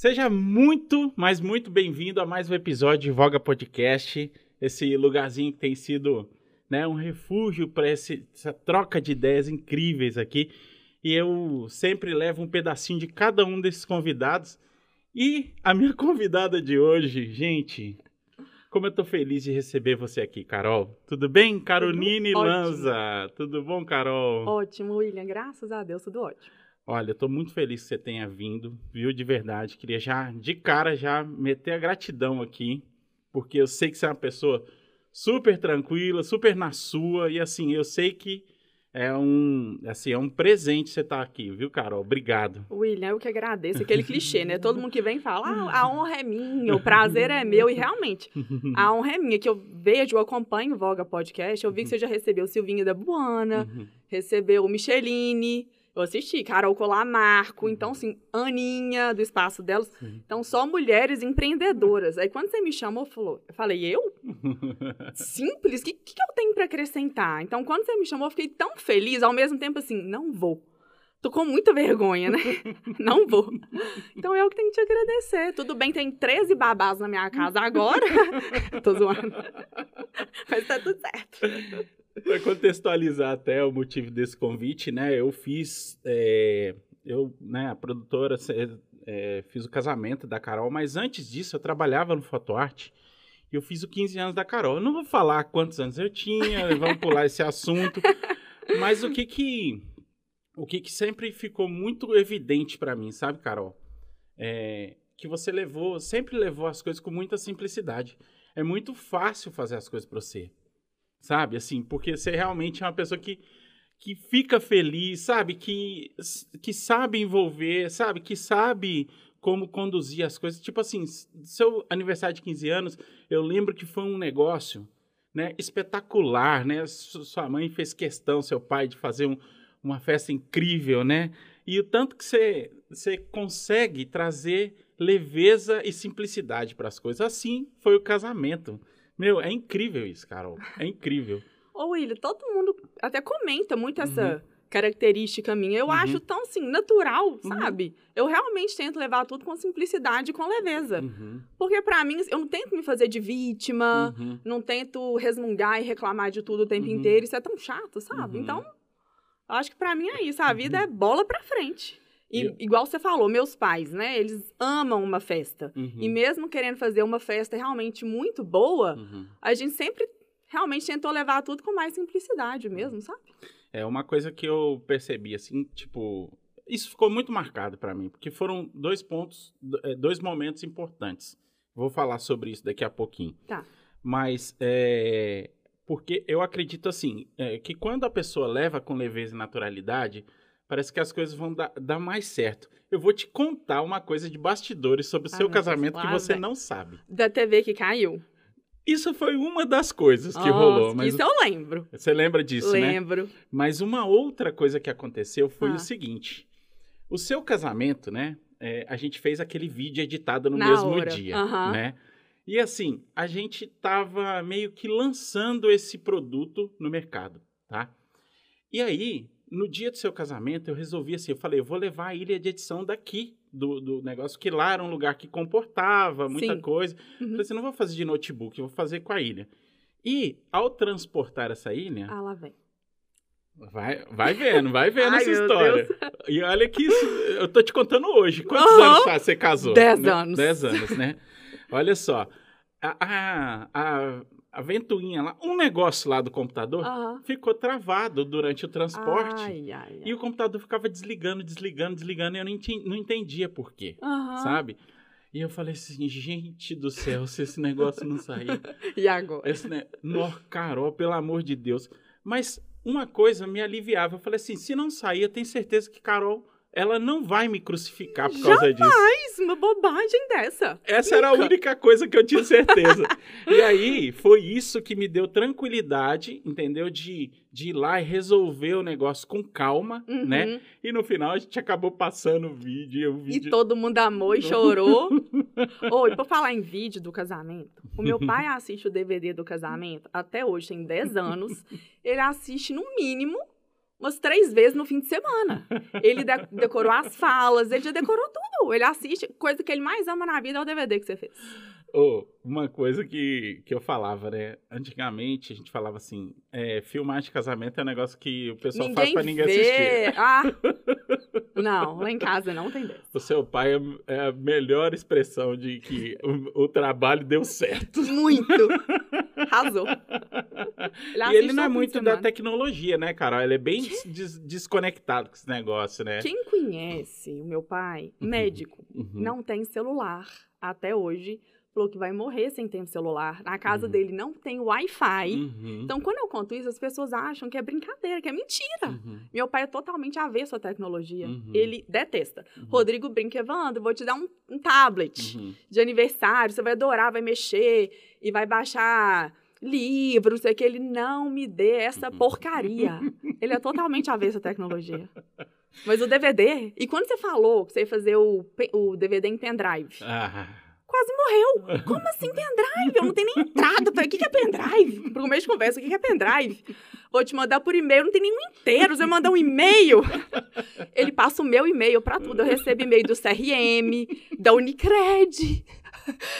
Seja muito, mas muito bem-vindo a mais um episódio de Voga Podcast, esse lugarzinho que tem sido né, um refúgio para essa troca de ideias incríveis aqui. E eu sempre levo um pedacinho de cada um desses convidados. E a minha convidada de hoje, gente, como eu tô feliz de receber você aqui, Carol. Tudo bem? Caroline tudo Lanza. Tudo bom, Carol? Ótimo, William. Graças a Deus, tudo ótimo. Olha, eu tô muito feliz que você tenha vindo, viu? De verdade. Queria já, de cara, já meter a gratidão aqui, porque eu sei que você é uma pessoa super tranquila, super na sua, e assim, eu sei que é um, assim, é um presente você estar tá aqui, viu, Carol? Obrigado. William, eu que agradeço. Aquele clichê, né? Todo mundo que vem fala, ah, a honra é minha, o prazer é meu. E realmente, a honra é minha, que eu vejo, eu acompanho o Voga Podcast, eu vi que você já recebeu Silvinha da Buana, uhum. recebeu o Micheline, eu assisti, Carol Colar Marco, então, uhum. assim, Aninha, do espaço delas. Sim. Então, só mulheres empreendedoras. Aí, quando você me chamou, falou, eu falei, eu? Simples? O que, que eu tenho para acrescentar? Então, quando você me chamou, eu fiquei tão feliz, ao mesmo tempo, assim, não vou. Tô com muita vergonha, né? não vou. Então, eu que tenho que te agradecer. Tudo bem, tem 13 babás na minha casa agora. Tô zoando. Mas tá tudo certo. Para contextualizar até o motivo desse convite, né? Eu fiz, é, eu, né, a produtora, é, fiz o casamento da Carol, mas antes disso eu trabalhava no FotoArt e eu fiz o 15 anos da Carol. Eu não vou falar quantos anos eu tinha, vamos pular esse assunto, mas o que que, o que que sempre ficou muito evidente para mim, sabe, Carol? É, que você levou, sempre levou as coisas com muita simplicidade. É muito fácil fazer as coisas para você sabe? Assim, porque você realmente é uma pessoa que, que fica feliz, sabe? Que, que sabe envolver, sabe? Que sabe como conduzir as coisas. Tipo assim, seu aniversário de 15 anos, eu lembro que foi um negócio né, espetacular, né? Sua mãe fez questão, seu pai, de fazer um, uma festa incrível, né? E o tanto que você, você consegue trazer leveza e simplicidade para as coisas. Assim foi o casamento. Meu, é incrível isso, Carol. É incrível. Ô, William, todo mundo até comenta muito essa uhum. característica minha. Eu uhum. acho tão, assim, natural, uhum. sabe? Eu realmente tento levar tudo com simplicidade e com leveza. Uhum. Porque, para mim, eu não tento me fazer de vítima, uhum. não tento resmungar e reclamar de tudo o tempo uhum. inteiro. Isso é tão chato, sabe? Então, eu acho que para mim é isso. A vida é bola pra frente. E, eu... igual você falou, meus pais, né? Eles amam uma festa. Uhum. E mesmo querendo fazer uma festa realmente muito boa, uhum. a gente sempre realmente tentou levar tudo com mais simplicidade mesmo, sabe? É uma coisa que eu percebi, assim, tipo. Isso ficou muito marcado para mim, porque foram dois pontos, é, dois momentos importantes. Vou falar sobre isso daqui a pouquinho. Tá. Mas, é, porque eu acredito, assim, é, que quando a pessoa leva com leveza e naturalidade, parece que as coisas vão dar, dar, mais certo. Eu vou te contar uma coisa de bastidores sobre o ah, seu casamento que você não sabe. Da TV que caiu. Isso foi uma das coisas que rolou. Mas isso eu lembro. Você lembra disso, lembro. né? Lembro. Mas uma outra coisa que aconteceu foi ah. o seguinte. O seu casamento, né? É, a gente fez aquele vídeo editado no Na mesmo hora. dia, uhum. né? E assim, a gente tava meio que lançando esse produto no mercado, tá? E aí, no dia do seu casamento, eu resolvi assim, eu falei, eu vou levar a ilha de edição daqui, do, do negócio, que lá era um lugar que comportava muita Sim. coisa. Uhum. Falei assim, não vou fazer de notebook, vou fazer com a ilha. E, ao transportar essa ilha... Ah, lá vem. Vai, vai vendo, vai vendo Ai, essa história. E olha que isso, eu tô te contando hoje. Quantos uhum. anos faz você casou? Dez né? anos. Dez anos, né? Olha só. A, a, a a ventoinha lá, um negócio lá do computador uhum. ficou travado durante o transporte. Ai, ai, ai. E o computador ficava desligando, desligando, desligando, e eu não entendia, não entendia por quê, uhum. sabe? E eu falei assim, gente do céu, se esse negócio não sair. e agora? Esse ne... Nó, Carol, pelo amor de Deus. Mas uma coisa me aliviava. Eu falei assim, se não sair, eu tenho certeza que Carol ela não vai me crucificar por causa Jamais, disso. Jamais, uma bobagem dessa. Essa Nunca. era a única coisa que eu tinha certeza. e aí, foi isso que me deu tranquilidade, entendeu? De, de ir lá e resolver o negócio com calma, uhum. né? E no final a gente acabou passando o vídeo. O vídeo... E todo mundo amou e chorou. oh, e por falar em vídeo do casamento, o meu pai assiste o DVD do casamento até hoje, tem 10 anos. Ele assiste no mínimo umas três vezes no fim de semana. Ele de decorou as falas, ele já decorou tudo. Ele assiste, coisa que ele mais ama na vida é o DVD que você fez. Oh, uma coisa que, que eu falava, né? Antigamente a gente falava assim: é, filmar de casamento é um negócio que o pessoal ninguém faz pra ninguém vê. assistir. Ah, não, lá em casa não tem dessa. O seu pai é, é a melhor expressão de que o, o trabalho deu certo. Muito. Arrasou. e assiste ele não é muito da tecnologia, né, Carol? Ele é bem des- desconectado com esse negócio, né? Quem conhece o meu pai, Uhum. médico, Uhum. não tem celular até hoje. Falou que vai morrer sem ter um celular. Na casa Uhum. dele não tem Wi-Fi. Uhum. Então, quando eu conto isso, as pessoas acham que é brincadeira, que é mentira. Uhum. Meu pai é totalmente avesso à tecnologia. Uhum. Ele detesta. Uhum. Rodrigo brinca, Evandro, vou te dar um, um tablet Uhum. de aniversário, você vai adorar, vai mexer e vai baixar livros, sei que ele não me dê essa porcaria. ele é totalmente avesso à tecnologia. Mas o DVD, e quando você falou que você ia fazer o, o DVD em pendrive, Ah. Quase morreu. Como assim pendrive? Eu não tenho nem entrada. Falei, o que que é pendrive? Pro começo de conversa, o que que é pendrive? Vou te mandar por e-mail, não tem nenhum inteiro. Você manda um e-mail. Ele passa o meu e-mail pra tudo. Eu recebo e-mail do CRM, da Unicred.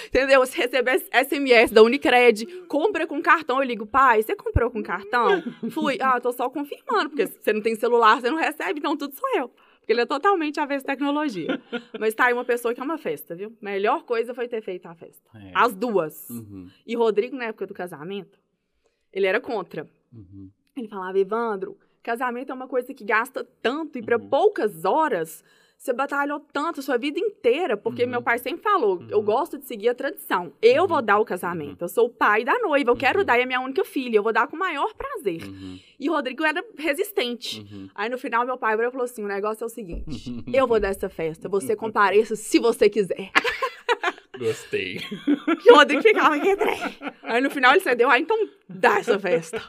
Entendeu? Você recebe SMS da Unicred, compra com cartão. Eu ligo, pai, você comprou com cartão? Fui. Ah, tô só confirmando, porque você não tem celular, você não recebe, então tudo sou eu. Porque ele é totalmente avesso à tecnologia. Mas tá aí uma pessoa que é uma festa, viu? Melhor coisa foi ter feito a festa. É. As duas. Uhum. E Rodrigo, na época do casamento, ele era contra. Uhum. Ele falava, Evandro, casamento é uma coisa que gasta tanto e para Uhum. poucas horas. Você batalhou tanto sua vida inteira, porque Uhum. meu pai sempre falou: eu Uhum. gosto de seguir a tradição. Eu Uhum. vou dar o casamento. Eu sou o pai da noiva. Eu quero Uhum. dar e é minha única filha. Eu vou dar com o maior prazer. Uhum. E Rodrigo era resistente. Uhum. Aí no final, meu pai falou assim: o negócio é o seguinte: eu vou dar essa festa. Você compareça se você quiser. Gostei. E o Rodrigo ficava, que trem. Aí no final ele cedeu, ah, então dá essa festa.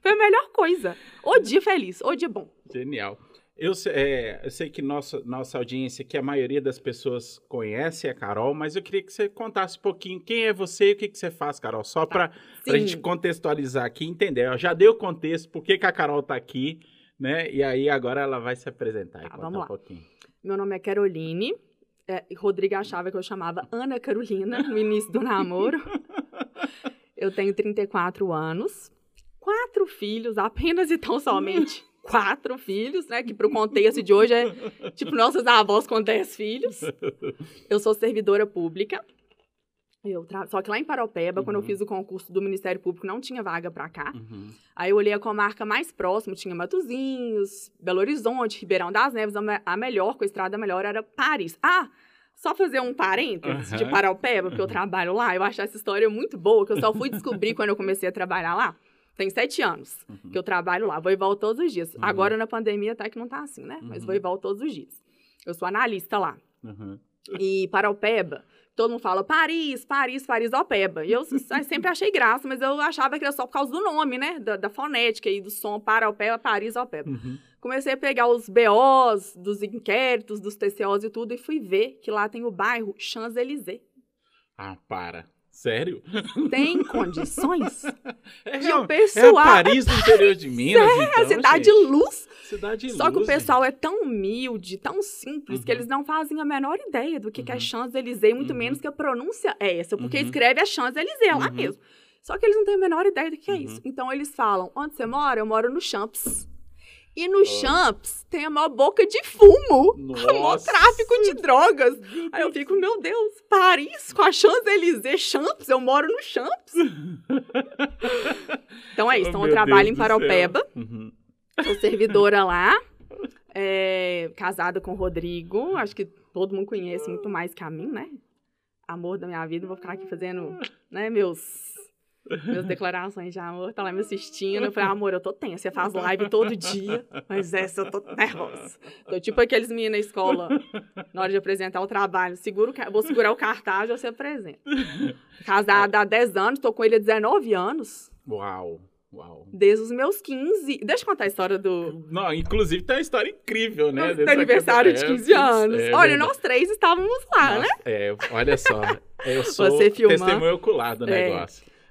Foi a melhor coisa. O dia feliz, o dia bom. Genial. Eu, é, eu sei que nossa, nossa audiência aqui, a maioria das pessoas conhece a Carol, mas eu queria que você contasse um pouquinho quem é você e o que, que você faz, Carol, só para Sim. a gente contextualizar aqui e entender. Eu já dei o contexto, por que, que a Carol tá aqui, né? E aí agora ela vai se apresentar e Tá, contar vamos um pouquinho. Meu nome é Caroline. É, Rodrigo achava que eu chamava Ana Carolina no início do namoro. Eu tenho 34 anos, quatro filhos, apenas e tão somente quatro filhos, né? Que pro contexto de hoje é tipo nossas avós com 10 filhos. Eu sou servidora pública. Eu tra... Só que lá em Paropeba, quando eu Uhum. fiz o concurso do Ministério Público, não tinha vaga pra cá. Uhum. Aí eu olhei a comarca mais próxima, tinha Matozinhos, Belo Horizonte, Ribeirão das Neves, a, me- a melhor, com a estrada melhor era Paris. Ah, só fazer um parênteses de Aham. Paraupeba, porque eu trabalho lá, eu acho essa história muito boa, que eu só fui descobrir quando eu comecei a trabalhar lá. Tem sete anos Uhum. que eu trabalho lá, vou e volto todos os dias. Uhum. Agora na pandemia até que não tá assim, né? Mas Uhum. vou e volto todos os dias. Eu sou analista lá. Uhum. E Paraupeba, todo mundo fala Paris, Paris, Paris, Opeba. E eu sempre achei graça, mas eu achava que era só por causa do nome, né? Da, da fonética e do som Paraupeba, Paris, Opeba. Uhum. Comecei a pegar os BOs, dos inquéritos, dos TCOs e tudo, e fui ver que lá tem o bairro Champs-Élysées. Ah, para. Sério? Tem condições? É, E o é pessoal- a Paris do interior de Minas, É então, a cidade de gente. luz. Cidade de Só que o luz, pessoal é tão humilde, tão simples, que Uhum. eles não fazem a menor ideia do que, que é Uhum. Champs-Élysées, muito Uhum. menos que a pronúncia é essa, porque Uhum. escreve a Champs-Élysées lá Uhum. mesmo. Só que eles não têm a menor ideia do que é Uhum. isso. Então eles falam: onde você mora? Eu moro no Champs. E no Champs tem a maior boca de fumo. Nossa. O maior tráfico de drogas. Aí eu fico, meu Deus, Paris com a Champs-Élysées, Champs, eu moro no Champs. então é isso, Oh, então eu trabalho Deus em. Paropeba, Uhum. sou servidora lá, é, casada com o Rodrigo, acho que todo mundo conhece muito mais que a mim, né? Amor da minha vida, vou ficar aqui fazendo, né, meus... Minhas declarações de amor, tá lá me assistindo. Eu falei, amor, eu tô tensa. Você faz live todo dia, mas essa eu tô nervosa. Tô tipo aqueles meninos na escola, na hora de apresentar o trabalho. Seguro, vou segurar o cartaz e você apresenta. Casada há 10 anos, tô com ele há 19 anos. Uau, uau. Desde os meus 15. Deixa eu contar a história do, Não, inclusive tem uma história incrível, né? do aniversário de questão. 15 anos. É, Olha, nós três estávamos lá, né? É, olha só. Eu sou Você filmando. testemunho ocular do É.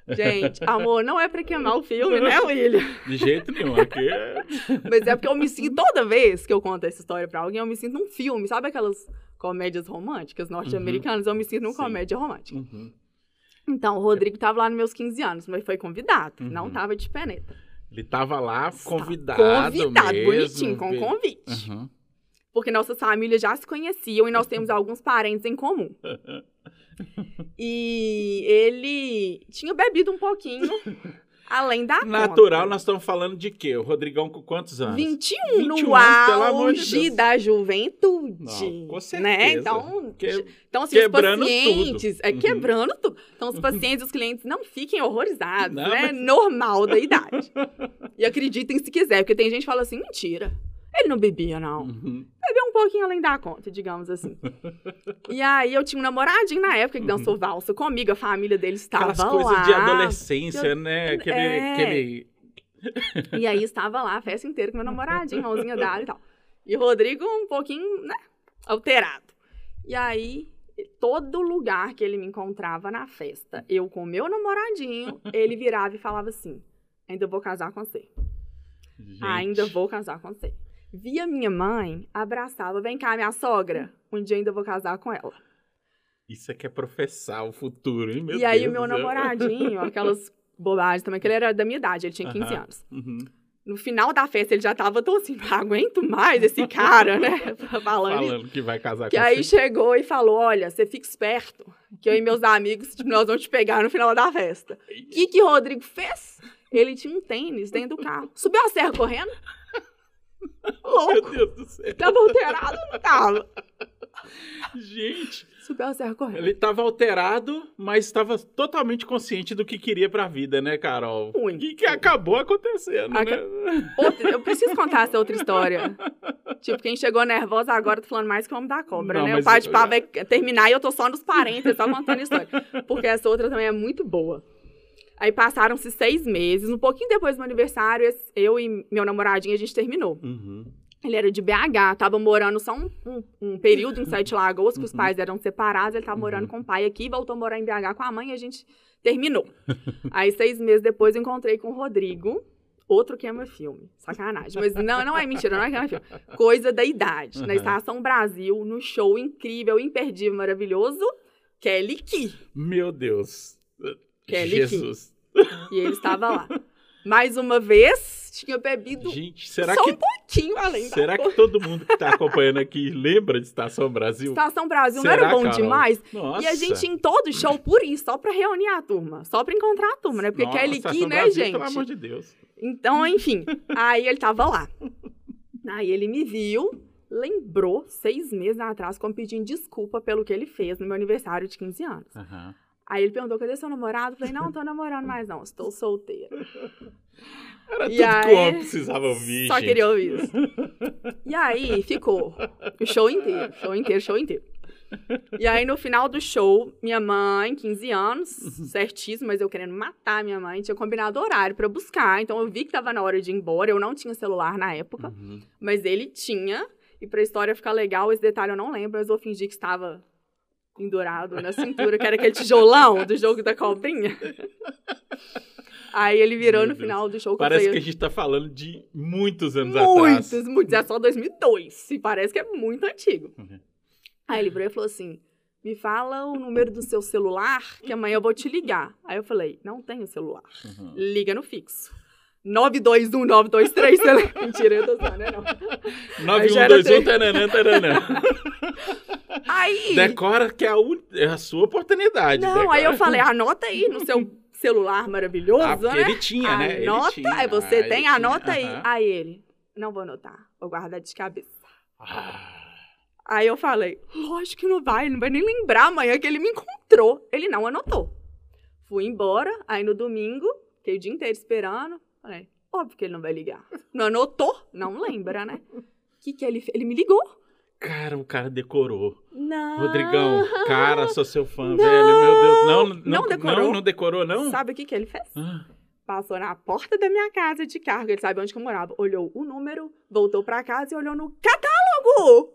Gente, amor, não é pra queimar o filme, né, William? De jeito nenhum. Aqui é... Mas é porque eu me sinto, toda vez que eu conto essa história pra alguém, eu me sinto num filme. Sabe aquelas comédias românticas norte-americanas? Eu me sinto Sim. comédia romântica. Uhum. Então, o Rodrigo tava lá nos meus 15 anos, mas foi convidado. Uhum. Não tava de peneta. Ele tava lá convidado Convidado, mesmo, bonitinho, com vi- convite. Uhum. Porque nossas famílias já se conheciam e nós temos alguns parentes em comum. E ele tinha bebido um pouquinho, além da Natural, conta. nós estamos falando de quê? O Rodrigão com quantos anos? 21, 21 no de auge Deus. da juventude. Não, com certeza. Né? Então, Que- então assim, quebrando os pacientes... tudo. É, Uhum. quebrando tudo. Então, os pacientes os clientes não fiquem horrorizados, Não, né? mas- Normal da idade. e acreditem se quiser, porque tem gente que fala assim, mentira. Ele não bebia, não. Uhum. bebeu um pouquinho além da conta, digamos assim. e aí eu tinha um namoradinho na época que dançou valsa comigo, a família dele estava Uhum. Aquelas lá. coisas de adolescência, né? Aquele, É. aquele... E aí estava lá a festa inteira com meu namoradinho, mãozinha dada e tal. E o Rodrigo um pouquinho, né, alterado. E aí, todo lugar que ele me encontrava na festa, eu com meu namoradinho, ele virava e falava assim: ainda vou casar com você. Gente, Ainda vou casar com você. Via minha mãe, abraçava, vem cá, minha sogra. Um dia ainda vou casar com ela. Isso aqui é professar o futuro, hein? Meu e aí Deus o meu namoradinho, aquelas bobagens também, que ele era da minha idade, ele tinha 15 Aham. anos. Uhum. No final da festa, ele já tava tão assim, não aguento mais esse cara, né? Falando. Falando que vai casar Que com aí você. chegou e falou: Olha, você fica esperto, que eu e meus amigos, tipo, nós vamos te pegar no final da festa. O que que o Rodrigo fez? Ele tinha um tênis dentro do carro. Subiu a serra correndo. Meu Louco. Deus do céu. Tava alterado, não tava. Gente, Subiu a serra correndo. ele estava alterado, mas estava totalmente consciente do que queria pra vida, né, Carol? Muito. E que acabou acontecendo, Aca- né? Outra- eu preciso contar essa outra história. Tipo, quem chegou nervosa agora tá falando mais que o homem da cobra, Não, né? O pai de eu- pá vai terminar e eu tô só nos parentes, só contando história. Porque essa outra também é muito boa. Aí passaram-se seis meses, um pouquinho depois do meu aniversário, eu e meu namoradinho, a gente terminou. Uhum. Ele era de BH, tava morando só um, um- um período em Sete Lagoas, que os pais eram separados, ele tava morando com o pai aqui, voltou a morar em BH com a mãe e a gente terminou. Aí, seis meses depois, eu encontrei com o Rodrigo, outro queima-filme. Sacanagem. Mas não, não é mentira, não é queima-filme. Coisa da idade. Na Uhum. Estação Brasil, no show incrível, imperdível, maravilhoso, Kelly Key. Meu Deus. Kelly Jesus. E ele estava lá. Mais uma vez, tinha bebido Gente, será só que um pouquinho além será da que todo mundo que tá acompanhando aqui lembra de Estação Brasil? Estação Brasil não Será, era bom Carol? demais? Nossa. E a gente em todo show por isso, só pra reunir a turma, só pra encontrar a turma, né? Porque Nossa, Kelly Key, né, Brasil, gente? Pelo amor de Deus. Então, enfim, aí ele tava lá. Aí ele me viu, lembrou seis meses atrás, como pedindo desculpa pelo que ele fez no meu aniversário de 15 anos. Aham. Aí ele perguntou: cadê seu namorado? Eu falei: não, tô namorando mais, não, estou solteira. Era E tudo que o aí, homem precisava ouvir, Só gente. queria ouvir isso. E aí ficou o show inteiro, show inteiro, show inteiro. E aí no final do show, minha mãe, 15 anos, certíssimo, mas eu querendo matar minha mãe, tinha combinado horário pra buscar. Então eu vi que tava na hora de ir embora. Eu não tinha celular na época, Uhum. mas ele tinha. E pra história ficar legal, esse detalhe eu não lembro, mas eu fingi que estava pendurado na cintura, que era aquele tijolão do jogo da cobrinha. Aí ele virou Meu no Deus. final do eu Parece falei, que a gente tá falando de muitos anos atrás. Muitos, muitos. É só 2002. E parece que é muito antigo. Uhum. Aí ele virou e falou assim: me fala o número do seu celular, que amanhã eu vou te ligar. Aí eu falei: não tenho celular. Uhum. Liga no fixo. 921 923 cele- Mentira, eu tô zoando, né? Não. Aí já era 9121 três. taranã, taranã. Aí. Decora que é a, un- é a sua oportunidade. Não, decora. aí eu falei: anota aí no seu celular maravilhoso, Ah, né? ele tinha, né? Ele Anota, tinha. aí você Ah, tem, tinha, anota aí. aham. Aí ele: não vou anotar, vou guardar de cabeça. Ah, Aí eu falei, lógico que não vai, ele não vai nem lembrar amanhã que ele me encontrou. Ele não anotou. Fui embora, aí no domingo, fiquei o dia inteiro esperando. Falei, óbvio que ele não vai ligar. Não anotou? Não lembra, né? O que que ele fez? Ele me ligou. cara, o cara decorou. Não. Rodrigão, cara, sou seu fã, Não. velho. Meu Deus. Não, não, Não decorou. Não, não decorou, não? Sabe o que que ele fez? Ah, Passou na porta da minha casa de cargo, ele sabe onde que eu morava. Olhou o número, voltou pra casa e olhou no catálogo.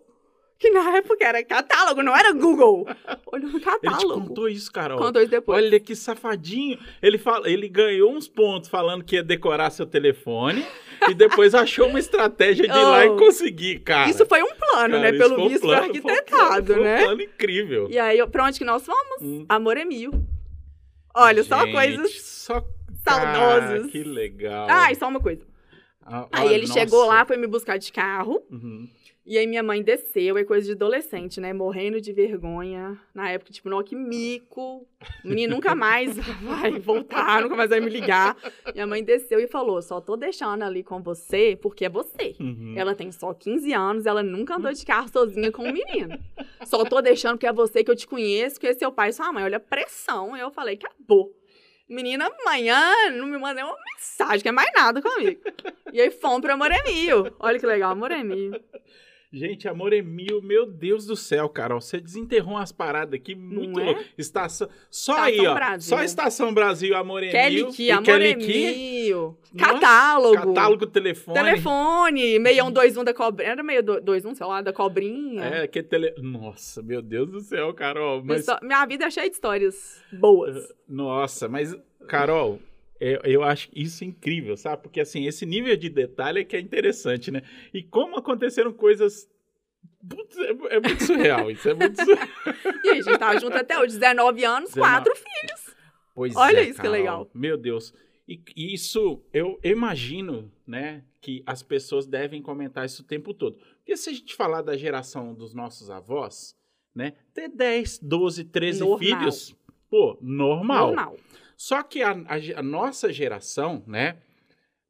Que na época era catálogo, não era Google. Olha no Ele te catálogo. contou isso, Carol. Contou isso depois. Olha que safadinho. Ele, fala, ele ganhou uns pontos falando que ia decorar seu telefone e depois achou uma estratégia de ir lá e Oh. conseguir, cara. Isso foi um plano, Cara, né? Pelo visto, plano, foi um arquitetado, plano, foi um né? plano incrível. E aí, pra onde que nós fomos? Hum. Amor é mil. Olha, só Gente, coisas só... saudosas. Ah, que legal. Ah, e só uma coisa. Ah, Aí ah, ele nossa. chegou lá, foi me buscar de carro. Uhum. E aí minha mãe desceu, é coisa de adolescente, né? Morrendo de vergonha. Na época, tipo, não, que mico. O menino nunca mais vai voltar, nunca mais vai me ligar. Minha mãe desceu e falou: só tô deixando ali com você porque é você. Uhum. Ela tem só 15 anos, ela nunca andou de carro sozinha com o menino. Só tô deixando porque é você que eu te conheço, que é seu pai e sua mãe. Olha a pressão. Eu falei, acabou. Menina, amanhã não me mandou uma mensagem, quer mais nada comigo. E aí fomos pra Moremio. Olha que legal, Moremio. Gente, amor é mil, meu Deus do céu, Carol. Você desenterrou umas paradas aqui muito é? loucas. Estação. Só Estação aí, ó. Brasil. Só Estação Brasil, amor é Kelly mil. E Amor Kelly é. Mil. Nossa, Catálogo. Catálogo, telefone. Telefone, 6121 da cobrinha. Era 6121, sei lá, da cobrinha. É, que tele... Nossa, meu Deus do céu, Carol. Mas, Minha vida é cheia de histórias boas. nossa, mas, Carol, eu, eu acho isso incrível, sabe? Porque, assim, esse nível de detalhe é que é interessante, né? E como aconteceram coisas... Putz, É, é muito surreal isso, é muito surreal. E a gente tava junto até hoje, 19 anos, 19. quatro filhos. Pois Olha é, isso que Carol. legal. Meu Deus. E e isso, eu imagino, né, que as pessoas devem comentar isso o tempo todo. Porque se a gente falar da geração dos nossos avós, né, ter 10, 12, 13 Normal. filhos, pô, normal. Normal. Só que a, a a nossa geração, né,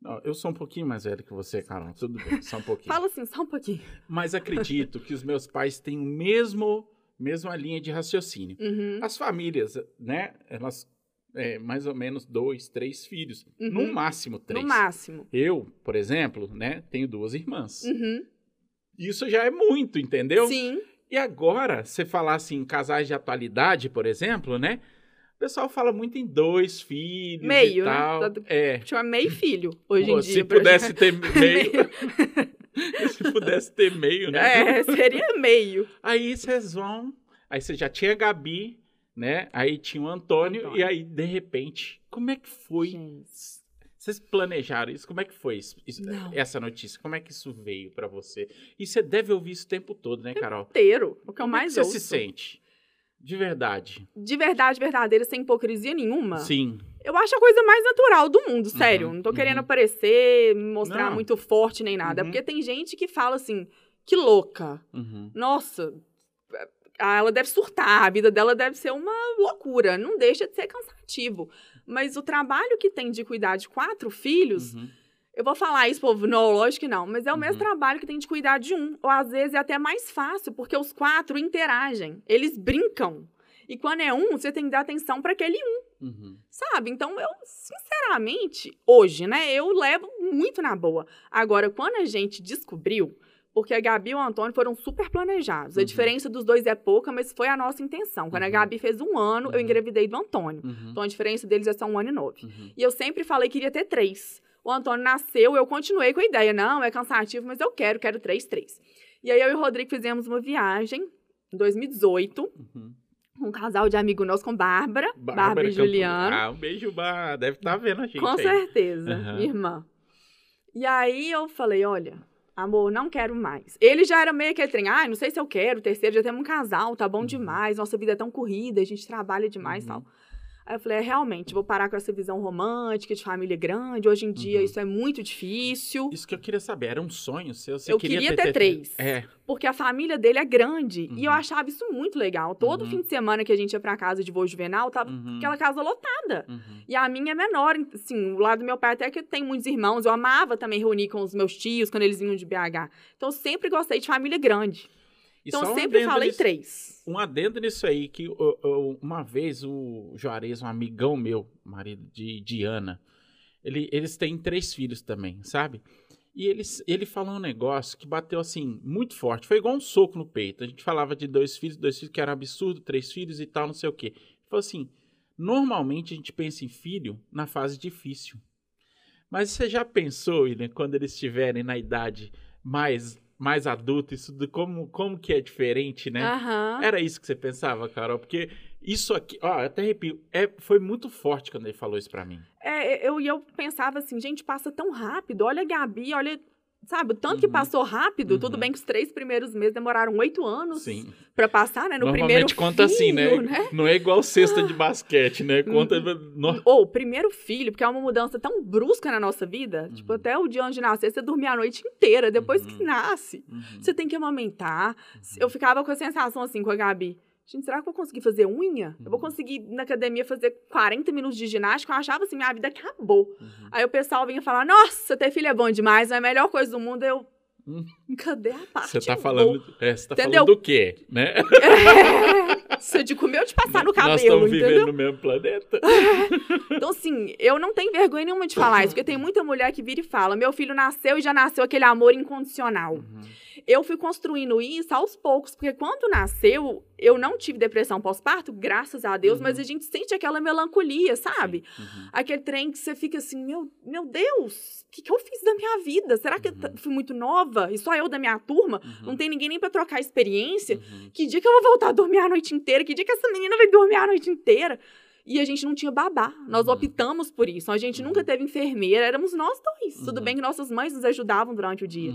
não, eu sou um pouquinho mais velho que você, Carol, tudo bem, só um pouquinho. Fala assim, só um pouquinho. Mas acredito que os meus pais têm o mesmo, mesma linha de raciocínio. Uhum. As famílias, né? Elas, é, mais ou menos dois, três filhos. Uhum. No máximo três. No máximo. Eu, por exemplo, né? Tenho duas irmãs. Uhum. Isso já é muito, entendeu? Sim. E agora, você falar assim, em casais de atualidade, por exemplo, né? O pessoal fala muito em dois filhos Meio, e né? tal. Tá- É. Chama meio filho hoje Pô, em dia. se pudesse ter meio. se pudesse ter meio, né? É, seria meio. Aí vocês vão. Aí você já tinha a Gabi, né? Aí tinha o Antônio, Antônio. E aí, de repente, como é que foi? Gente. Vocês planejaram isso? Como é que foi isso- isso- essa notícia? Como é que isso veio pra você? E você deve ouvir isso o tempo todo, né, Carol? Inteiro. O que eu Como é que mais você ouço. se sente? De verdade. De verdade, verdadeira, sem hipocrisia nenhuma. Sim. Eu acho a coisa mais natural do mundo, sério. Uhum, não tô querendo uhum. aparecer, me mostrar Não. muito forte nem nada. Uhum. Porque tem gente que fala assim, que louca. Uhum. Nossa, ela deve surtar, a vida dela deve ser uma loucura. Não deixa de ser cansativo. Mas o trabalho que tem de cuidar de quatro filhos, Uhum. Eu vou falar isso, povo, não, lógico que não, mas é o mesmo Uhum. trabalho que tem de cuidar de um. Ou às vezes é até mais fácil, porque os quatro interagem, eles brincam. E quando é um, você tem que dar atenção para aquele um. Uhum. Sabe? Então, eu, sinceramente, hoje, né, eu levo muito na boa. Agora, quando a gente descobriu, porque a Gabi e o Antônio foram super planejados. A Uhum. diferença dos dois é pouca, mas foi a nossa intenção. Quando a Uhum. Gabi fez um ano, eu Uhum. engravidei do Antônio. Uhum. Então, a diferença deles é só um ano e nove. Uhum. E eu sempre falei que iria ter três. O Antônio nasceu, eu continuei com a ideia. Não, é cansativo, mas eu quero, quero três, três. E aí, eu e o Rodrigo fizemos uma viagem em 2018, Uhum. um casal de amigo nosso com Bárbara, Bárbara, e Campo- Juliano. Ah, um beijo, Bá. Deve estar vendo a gente Com aí. certeza, minha irmã. E aí eu falei, olha, amor, não quero mais. Ele já era meio aquele trem, ah, não sei se eu quero, terceiro já temos um casal, tá bom Uhum. demais, nossa vida é tão corrida, a gente trabalha demais e Uhum. tal. Aí eu falei, é, realmente, vou parar com essa visão romântica de família grande, hoje em dia Uhum. isso é muito difícil, Isso que eu queria saber, era um sonho seu? Você Eu queria, queria ter três. É. porque a família dele é grande, e eu Uhum. achava isso muito legal. Todo Uhum. fim de semana que a gente ia pra casa de vô juvenal, tava Uhum. aquela casa lotada. Uhum. E a minha é menor, assim, o lado do meu pai até que tem muitos irmãos. Eu amava também reunir com os meus tios quando eles vinham de BH. Então, eu sempre gostei de família grande. E Então, um sempre falei nisso- três. Um adendo nisso aí, que eu- eu- uma vez o Juarez, um amigão meu, marido de Diana, ele, eles têm três filhos também, sabe? E eles, ele falou um negócio que bateu assim, muito forte. Foi igual um soco no peito. A gente falava de dois filhos, dois filhos, que era absurdo, três filhos e tal, não sei o quê. Ele falou assim: normalmente a gente pensa em filho na fase difícil. Mas você já pensou, William, quando eles estiverem na idade mais mais adulta, isso de como, como que é diferente, né? Aham. Era isso que você pensava, Carol? Porque isso aqui, ó, eu até arrepio, é, foi muito forte quando ele falou isso pra mim. É, eu, e eu pensava assim, gente, passa tão rápido. Olha a Gabi, olha. Sabe, o tanto que Uhum. passou rápido, tudo Uhum. bem que os três primeiros meses demoraram oito anos pra passar, né? No Normalmente primeiro conta assim, filho, né? Não é igual cesta de basquete, né? Conta. no- Ou primeiro filho, porque é uma mudança tão brusca na nossa vida. Uhum. Tipo, até o dia antes de nascer, você dormia a noite inteira. Depois Uhum. que nasce, Uhum. você tem que amamentar. Eu ficava com a sensação assim com a Gabi. Gente, será que eu vou conseguir fazer unha? Eu vou Uhum. conseguir na academia fazer 40 minutos de ginástica? Eu achava assim, minha vida acabou. Uhum. Aí o pessoal vinha falar: Nossa, ter filho é bom demais, é a melhor coisa do mundo. Eu. Hum. Cadê a parte? Você tá falando. É, você tá Entendeu? falando do quê? Né? É, de comer ou de passar no Nós cabelo, estamos entendeu? vivendo no mesmo planeta. Então, assim, eu não tenho vergonha nenhuma de falar isso, porque tem muita mulher que vira e fala: meu filho nasceu e já nasceu aquele amor incondicional. Uhum. Eu fui construindo isso aos poucos, porque quando nasceu, eu não tive depressão pós-parto, graças a Deus, Uhum. mas a gente sente aquela melancolia, sabe? Uhum. Aquele trem que você fica assim: meu, meu Deus, o que, que eu fiz da minha vida? Será que eu Uhum. fui muito nova? E só eu da minha turma? Uhum. Não tem ninguém nem pra trocar experiência? Uhum. Que dia que eu vou voltar a dormir a noite inteira? Que dia que essa menina vai dormir a noite inteira? E a gente não tinha babá. Nós Uhum. optamos por isso. A gente Uhum. nunca teve enfermeira, éramos nós dois. Tudo Uhum. bem que nossas mães nos ajudavam durante o dia.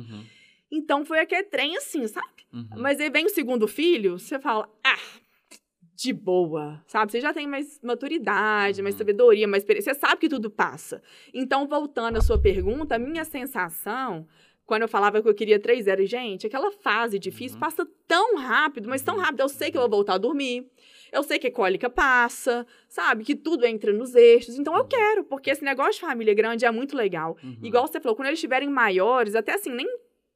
Uhum. Então foi aquele trem assim, sabe? Uhum. Mas aí vem o segundo filho, você fala, ah, de boa, sabe? Você já tem mais maturidade, mais Uhum. sabedoria, mais experiência. Você sabe que tudo passa. Então, voltando à sua pergunta, a minha sensação, quando eu falava que eu queria três, era, gente, aquela fase difícil Uhum. passa tão rápido, mas tão Uhum. rápido. Eu sei que eu vou voltar a dormir. Eu sei que a cólica passa, sabe? Que tudo entra nos eixos. Então eu Uhum. quero, porque esse negócio de família grande é muito legal. Uhum. Igual você falou, quando eles estiverem maiores, até assim, nem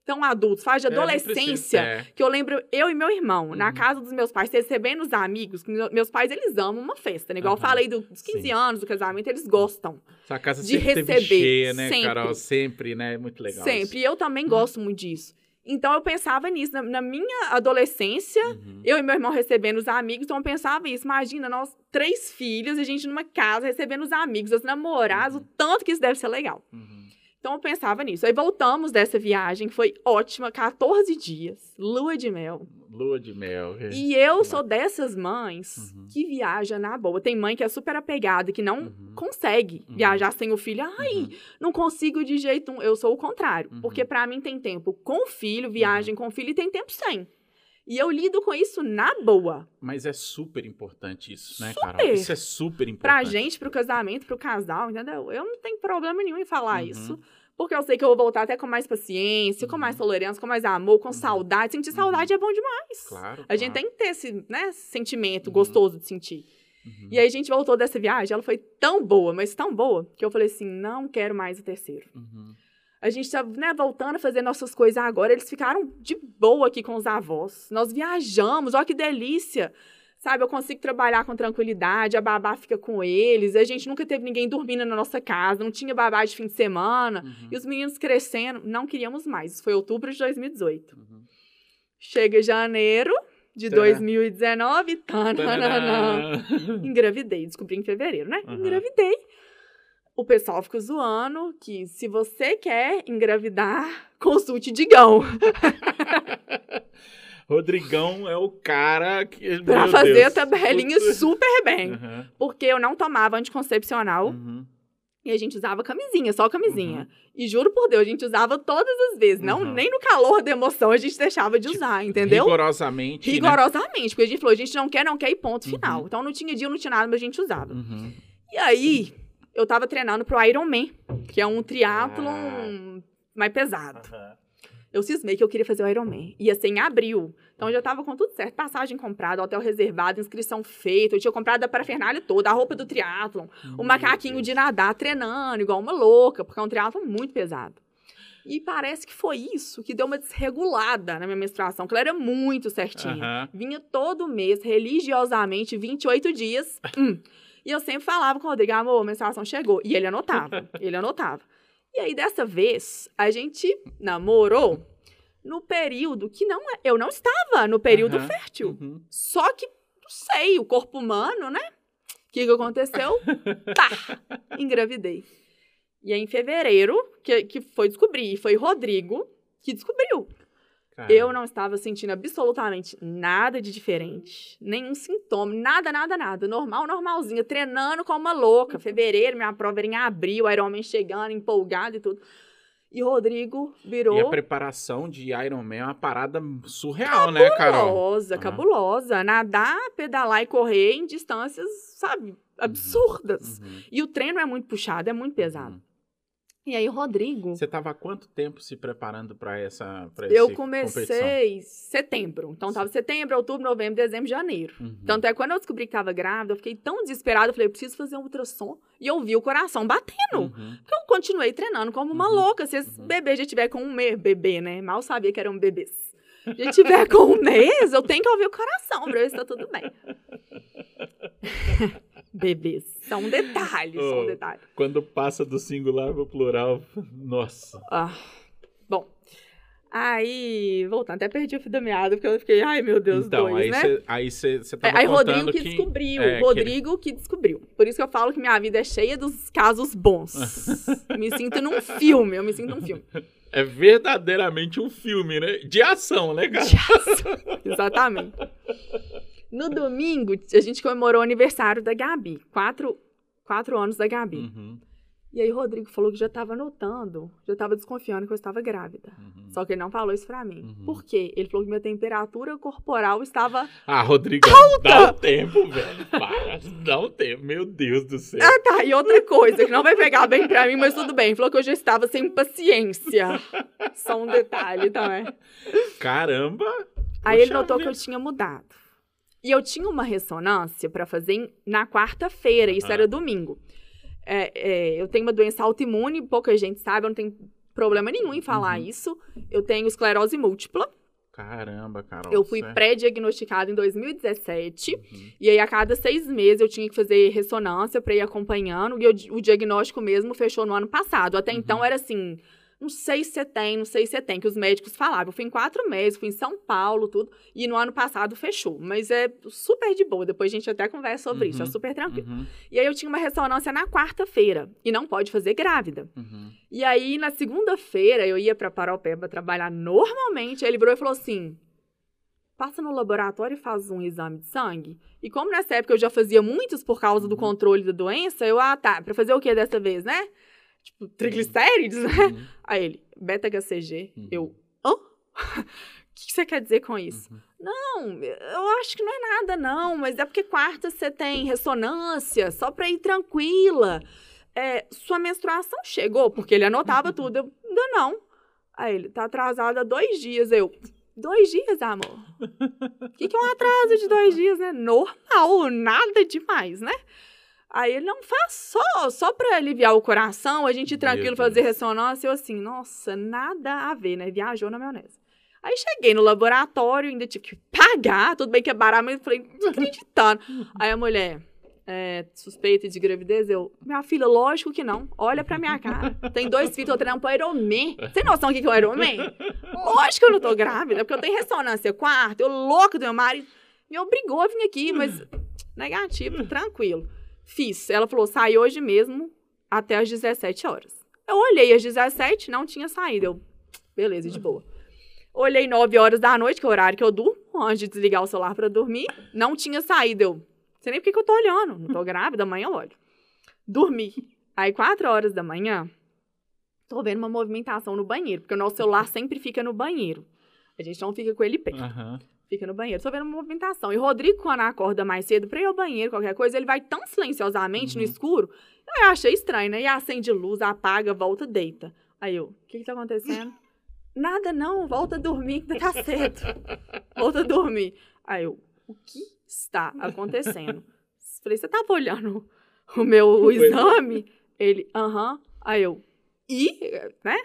tão adultos, faz de É, precisa- adolescência, é. que eu lembro eu e meu irmão, na Uhum. casa dos meus pais, recebendo os amigos, meus pais, eles amam uma festa, né? Igual eu Aham. falei do- dos 15 Sim. anos, do casamento, eles gostam. Sua casa de receber, cheia, né, sempre. Carol? Sempre, né? Muito legal. Sempre. E eu também gosto muito disso. Então eu pensava nisso. Na, na minha adolescência. Uhum. eu e meu irmão recebendo os amigos, então eu pensava isso. Imagina, nós, três filhos, a gente numa casa recebendo os amigos, os namorados, Uhum. o tanto que isso deve ser legal. Uhum. Então eu pensava nisso. Aí voltamos dessa viagem, foi ótima, 14 dias, lua de mel. Lua de mel. é. E eu sou dessas mães Uhum. que viaja na boa. Tem mãe que é super apegada, que não Uhum. consegue Uhum. viajar sem o filho. Ai, Uhum. não consigo de jeito nenhum. Eu sou o contrário. Uhum. Porque pra mim tem tempo com o filho, viagem com o filho, e tem tempo sem. E eu lido com isso na boa. Mas é super importante isso, né, Super. Carol? Isso é super importante. Pra gente, pro casamento, pro casal, entendeu? Eu não tenho problema nenhum em falar Uhum. isso. Porque eu sei que eu vou voltar até com mais paciência, com Uhum. mais tolerância, com mais amor, com Uhum. saudade. Sentir Uhum. saudade é bom demais. Claro. A gente claro. tem que ter esse né, sentimento Uhum. gostoso de sentir. Uhum. E aí a gente voltou dessa viagem, ela foi tão boa, mas tão boa, que eu falei assim, não quero mais o terceiro. Uhum. A gente tá, né, voltando a fazer nossas coisas agora, eles ficaram de boa aqui com os avós. Nós viajamos, olha que delícia. Sabe, eu consigo trabalhar com tranquilidade, a babá fica com eles, a gente nunca teve ninguém dormindo na nossa casa, não tinha babá de fim de semana. Uhum. E os meninos crescendo, não queríamos mais. Isso foi outubro de 2018. Uhum. Chega janeiro de Tadã. 2019, tananana. Tananã. Engravidei, descobri em fevereiro, né? Aham. Engravidei. O pessoal fica zoando que se você quer engravidar, consulte Digão. Rodrigão é o cara que. Pra fazer Deus. a tabelinha super bem. Aham. Porque eu não tomava anticoncepcional Uhum. e a gente usava camisinha, só camisinha. E juro por Deus, a gente usava todas as vezes. Não, Uhum. nem no calor da emoção a gente deixava de usar, entendeu? Rigorosamente. né? Rigorosamente. Porque a gente falou, a gente não quer, não quer e ponto Uhum. final. Então não tinha dia, não tinha nada, mas a gente usava. Uhum. E aí, eu tava treinando pro Ironman, que é um triatlon Ah. mais pesado. Aham. Eu cismei que eu queria fazer o Ironman. Ia ser em abril. Então eu já tava com tudo certo. Passagem comprada, hotel reservado, inscrição feita. Eu tinha comprado a parafernália toda, a roupa do triatlon, o macaquinho de nadar, treinando, igual uma louca, porque é um triatlon muito pesado. E parece que foi isso que deu uma desregulada na minha menstruação, que ela era muito certinha. Aham. Vinha todo mês, religiosamente, 28 dias. Hum. E eu sempre falava com o Rodrigo, amor, a menstruação chegou. E ele anotava, ele anotava. E aí, dessa vez, a gente namorou no período que não é- eu não estava no período Aham. fértil. Uhum. Só que, não sei, o corpo humano, né? O que, que aconteceu? tá, engravidei. E aí, em fevereiro, que, que foi descobrir, e foi Rodrigo que descobriu. Eu não estava sentindo absolutamente nada de diferente. Nenhum sintoma, nada, nada, nada. Normal, normalzinha, treinando como uma louca. Fevereiro, minha prova era em abril, Ironman chegando, empolgado e tudo. E Rodrigo virou. E a preparação de Ironman é uma parada surreal, né, Carol? Cabulosa, cabulosa. Nadar, pedalar e correr em distâncias, sabe, absurdas. Uhum. E o treino é muito puxado, é muito pesado. Uhum. E aí, Rodrigo, Você tava há quanto tempo se preparando pra essa pra eu competição? comecei em setembro. Então, tava setembro, outubro, novembro, dezembro, janeiro. Uhum. Tanto é quando eu descobri que tava grávida, eu fiquei tão desesperada, eu falei, eu preciso fazer um ultrassom. E eu vi o coração batendo. Uhum. Porque eu continuei treinando como uma Uhum. louca. Se esse Uhum. bebê já tiver com um mês, bebê, né? Mal sabia que eram bebês. Já tiver com um mês, eu tenho que ouvir o coração pra ver se tá tudo bem. bebês. São detalhes, são Oh. detalhes. Quando passa do singular pro plural, nossa. Ah, bom. Aí, voltando, até perdi o fio da meada, porque eu fiquei, ai meu Deus, então, dois, aí né? aí você você É, tava aí Rodrigo que, que descobriu. é, que- Rodrigo que... descobriu. Por isso que eu falo que minha vida é cheia dos casos bons. me sinto num filme, eu me sinto num filme. é verdadeiramente um filme, né? De ação, né, cara? Exatamente. No domingo, a gente comemorou o aniversário da Gabi. Quatro, quatro anos da Gabi. Uhum, E aí Rodrigo falou que já tava notando, já tava desconfiando que eu estava grávida. uhum. Só que ele não falou isso pra mim. Uhum. Por quê? Ele falou que minha temperatura corporal estava. Ah, Rodrigo, dá um tempo, velho. Para, dá um tempo. Meu Deus do céu. Ah, tá. E outra coisa que não vai pegar bem pra mim, mas tudo bem. Ele falou que eu já estava sem paciência. Só um detalhe também. Caramba. Aí ele notou que eu tinha mudado. E eu tinha uma ressonância pra fazer em- na quarta-feira, isso era domingo. É, é, eu tenho uma doença autoimune, pouca gente sabe, eu não tenho problema nenhum em falar Uhum. isso. Eu tenho esclerose múltipla. Caramba, Carol. eu fui é- pré-diagnosticada em 2017. Uhum. E aí, a cada seis meses, eu tinha que fazer ressonância pra ir acompanhando. E o, o diagnóstico mesmo fechou no ano passado. Até Uhum. então, era assim... Não sei se você tem, não sei se você tem, que os médicos falavam. Eu fui em quatro meses, fui em São Paulo, tudo. E no ano passado fechou. Mas é super de boa. Depois a gente até conversa sobre isso. É Uhum. super tranquilo. Uhum, E aí eu tinha uma ressonância na quarta-feira. E não pode fazer grávida. uhum. E aí, na segunda-feira, eu ia pra Paropeba trabalhar normalmente. Aí ele virou e falou assim: passa no laboratório e faz um exame de sangue. E como nessa época eu já fazia muitos por causa do Uhum. controle da doença, eu, ah, tá, pra fazer o que dessa vez, né? Tipo, triglicérides, né? Uhum, Aí ele, beta-HCG. Uhum. Eu, hã? O que que você quer dizer com isso? uhum. Não, eu acho que não é nada, não. Mas é porque quarta você tem ressonância, só pra ir tranquila. É, sua menstruação chegou, porque ele anotava tudo. Eu, ainda não. Aí ele, tá atrasado há dois dias. Eu, dois dias, amor? O que, que é um atraso de dois dias, né? Normal, nada demais, né? Aí ele, não faz só, só pra aliviar o coração, a gente tranquilo fazer ressonância. Eu assim, nossa, nada a ver, né? Viajou na maionese. Aí cheguei no laboratório, ainda tive que pagar, tudo bem que é barato, mas eu falei, não tô acreditando. Aí a mulher, é, suspeita de gravidez, eu, minha filha, lógico que não, olha pra minha cara. Tem dois filhos, eu treinando pro Ironman. Tem noção do que que é o Ironman? Lógico que eu não tô grávida, porque eu tenho ressonância quarta, eu louco do meu marido, me obrigou a vir aqui, mas negativo, tranquilo. Fiz. Ela falou, sai hoje mesmo, até às 17 horas. Eu olhei às 17, não tinha saído. Eu, beleza, de boa. Olhei 9 horas da noite, que é o horário que eu durmo, antes de desligar o celular pra dormir. Não tinha saído. Eu, sei nem por que eu tô olhando. Não tô grávida, amanhã eu olho. Dormi. Aí, 4 horas da manhã, tô vendo uma movimentação no banheiro, porque o nosso celular sempre fica no banheiro. A gente não fica com ele perto Aham. Fica no banheiro. Tô vendo uma movimentação. E o Rodrigo, quando acorda mais cedo pra ir ao banheiro, qualquer coisa, ele vai tão silenciosamente no Uhum. escuro. Eu achei estranho, né? E acende luz, apaga, volta, deita. Aí eu, o que que tá acontecendo? Nada não, volta a dormir, ainda tá cedo. Volta a dormir. Aí eu, o que está acontecendo? Falei, você tava olhando o meu é. exame? Ele, aham. Aí eu, e, né?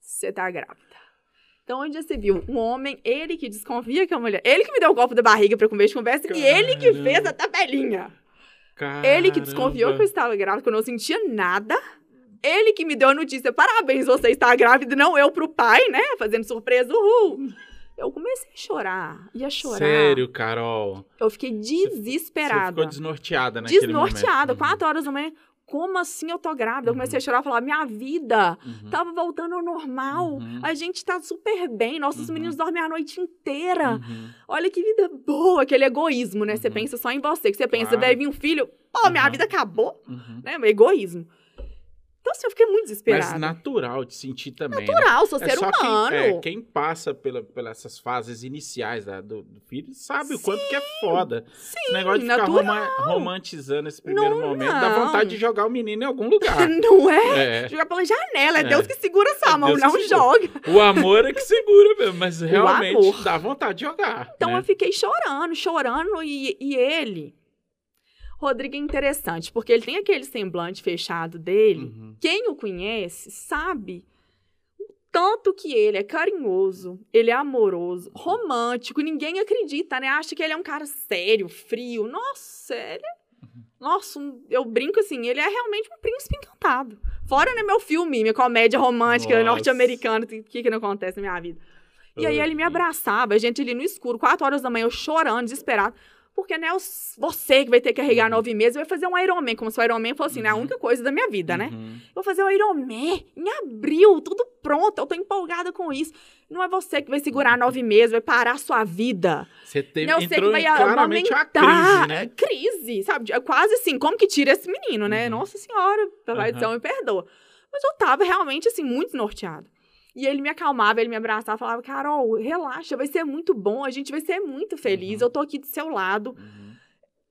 Você tá grávida. Então, onde já se viu? Um homem, ele que desconfia que a mulher. Ele que me deu o golpe da barriga pra comer de conversa e ele que Caramba. fez a tabelinha. Ele que desconfiou que eu Caramba. estava grávida, que eu não sentia nada. Ele que me deu a notícia, parabéns, você está grávida, não eu pro pai, né? Fazendo surpresa, uhul. Eu comecei a chorar, ia chorar. Sério, Carol. Eu fiquei Você desesperada. ficou desnorteada naquele Desnorteada, momento. quatro horas da manhã. Como assim eu tô grávida? Eu comecei a chorar e falar, minha vida Uhum. tava voltando ao normal. Uhum. A gente tá super bem, nossos Uhum. meninos dormem a noite inteira. Uhum. Olha que vida boa, aquele egoísmo, né? Você Uhum. pensa só em você, que você pensa, Claro. vai vir um filho, pô, minha Uhum. vida acabou, Uhum. né? Egoísmo. Então, assim, eu fiquei muito desesperada. Mas natural de sentir também. né? Natural, sou É ser só humano. Quem, é, quem passa pela, pelas essas fases iniciais da- do, do filho sabe o quanto que é foda. Sim, Esse negócio de ficar roma- romantizando esse primeiro Não, momento dá não. vontade de jogar o menino em algum lugar. Não é? É. Jogar pela janela, é, É. Deus que segura sua É mão, Deus não joga. O amor é que segura mesmo, mas realmente dá vontade de jogar. Então né? eu fiquei chorando, chorando, e, e ele. Rodrigo é interessante, porque ele tem aquele semblante fechado dele. Uhum. Quem o conhece sabe o tanto que ele é carinhoso, ele é amoroso, romântico. Ninguém acredita, né? Acha que ele é um cara sério, frio. Nossa, ele é. Uhum. Nossa, um- eu brinco assim, ele é realmente um príncipe encantado. Fora, né, meu filme, minha comédia romântica norte-americana, o que, que não acontece na minha vida. E aí ele me abraçava, a gente ali no escuro, quatro horas da manhã, eu chorando, desesperado. Porque, né, os- você que vai ter que carregar Uhum. nove meses vai fazer um Ironman, como se o Ironman fosse, né, a Uhum. única coisa da minha vida, né? Uhum. Eu vou fazer o Ironman em abril, tudo pronto, eu tô empolgada com isso. Não é você que vai segurar nove meses, vai parar a sua vida. Você teve, Não é você que vai claramente crise, né? É crise, sabe? É quase assim, como que tira esse menino, né? Uhum. Nossa senhora, papai do Aham. céu me perdoa. Mas eu tava realmente, assim, muito norteada. E ele me acalmava, ele me abraçava, falava, Carol, relaxa, vai ser muito bom, a gente vai ser muito feliz, Uhum. eu tô aqui do seu lado. Uhum.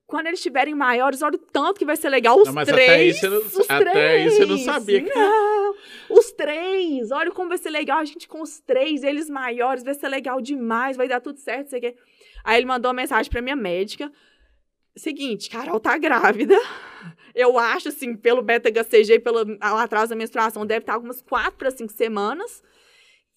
Quando eles estiverem maiores, olha o tanto que vai ser legal os Não, mas três. até você não- os até aí você não sabia que- Não, os três. Olha como vai ser legal a gente com os três, eles maiores, vai ser legal demais, vai dar tudo certo, o quê. Aí ele mandou uma mensagem pra minha médica. Seguinte, Carol tá grávida. Eu acho, assim, pelo beta-HCG e pelo atraso da menstruação, deve estar algumas quatro para cinco semanas.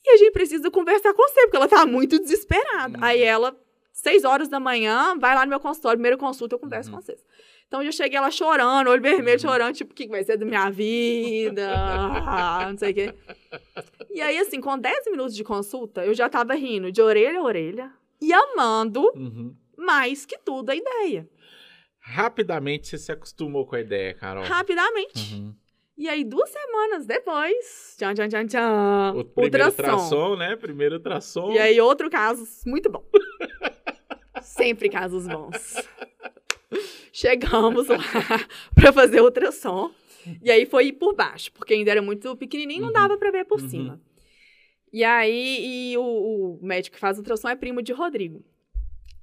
E a gente precisa conversar com você, porque ela tá muito desesperada. Uhum. Aí ela, seis horas da manhã, vai lá no meu consultório, primeira consulta, eu converso Uhum. com vocês. Então eu cheguei lá chorando, olho vermelho, Uhum. chorando, tipo, o que que vai ser da minha vida? Ah, não sei o quê. E aí, assim, com 10 minutos de consulta, eu já tava rindo de orelha a orelha e amando Uhum. mais que tudo a ideia. Rapidamente você se acostumou com a ideia, Carol. Rapidamente. Uhum. E aí, duas semanas depois, tchan, tchan, tchan, tchan, O primeiro ultrassom. ultrassom, né? Primeiro ultrassom. E aí, outro caso muito bom. Sempre casos bons. Chegamos lá pra fazer o ultrassom. E aí foi ir por baixo, porque ainda era muito pequenininho, não Uhum. dava pra ver por Uhum. cima. E aí, e o, o médico que faz o ultrassom é primo de Rodrigo.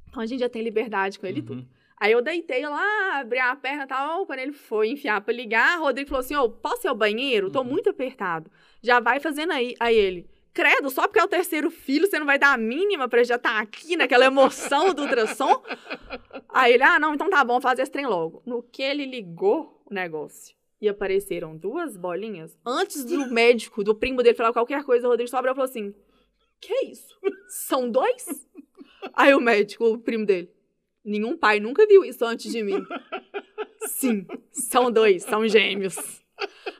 Então a gente já tem liberdade com ele e tudo. Aí eu deitei lá, abri a perna e tal. Quando ele foi enfiar pra ligar, o Rodrigo falou assim: Ô, posso ir ao banheiro? Tô Uhum. muito apertado. Já vai fazendo aí. Aí ele, credo, só porque é o terceiro filho, você não vai dar a mínima pra já estar aqui naquela emoção do ultrassom? Aí ele, ah, não, então tá bom, fazer esse trem logo. No que ele ligou o negócio e apareceram duas bolinhas, antes do médico, do primo dele falar qualquer coisa, o Rodrigo só abriu e falou assim: Que isso? São dois? Aí o médico, o primo dele. Nenhum pai nunca viu isso antes de mim. Sim, são dois, são gêmeos.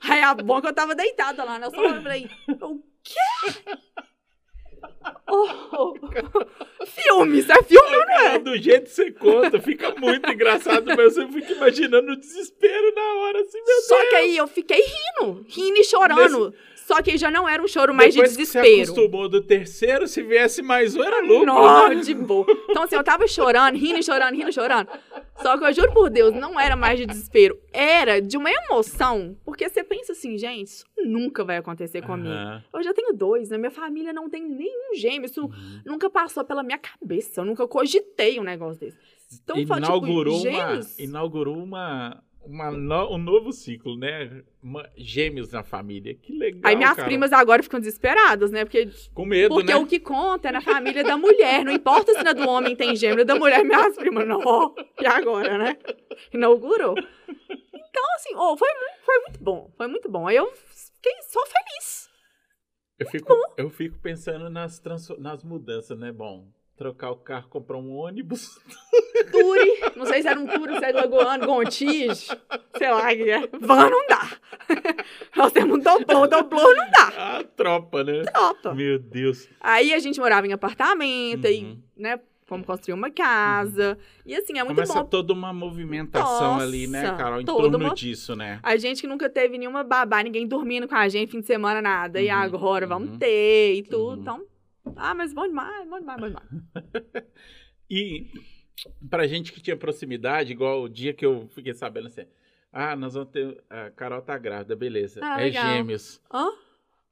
Aí a boca eu tava deitada lá, né? Eu só falei, o quê? Oh, oh. Filme, isso é filme, não Cara, é? do jeito que você conta, fica muito engraçado, mas eu fico imaginando o desespero na hora, assim, meu Só Deus. que aí eu fiquei rindo, rindo e chorando. Só que já não era um choro mais Depois de que você desespero. acostumou do terceiro, se viesse mais um, era lucro. Não, de boa. Então, assim, eu tava chorando, rindo, chorando, rindo, chorando. Só que eu juro por Deus, não era mais de desespero. Era de uma emoção. Porque você pensa assim, gente, isso nunca vai acontecer comigo. Aham. Eu já tenho dois, né? Minha família não tem nenhum gêmeo. Isso Uhum. nunca passou pela minha cabeça. Eu nunca cogitei um negócio desse. Então, foi, tipo, inaugurou uma, gêmeos. inaugurou uma, uma no- um novo ciclo, né? Uma- gêmeos na família. Que legal, Aí minhas cara. primas agora ficam desesperadas, né? Porque, Com medo, porque né? o que conta é na família da mulher. Não importa se na do homem tem gêmeo, da mulher, minhas primas, não. E agora, né? Inaugurou. Então, assim, oh, foi, foi muito bom. Foi muito bom. Aí eu fiquei só feliz. Eu fico, eu fico pensando nas, nas mudanças, né? Bom, trocar o carro, comprar um ônibus. Turi, não sei se era um Turi, se era Lagoano, Gontijo, sei lá o que é. Van não dá. Nós temos um doblô, doblô não dá. A tropa, né? Tropa. Meu Deus. Aí a gente morava em apartamento, aí, Uhum. né, Fomos construir uma casa. E assim, é muito Começa bom. toda uma movimentação ali, né, Nossa, Carol, em torno uma- disso, né? A gente que nunca teve nenhuma babá, ninguém dormindo com a gente fim de semana, nada. E Uhum, agora uhum. vamos ter e tudo. Uhum. Então, ah, mas bom demais, bom demais, bom demais. E pra gente que tinha proximidade, igual o dia que eu fiquei sabendo assim, ah, nós vamos ter, a Carol tá grávida, beleza, Ah, é legal. gêmeos. Hã?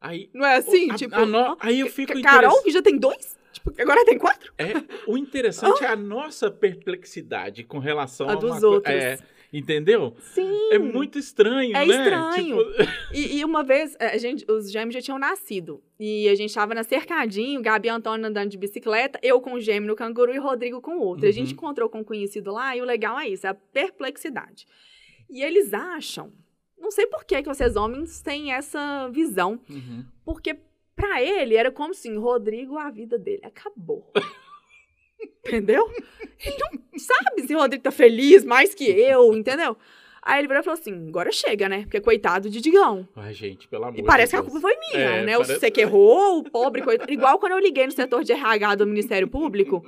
Aí, Não é assim? a- tipo, a no- aí eu fico Ca- Carol, interess- que já tem dois? Tipo, agora tem quatro? É, o interessante é a nossa perplexidade com relação A a, dos co- outros. É, entendeu? Sim. É muito estranho, É né? estranho. Tipo, E, e uma vez, eh, a gente, os gêmeos já tinham nascido. E a gente tava na cercadinho, Gabi e Antônio andando de bicicleta, eu com o gêmeo no canguru e Rodrigo com o outro. E a gente Uhum. encontrou com um conhecido lá e o legal é isso, é a perplexidade. E eles acham, não sei por que, que vocês homens têm essa visão, uhum. porque pra ele era como assim, Rodrigo, a vida dele acabou. entendeu? Ele não sabe se o Rodrigo tá feliz mais que eu, entendeu? Aí ele virou e falou assim, agora chega, né? Porque coitado de Digão. Ai, gente, pelo amor E parece de que a Deus. culpa foi minha, É, né? parece- Você que errou, o pobre, coitado. Igual quando eu liguei no setor de RH do Ministério Público,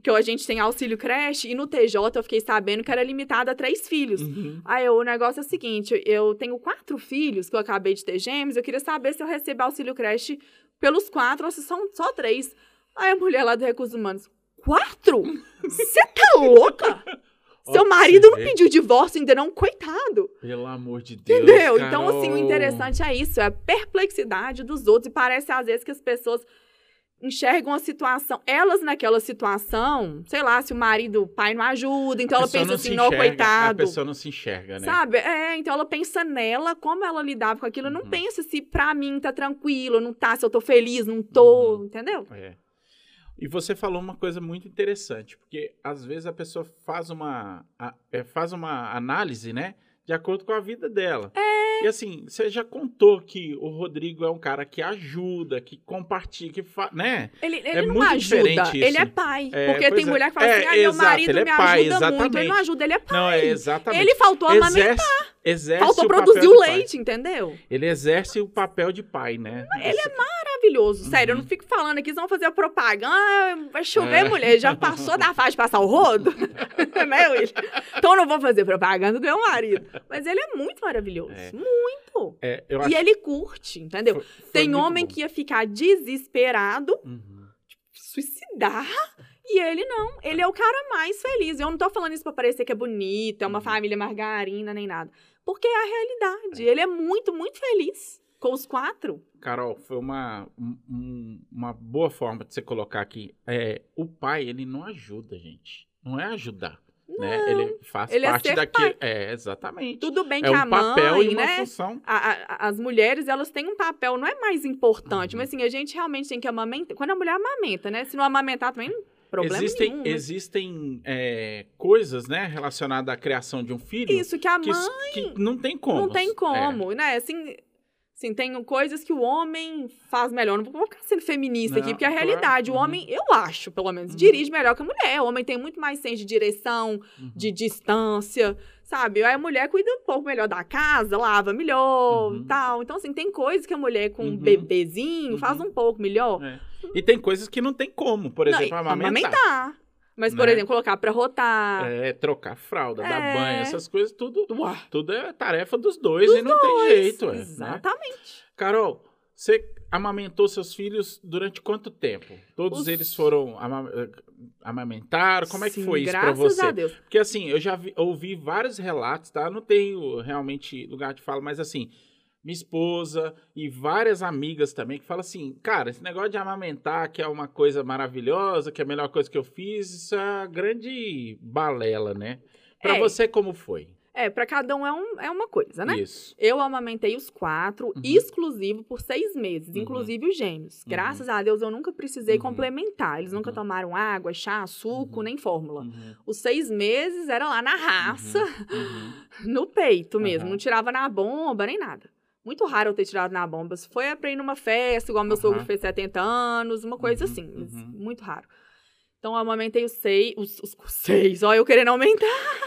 que a gente tem auxílio creche, e no TJ eu fiquei sabendo que era limitado a três filhos. Uhum. Aí o negócio é o seguinte: eu tenho quatro filhos que eu acabei de ter gêmeos, eu queria saber se eu recebo auxílio creche pelos quatro ou se são só três. Aí a mulher lá do Recursos Humanos, quatro? Você tá louca? Seu marido não pediu divórcio ainda não? Coitado. Pelo amor de Deus. Entendeu? Então, assim, o Carol. interessante é isso, é a perplexidade dos outros. E parece, às vezes, que as pessoas enxergam a situação, elas naquela situação, sei lá, se o marido, o pai não ajuda, então A ela pensa não assim, não, coitado. A pessoa não se enxerga, né? Sabe? É, então ela pensa nela, como ela lidava com aquilo. Não Uhum. pensa se pra mim tá tranquilo, não tá, se eu tô feliz, não tô, Uhum. entendeu? É. E você falou uma coisa muito interessante, porque às vezes a pessoa faz uma, a- é, faz uma análise, né? De acordo com a vida dela. É. E assim, você já contou que o Rodrigo é um cara que ajuda, que compartilha, que faz, né? Ele, ele É não muito ajuda, diferente ele é pai. É, porque tem é. mulher que fala É, assim, ah, meu exato, marido ele é me pai, ajuda muito. Ele exatamente. não ajuda, ele é pai. Não, é exatamente. Ele faltou amamentar. exerce, Faltou o produzir o pai. leite, entendeu? Ele exerce o papel de pai, né? Ele Isso- Maravilhoso. Sério, eu Uhum. não fico falando aqui, vão fazer propaganda, ah, vai chover, É. mulher. Já passou da fase de passar o rodo? né, Will? Então eu não vou fazer propaganda do meu marido. Mas ele é muito maravilhoso. É. Muito. É, eu E acho ele curte, entendeu? foi- foi Tem homem bom. que ia ficar desesperado, Uhum. suicidar, e ele não. Ele é o cara mais feliz. Eu não tô falando isso pra parecer que é bonito, é uma Uhum. família margarina, nem nada. Porque é a realidade. Ele é muito, muito feliz com os quatro. Carol, foi uma, um- um- uma boa forma de você colocar aqui. É, o pai, ele não ajuda, gente. Não é ajudar. Né? Ele faz ele é parte ser daquilo. É, exatamente. Tudo bem é que um a mãe, papel e uma né? função. a- a- as mulheres, elas têm um papel, não é mais importante, Uhum. mas assim, a gente realmente tem que amamentar. Quando a mulher amamenta, né? Se não amamentar também, não- problema existem nenhum. né? existem é, coisas, né, relacionadas à criação de um filho Isso, que a mãe que não tem como. não tem É. como, né? Assim, assim, tem coisas que o homem faz melhor. Não vou ficar sendo feminista aqui, Não, porque é a claro. realidade. O Uhum. homem, eu acho, pelo menos, Uhum. dirige melhor que a mulher. O homem tem muito mais senso de direção, Uhum. de distância, sabe? Aí a mulher cuida um pouco melhor da casa, lava melhor Uhum. e tal. Então, assim, tem coisas que a mulher com um Uhum. bebezinho faz Uhum. um pouco melhor. É. E tem coisas que não tem como, por Não, exemplo, e- amamentar. Mas, por Né? exemplo, colocar pra rotar. É, trocar fralda, dar É. banho, essas coisas, tudo, Uá. tudo é tarefa dos dois e não tem jeito. É, né? Exatamente. Carol, você amamentou seus filhos durante quanto tempo? Todos Os- eles foram ama eh, amamentaram? Como é que Sim, foi isso pra graças você? a Deus. Porque assim, eu já vi- ouvi vários relatos, tá? Não tenho realmente lugar de fala, mas assim, minha esposa e várias amigas também que falam assim, cara, esse negócio de amamentar que é uma coisa maravilhosa, que é a melhor coisa que eu fiz, isso é a grande balela, né? Pra É. você como foi? É, pra cada um é, um, é uma coisa, né? Isso. Eu amamentei os quatro, Uhum. exclusivo, por seis meses, Uhum. inclusive os gêmeos. Uhum. Graças a Deus eu nunca precisei Uhum. complementar. Eles nunca Uhum. tomaram água, chá, suco, Uhum. nem fórmula. Os seis meses era lá na raça, no peito mesmo. Não tirava na bomba, nem nada. Muito raro eu ter tirado na bomba. Se foi pra ir numa festa, igual meu Aham. sogro fez 70 anos, uma coisa Uhum, assim. uhum. Muito raro. Então eu amamentei os seis, os, os seis, ó, eu querendo aumentar.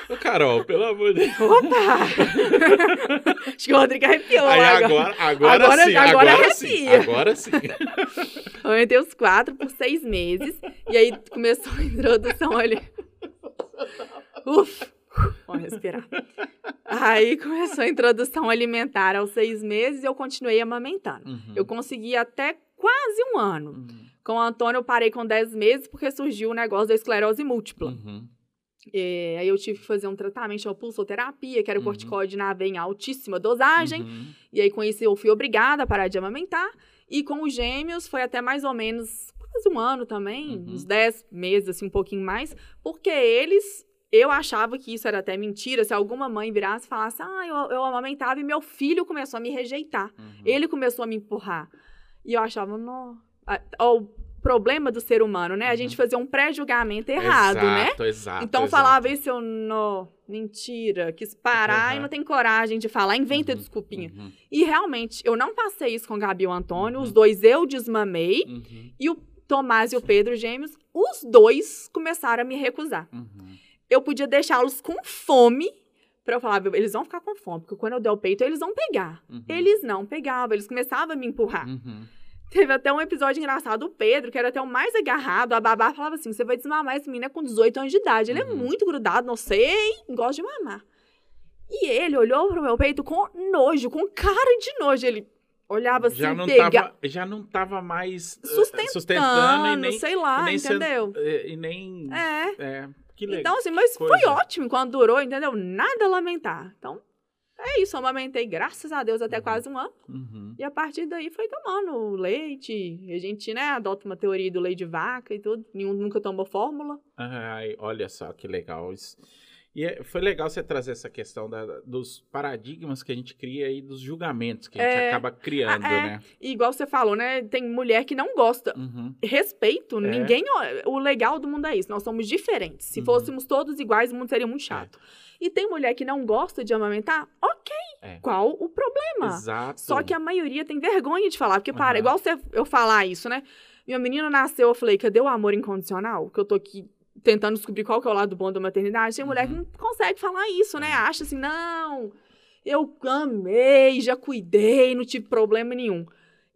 Ô, Carol, pelo amor de Deus. Opa! Acho que o Rodrigo arrepiou Aí agora. agora, agora, sim, agora agora, sim, agora sim. Aumentei os quatro por seis meses. E aí começou a introdução ali. Ufa, vamos respirar. Aí começou a introdução alimentar aos seis meses e eu continuei amamentando. Uhum. Eu consegui até quase um ano. Uhum. Com o Antônio eu parei com 10 meses porque surgiu o negócio da esclerose múltipla. Uhum. É, aí eu tive que fazer um tratamento, chama pulsoterapia, que era o Uhum. corticoide na veia em altíssima dosagem. Uhum. E aí, com isso, eu fui obrigada a parar de amamentar. E com os gêmeos, foi até mais ou menos quase um ano também, Uhum. uns 10 meses, assim, um pouquinho mais. Porque eles, eu achava que isso era até mentira. Se alguma mãe virasse e falasse, ah, eu, eu amamentava e meu filho começou a me rejeitar. Uhum. Ele começou a me empurrar. E eu achava, não. O problema do ser humano, né? A Uhum. gente fazia um pré-julgamento errado, né? Exato, Exato, Então exato. falava isso, eu, não, mentira, quis parar e Aham. não tem coragem de falar, inventa Uhum, desculpinha. Uhum. E realmente, eu não passei isso com o Gabi e o Antônio, Uhum. os dois eu desmamei, Uhum. e o Tomás e o Pedro gêmeos, os dois começaram a me recusar. Uhum. Eu podia deixá-los com fome, pra eu falar, eles vão ficar com fome, porque quando eu der o peito, eles vão pegar. Uhum. Eles não pegavam, eles começavam a me empurrar. Uhum. Teve até um episódio engraçado, o Pedro, que era até o mais agarrado, a babá falava assim, você vai desmamar esse menino é com 18 anos de idade, ele é Uhum. muito grudado, não sei, gosta de mamar. E ele olhou pro meu peito com nojo, com cara de nojo, ele olhava assim, já não, pega, tava, já não tava mais eh, sustentando, sustentando e nem, sei lá, e nem sendo- entendeu? eh, e nem É, é, que legal. então assim, mas foi coisa. ótimo quando durou, entendeu? Nada a lamentar. Então, é isso, eu amamentei, graças a Deus, até Uhum. quase um ano. Uhum. E a partir daí foi tomando leite. A gente, né, adota uma teoria do leite de vaca e tudo. Nenhum nunca tomou fórmula. Ai, olha só que legal isso. E é- foi legal você trazer essa questão da- dos paradigmas que a gente cria e dos julgamentos que a gente É. acaba criando, Ah, é. né? E igual você falou, né? Tem mulher que não gosta. Uhum. Respeito, É. ninguém. O legal do mundo é isso. Nós somos diferentes. Se Uhum. fôssemos todos iguais, o mundo seria muito chato. E tem mulher que não gosta de amamentar? Ok. É. Qual o problema? Exato. Só que a maioria tem vergonha de falar. Porque, para, Aham. igual você, eu falar isso, né? Minha menina nasceu, eu falei, cadê o amor incondicional? Que eu tô aqui tentando descobrir qual que é o lado bom da maternidade. Tem mulher que Uhum. não consegue falar isso, né? É. Acha assim, não, eu amei, já cuidei, não tive problema nenhum.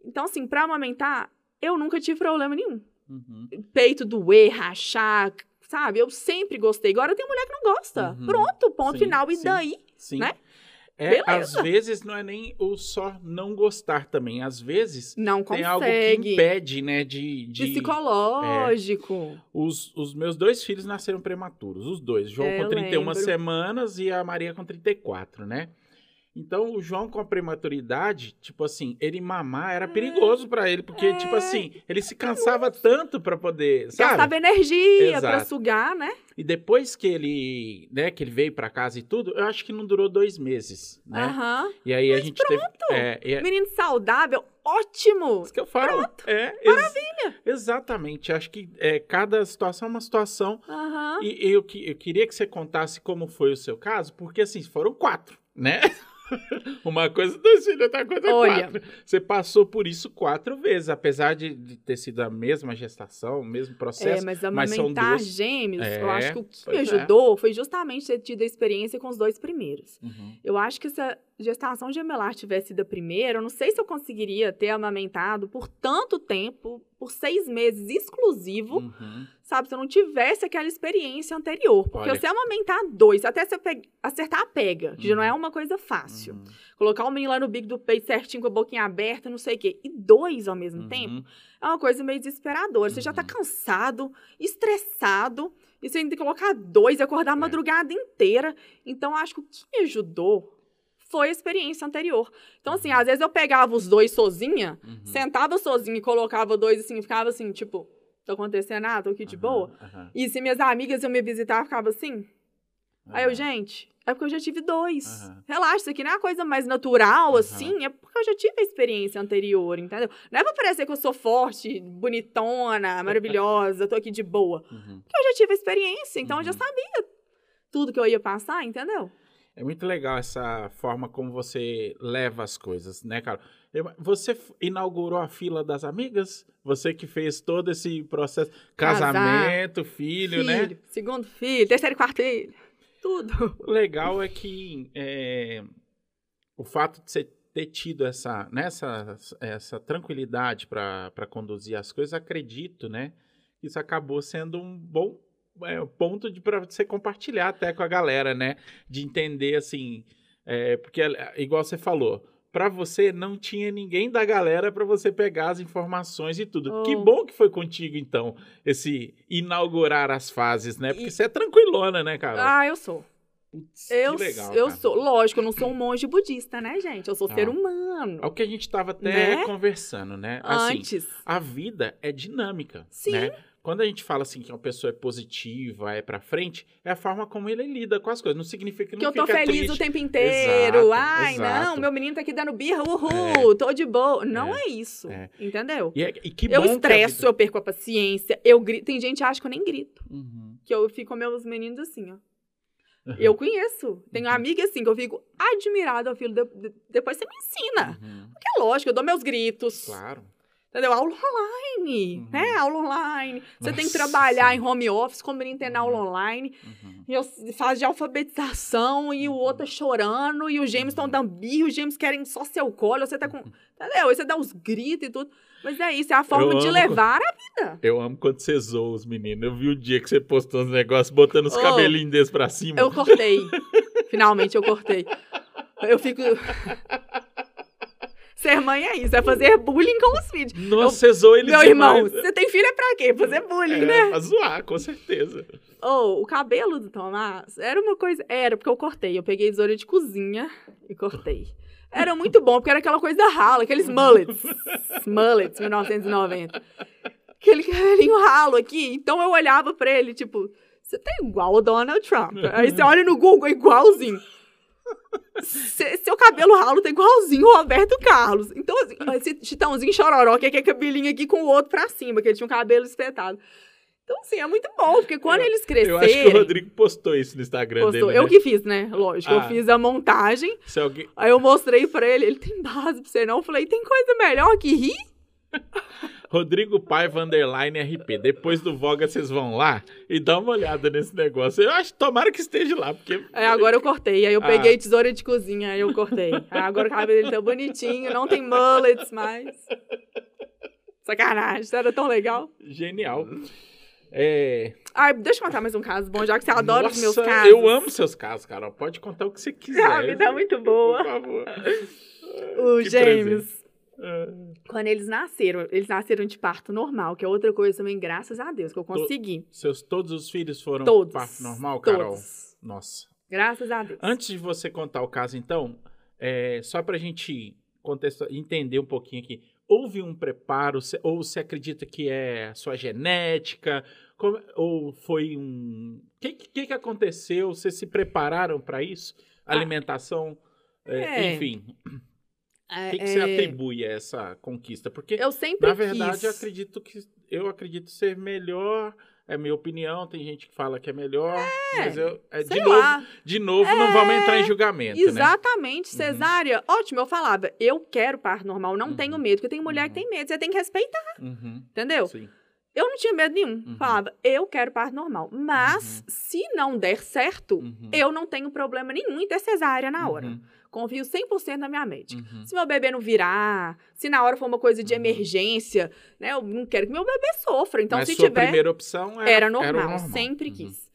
Então, assim, pra amamentar, eu nunca tive problema nenhum. Uhum. Peito doer, rachar, sabe? Eu sempre gostei. Agora tem mulher que não gosta. Uhum. Pronto, ponto Sim, final. E sim. daí? Sim. né? É, às vezes não é nem o só não gostar também. Às vezes Não tem consegue. algo que impede, né, de... de Psicológico. os, os meus dois filhos nasceram prematuros, os dois. João É, com eu 31 lembro. semanas e a Maria com 34, né? Então, o João com a prematuridade, tipo assim, ele mamar era perigoso pra ele, porque, É. tipo assim, ele se cansava tanto pra poder, sabe? Gastava energia pra Exato. sugar, né? E depois que ele, né, que ele veio pra casa e tudo, eu acho que não durou dois meses, né? Aham. E aí a gente teve... É, é, Menino saudável, ótimo. isso que eu falo. É, Maravilha! exatamente. Acho que é, cada situação é uma situação Aham. E eu, que- eu queria que você contasse como foi o seu caso, porque assim, foram quatro, né? Uma coisa dois filhos, outra coisa Olha. quatro. Você passou por isso quatro vezes, apesar de, de ter sido a mesma gestação, o mesmo É, processo. mas mas amamentar duas- gêmeos, É, eu acho que o que me é. ajudou foi justamente ter tido a experiência com os dois primeiros. Uhum. Eu acho que se a gestação gemelar tivesse sido a primeira, eu não sei se eu conseguiria ter amamentado por tanto tempo, por seis meses exclusivo, Uhum. sabe? Se eu não tivesse aquela experiência anterior. Porque Olha. você amamentar dois, até você acertar a pega, que já não Uhum. é uma coisa fácil. Uhum. Colocar o menino lá no bico do peito certinho, com a boquinha aberta, não sei o quê. E dois ao mesmo Uhum. tempo, é uma coisa meio desesperadora. Você já tá Uhum. cansado, estressado, e você ainda tem que colocar dois e acordar a É. madrugada inteira. Então, acho que o que me ajudou foi a experiência anterior. Então, assim, às vezes eu pegava os dois sozinha, Uhum. sentava sozinha e colocava dois assim, e ficava assim, tipo, tô acontecendo nada, tô aqui de Aham, boa. aham, E se minhas amigas iam me visitar, ficava assim. Aí eu, gente, é porque eu já tive dois. Relaxa, isso aqui não é uma coisa mais natural, assim, é porque eu já tive a experiência anterior, entendeu? Não é pra parecer que eu sou forte, bonitona, maravilhosa, tô aqui de boa. Uhum. Porque eu já tive a experiência, então eu já Uhum. sabia tudo que eu ia passar, entendeu? É muito legal essa forma como você leva as coisas, né, cara? Você inaugurou a fila das amigas? Você que fez todo esse processo, Casar. casamento, filho, né? Filho, segundo filho, terceiro e quarto filho, tudo. O legal é que é, o fato de você ter tido essa, né, essa, essa tranquilidade para conduzir as coisas, acredito, né? isso acabou sendo um bom é, ponto de para você compartilhar até com a galera, né? De entender assim, é, porque igual você falou, para você não tinha ninguém da galera para você pegar as informações e tudo. Oh. Que bom que foi contigo então esse inaugurar as fases, né? Porque e... você é tranquilona, né, cara? Ah, eu sou. Putz, eu, legal, eu sou, lógico, eu não sou um monge budista, né, gente? Eu sou ah, ser humano. É o que a gente tava até né? conversando, né? Assim, Antes. A vida é dinâmica, Sim. né? Quando a gente fala assim que uma pessoa é positiva, é pra frente, é a forma como ele lida com as coisas. Não significa que não Que eu tô feliz triste. o tempo inteiro. Exato, Ai, exato. não, meu menino tá aqui dando birra, uhul, é. tô de boa. Não é, é isso, é. entendeu? E, é, e que eu estresso, vida... eu perco a paciência, eu grito. Tem gente que acha que eu nem grito. Uhum. Que eu fico com meus meninos assim, ó. Uhum. Eu conheço. Tenho uhum. amiga assim que eu fico admirada, filho. De, de, depois você me ensina. Uhum. Porque é lógico, eu dou meus gritos. Claro. Entendeu? Aula online, uhum. né? Aula online. Você Nossa, tem que trabalhar em home office, como ele entender aula uhum. online. Uhum. E eu fase de alfabetização, e o outro é chorando, e os gêmeos estão uhum. dando birro, os gêmeos querem só seu colo, você tá com. Entendeu? Aí você dá uns gritos e tudo. Mas é isso, é a forma eu de levar a vida. Eu amo quando você zoa os meninos. Eu vi o dia que você postou uns negócios botando os oh, cabelinhos desses pra cima. Eu cortei. Finalmente eu cortei. Eu fico. Ser mãe é isso, é fazer bullying com os filhos. Nossa, você zoa eles Meu irmão, você tem filho é pra quê? Fazer bullying, é, né? Pra zoar, com certeza. Oh, o cabelo do Tomás era uma coisa... Era, porque eu cortei. Eu peguei tesoura de cozinha e cortei. Era muito bom, porque era aquela coisa da rala, aqueles mullets. mullets, 1990. Aquele cabelinho ralo aqui. Então eu olhava pra ele, tipo... Você tá igual o Donald Trump. Aí você olha no Google, igualzinho seu cabelo ralo tá igualzinho o Roberto Carlos. Então, assim, esse chitãozinho chororó, que é cabelinho aqui com o outro pra cima, que ele tinha um cabelo espetado. Então, assim, é muito bom, porque quando eu, eles crescerem... Eu acho que o Rodrigo postou isso no Instagram postou. dele, né? Eu que fiz, né? Lógico, ah. eu fiz a montagem, alguém... aí eu mostrei pra ele, ele tem base pra você não? Eu falei, tem coisa melhor que rir? Rodrigo Paiva Underline RP. Depois do Voga, vocês vão lá e dá uma olhada nesse negócio. Eu acho, tomara que esteja lá, porque... É, agora eu cortei. Aí eu peguei ah. tesoura de cozinha, aí eu cortei. agora o cabelo dele tá bonitinho, não tem mullets mais. Sacanagem, isso era tão legal. Genial. É... Ai, deixa eu contar mais um caso bom, já que você adora Nossa, os meus casos. Eu amo seus casos, Carol. Pode contar o que você quiser. A vida é muito boa. Por favor. Os gêmeos. Quando eles nasceram, eles nasceram de parto normal, que é outra coisa também, graças a Deus, que eu consegui. To, seus, todos os filhos foram todos, parto normal, Carol? Todos. Nossa. Graças a Deus. Antes de você contar o caso, então, é, só pra gente entender um pouquinho aqui, houve um preparo, ou você acredita que é sua genética, como, ou foi um... O que, que, que aconteceu? Vocês se prepararam para isso? Ah. Alimentação, ah, é, enfim... O que, que você é. atribui a essa conquista? Porque, eu sempre na verdade, eu acredito que eu acredito ser melhor. É minha opinião, tem gente que fala que é melhor, é, mas eu, é, de, novo, de novo, é, não vamos entrar em julgamento. Né? Exatamente, né? cesárea. Uhum. Ótimo, eu falava, eu quero parto normal, não uhum. tenho medo, porque tem mulher uhum. que tem medo, você tem que respeitar. Uhum. Entendeu? Sim. Eu não tinha medo nenhum. Uhum. Falava, eu quero parto normal. Mas, uhum. se não der certo, eu não tenho problema nenhum em ter cesárea na hora. Confio 100% na minha médica. Uhum. Se meu bebê não virar, se na hora for uma coisa de uhum. emergência, né? Eu não quero que meu bebê sofra. Então, Mas se sua tiver. primeira opção era, era, normal, era normal. Sempre uhum. quis.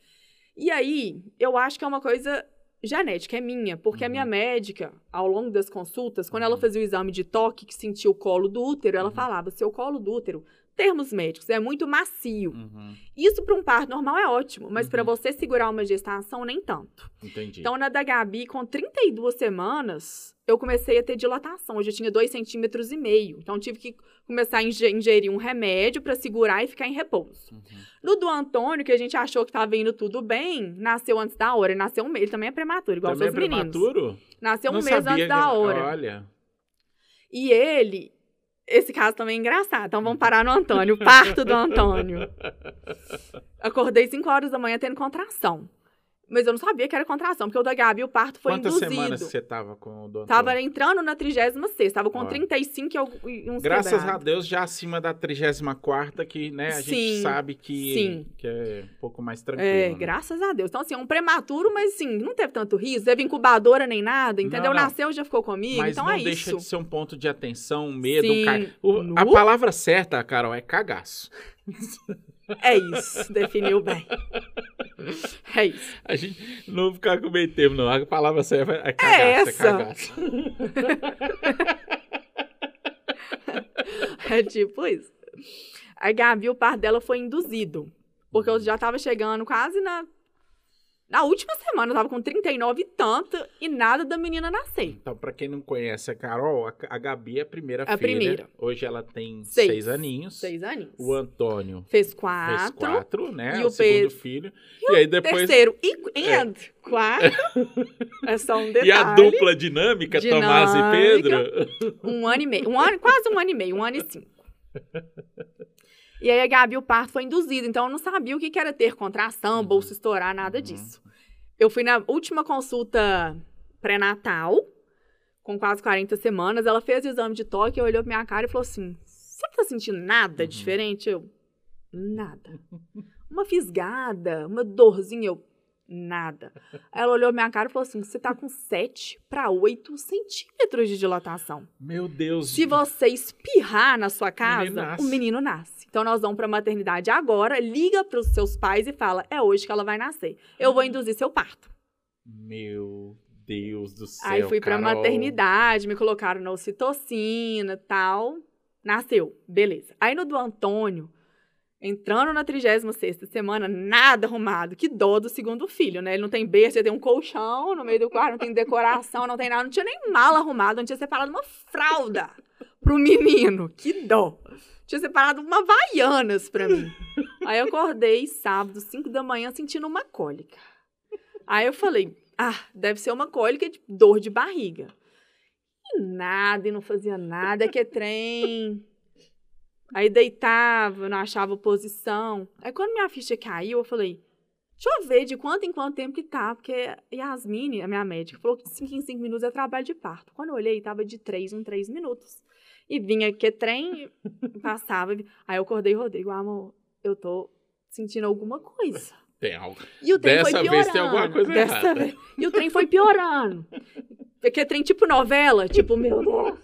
E aí, eu acho que é uma coisa genética, é minha, porque a minha uhum. médica, ao longo das consultas, quando ela uhum. fazia o exame de toque, que sentia o colo do útero, ela falava: seu colo do útero termos médicos, é muito macio. Uhum. Isso para um parto normal é ótimo, mas uhum. para você segurar uma gestação, nem tanto. Entendi. Então, na da Gabi, com 32 semanas, eu comecei a ter dilatação. Eu já tinha 2 centímetros e meio. Então, tive que começar a ingerir um remédio para segurar e ficar em repouso. Uhum. No do Antônio, que a gente achou que estava indo tudo bem, nasceu antes da hora. Ele nasceu um mês. Ele também é prematuro, igual também seus é meninos. prematuro? Nasceu Não um mês antes da hora. Olha. E ele, esse caso também é engraçado. Então vamos parar no Antônio. Parto do Antônio. Acordei 5 horas da manhã tendo contração. Mas eu não sabia que era contração, porque o da Gabi, o parto foi Quantas induzido. semanas você tava com o doutor? Tava entrando na 36 tava com Ó. 35 e uns Graças quebrados. a Deus, já acima da 34 que, né, a sim, gente sabe que, sim. que é um pouco mais tranquilo. É, né? graças a Deus. Então, assim, é um prematuro, mas, assim, não teve tanto risco, teve incubadora nem nada, entendeu? Não, não. Nasceu já ficou comigo, mas então não é deixa isso. de ser um ponto de atenção, medo, sim. Ca... O, a palavra certa, Carol, é cagaço. É isso, definiu bem. É isso. A gente não ficar com meio termo, não. A palavra certa é cagaço, é, essa. é cagaço. é tipo isso. A Gabi, o par dela foi induzido. Porque eu já tava chegando quase na na última semana eu tava com 39 e tanto e nada da menina nascer. Então, pra quem não conhece a Carol, a, a Gabi é a primeira a filha. primeira. Hoje ela tem seis, seis aninhos. Seis aninhos. O Antônio fez quatro. Fez quatro, né? E o, o segundo filho. E, e aí depois. Terceiro e, and é. quatro. é só um detalhe. E a dupla dinâmica, dinâmica Tomás e Pedro. Um ano e meio. Um ano, quase um ano e meio, um ano e cinco. E aí a Gabi, o parto foi induzido, então eu não sabia o que era ter contração, uhum. bolsa estourar, nada uhum. disso. Eu fui na última consulta pré-natal, com quase 40 semanas, ela fez o exame de toque, olhou pra minha cara e falou assim, você não tá sentindo nada uhum. diferente? Eu, nada. Uma fisgada, uma dorzinha, eu, nada. Ela olhou minha cara e falou assim: você tá com 7 para 8 centímetros de dilatação. Meu Deus. Se você espirrar na sua casa, menino o menino nasce. Então nós vamos pra maternidade agora, liga pros seus pais e fala: é hoje que ela vai nascer. Eu vou induzir seu parto. Meu Deus do céu. Aí fui pra maternidade, me colocaram na ocitocina tal. Nasceu. Beleza. Aí no do Antônio entrando na 36 semana, nada arrumado. Que dó do segundo filho, né? Ele não tem berço, ele tem um colchão no meio do quarto, não tem decoração, não tem nada. Não tinha nem mala arrumada, não tinha separado uma fralda pro menino. Que dó. Tinha separado uma Havaianas pra mim. Aí eu acordei sábado, 5 da manhã, sentindo uma cólica. Aí eu falei, ah, deve ser uma cólica de dor de barriga. E nada, e não fazia nada, que é trem Aí deitava, não achava posição. Aí quando minha ficha caiu, eu falei, deixa eu ver de quanto em quanto tempo que tá, porque Yasmine, a minha médica, falou que de 5 em 5 minutos é trabalho de parto. Quando eu olhei, tava de 3 em 3 minutos. E vinha que trem, passava. Aí eu acordei, Rodrigo, amor, eu tô sentindo alguma coisa. Tem algo. E o trem Dessa foi piorando. vez tem alguma coisa Dessa errada. Vez. E o trem foi piorando. Porque é trem tipo novela, tipo, meu Deus.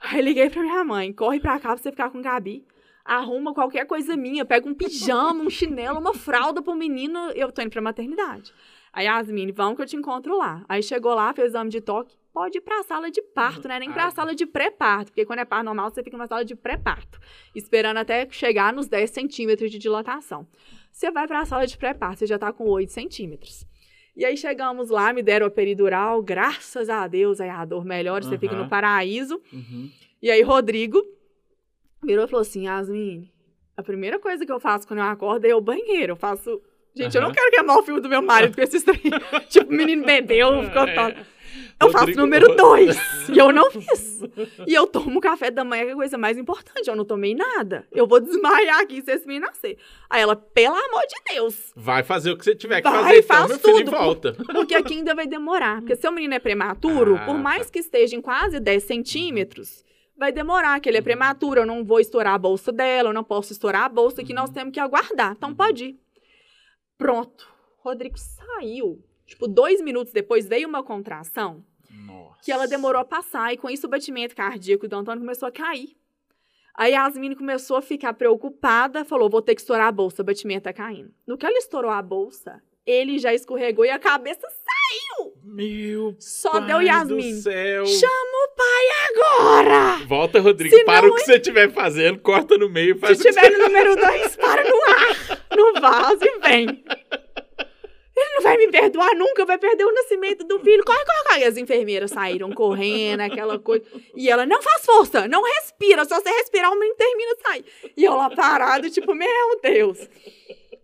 Aí liguei pra minha mãe, corre pra cá pra você ficar com Gabi. Arruma qualquer coisa minha, pega um pijama, um chinelo, uma fralda pro menino. Eu tô indo pra maternidade. Aí, Yasmine, vamos que eu te encontro lá. Aí chegou lá, fez exame de toque. Pode ir pra sala de parto, né? Nem pra sala de pré-parto. Porque quando é parto normal, você fica na sala de pré-parto. Esperando até chegar nos 10 centímetros de dilatação. Você vai pra sala de pré-parto, você já tá com 8 centímetros. E aí chegamos lá, me deram a peridural, graças a Deus, aí a dor melhora, você fica no paraíso. Uhum. E aí Rodrigo virou e falou assim, Yasmin, a primeira coisa que eu faço quando eu acordo é ao banheiro. Eu faço... Gente, uhum. eu não quero queimar o filme do meu marido com esses três. tipo, o menino bebeu, ficou é. Eu faço número dois. e eu não fiz. E eu tomo café da manhã, que é a coisa mais importante. Eu não tomei nada. Eu vou desmaiar aqui se esse menino nascer. Aí ela, pelo amor de Deus. Vai fazer o que você tiver que vai, fazer. Faz então, tudo. Filho, volta. Porque aqui ainda vai demorar. Porque se o menino é prematuro, ah, por mais tá. que esteja em quase 10 centímetros, vai demorar, que ele é uhum. prematuro. Eu não vou estourar a bolsa dela, eu não posso estourar a bolsa, que nós uhum. temos que aguardar. Então pode ir. Pronto. Rodrigo saiu. Tipo, dois minutos depois veio uma contração. Nossa. Que ela demorou a passar, e com isso o batimento cardíaco do Antônio começou a cair. Aí a Yasmine começou a ficar preocupada, falou: vou ter que estourar a bolsa, o batimento tá caindo. No que ela estourou a bolsa, ele já escorregou e a cabeça saiu! Meu Só pai deu Yasmin. do céu. Chama o pai agora! Volta, Rodrigo. Se para o que você estiver fazendo, corta no meio. Faz Se tiver no número dois, para no ar, no vaso e vem. Não vai me perdoar nunca, vai perder o nascimento do filho. Corre, corre, corre. E as enfermeiras saíram correndo, aquela coisa. E ela, não faz força, não respira. Só você respirar, o menino termina de sair. E eu lá parado, tipo, meu Deus.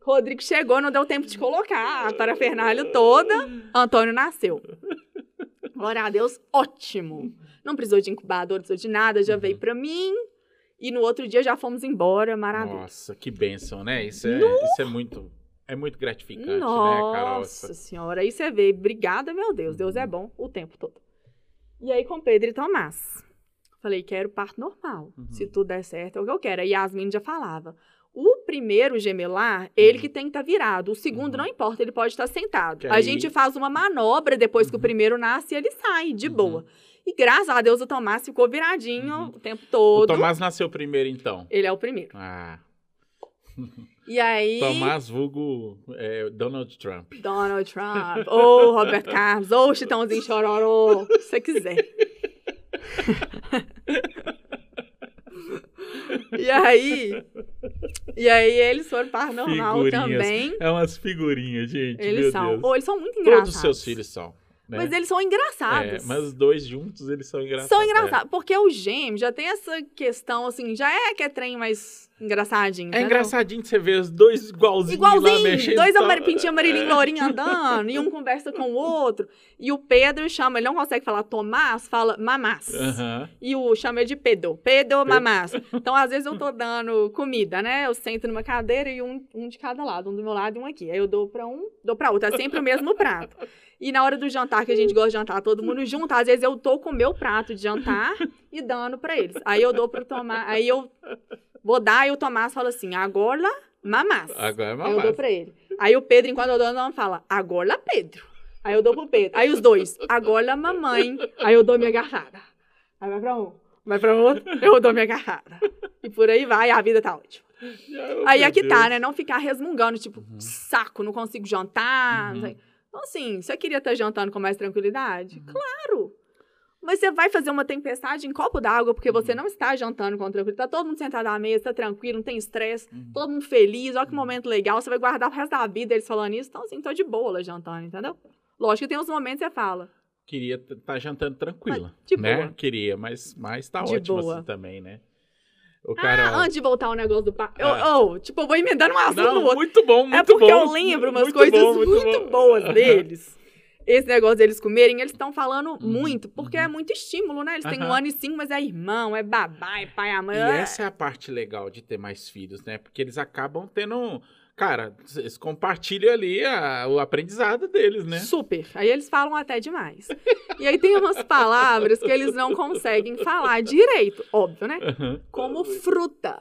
Rodrigo chegou, não deu tempo de colocar a parafernália toda. Antônio nasceu. Glória a Deus, ótimo. Não precisou de incubador, não precisou de nada, já veio pra mim. E no outro dia já fomos embora, maravilha. Nossa, que bênção, né? Isso é, isso é muito é muito gratificante, Nossa né, Carol? Nossa senhora, aí você vê, obrigada, meu Deus, Deus é bom o tempo todo. E aí com Pedro e Tomás. Falei, quero parto normal. Uhum. Se tudo der certo, é o que eu quero. Aí Yasmin já falava, O primeiro gemelar, ele Uhum. que tem que estar virado. O segundo, Uhum. não importa, ele pode estar sentado. Que A aí- gente faz uma manobra depois que o Uhum. primeiro nasce e ele sai, de Uhum. boa. E graças a Deus o Tomás ficou viradinho Uhum. o tempo O todo. Tomás nasceu primeiro, então. Ele é o primeiro. Ah, E aí. Tomás vulgo é, Donald Trump. Donald Trump, ou Roberto Carlos, ou Chitãozinho Chororô, se você quiser. e aí, e aí eles foram para normal Figurinhas. também. É umas figurinhas, gente. Eles são, Deus. ou eles são muito engraçados. Todos os seus filhos são. Né? Mas eles são É, engraçados. mas os dois juntos, eles são engraçados. São engraçados, porque o gêmeo já tem essa questão, assim, já é que é trem mais engraçadinho, É, é entendeu? engraçadinho você ver os dois igualzinhos lá Igualzinho, mexendo. dois tal. amar pintinho amarelinho lourinho andando, e um conversa com o outro. E o Pedro chama, ele não consegue falar Tomás, fala mamás. E o chama ele de Pedro, Pedro mamás. Então, às vezes eu tô dando comida, né? Eu sento numa cadeira e um, um de cada lado, um do meu lado e um aqui. Aí eu dou pra um, dou pra outro, é sempre o mesmo prato. E na hora do jantar, que a gente gosta de jantar todo mundo junto, às vezes eu tô com o meu prato de jantar e dando pra eles. Aí eu dou pro Tomás, aí eu vou dar e o Tomás fala assim, agora mamás. Agora é Aí eu dou pra ele. Aí o Pedro, enquanto eu dou, não fala, agora Pedro. Aí eu dou pro Pedro. Aí os dois, agora mamãe. Aí eu dou minha garrada. Aí vai pra um, vai pra outro, eu dou minha garrada. E por aí vai, a vida tá ótima. Oh, Aí é que tá, Deus. né? Não ficar resmungando, tipo, Uhum. saco, não consigo jantar. não Uhum. sei. Então, assim, você queria estar jantando com mais tranquilidade? Uhum. Claro! Mas você vai fazer uma tempestade em copo d'água porque você Uhum. não está jantando com tranquilidade. Tá todo mundo sentado à mesa, tá tranquilo, não tem estresse, Uhum. todo mundo feliz, olha que momento legal. Você vai guardar o resto da vida eles falando isso. Então, assim, tô de boa lá jantando, entendeu? Lógico que tem uns momentos que você fala. Queria estar jantando tranquila. de né? boa. Queria, mas, mas tá De ótimo boa. assim também, né? O cara. Ah, antes de voltar ao negócio do papo. Ah. Eu, eu, tipo, eu vou emendando um assunto no Não, outro. muito bom, muito é porque bom. eu lembro umas coisas bom, muito, muito bom. boas deles. Esse negócio deles comerem, eles estão falando Uhum, muito, porque uhum. é muito estímulo, né? Eles têm um ano e cinco, mas é irmão, é babá, é pai, é mãe. E é- essa é a parte legal de ter mais filhos, né? Porque eles acabam tendo. Cara, eles compartilham ali a- o aprendizado deles, né? Super. Aí eles falam até demais. e aí tem umas palavras que eles não conseguem falar direito, óbvio, né? Como fruta.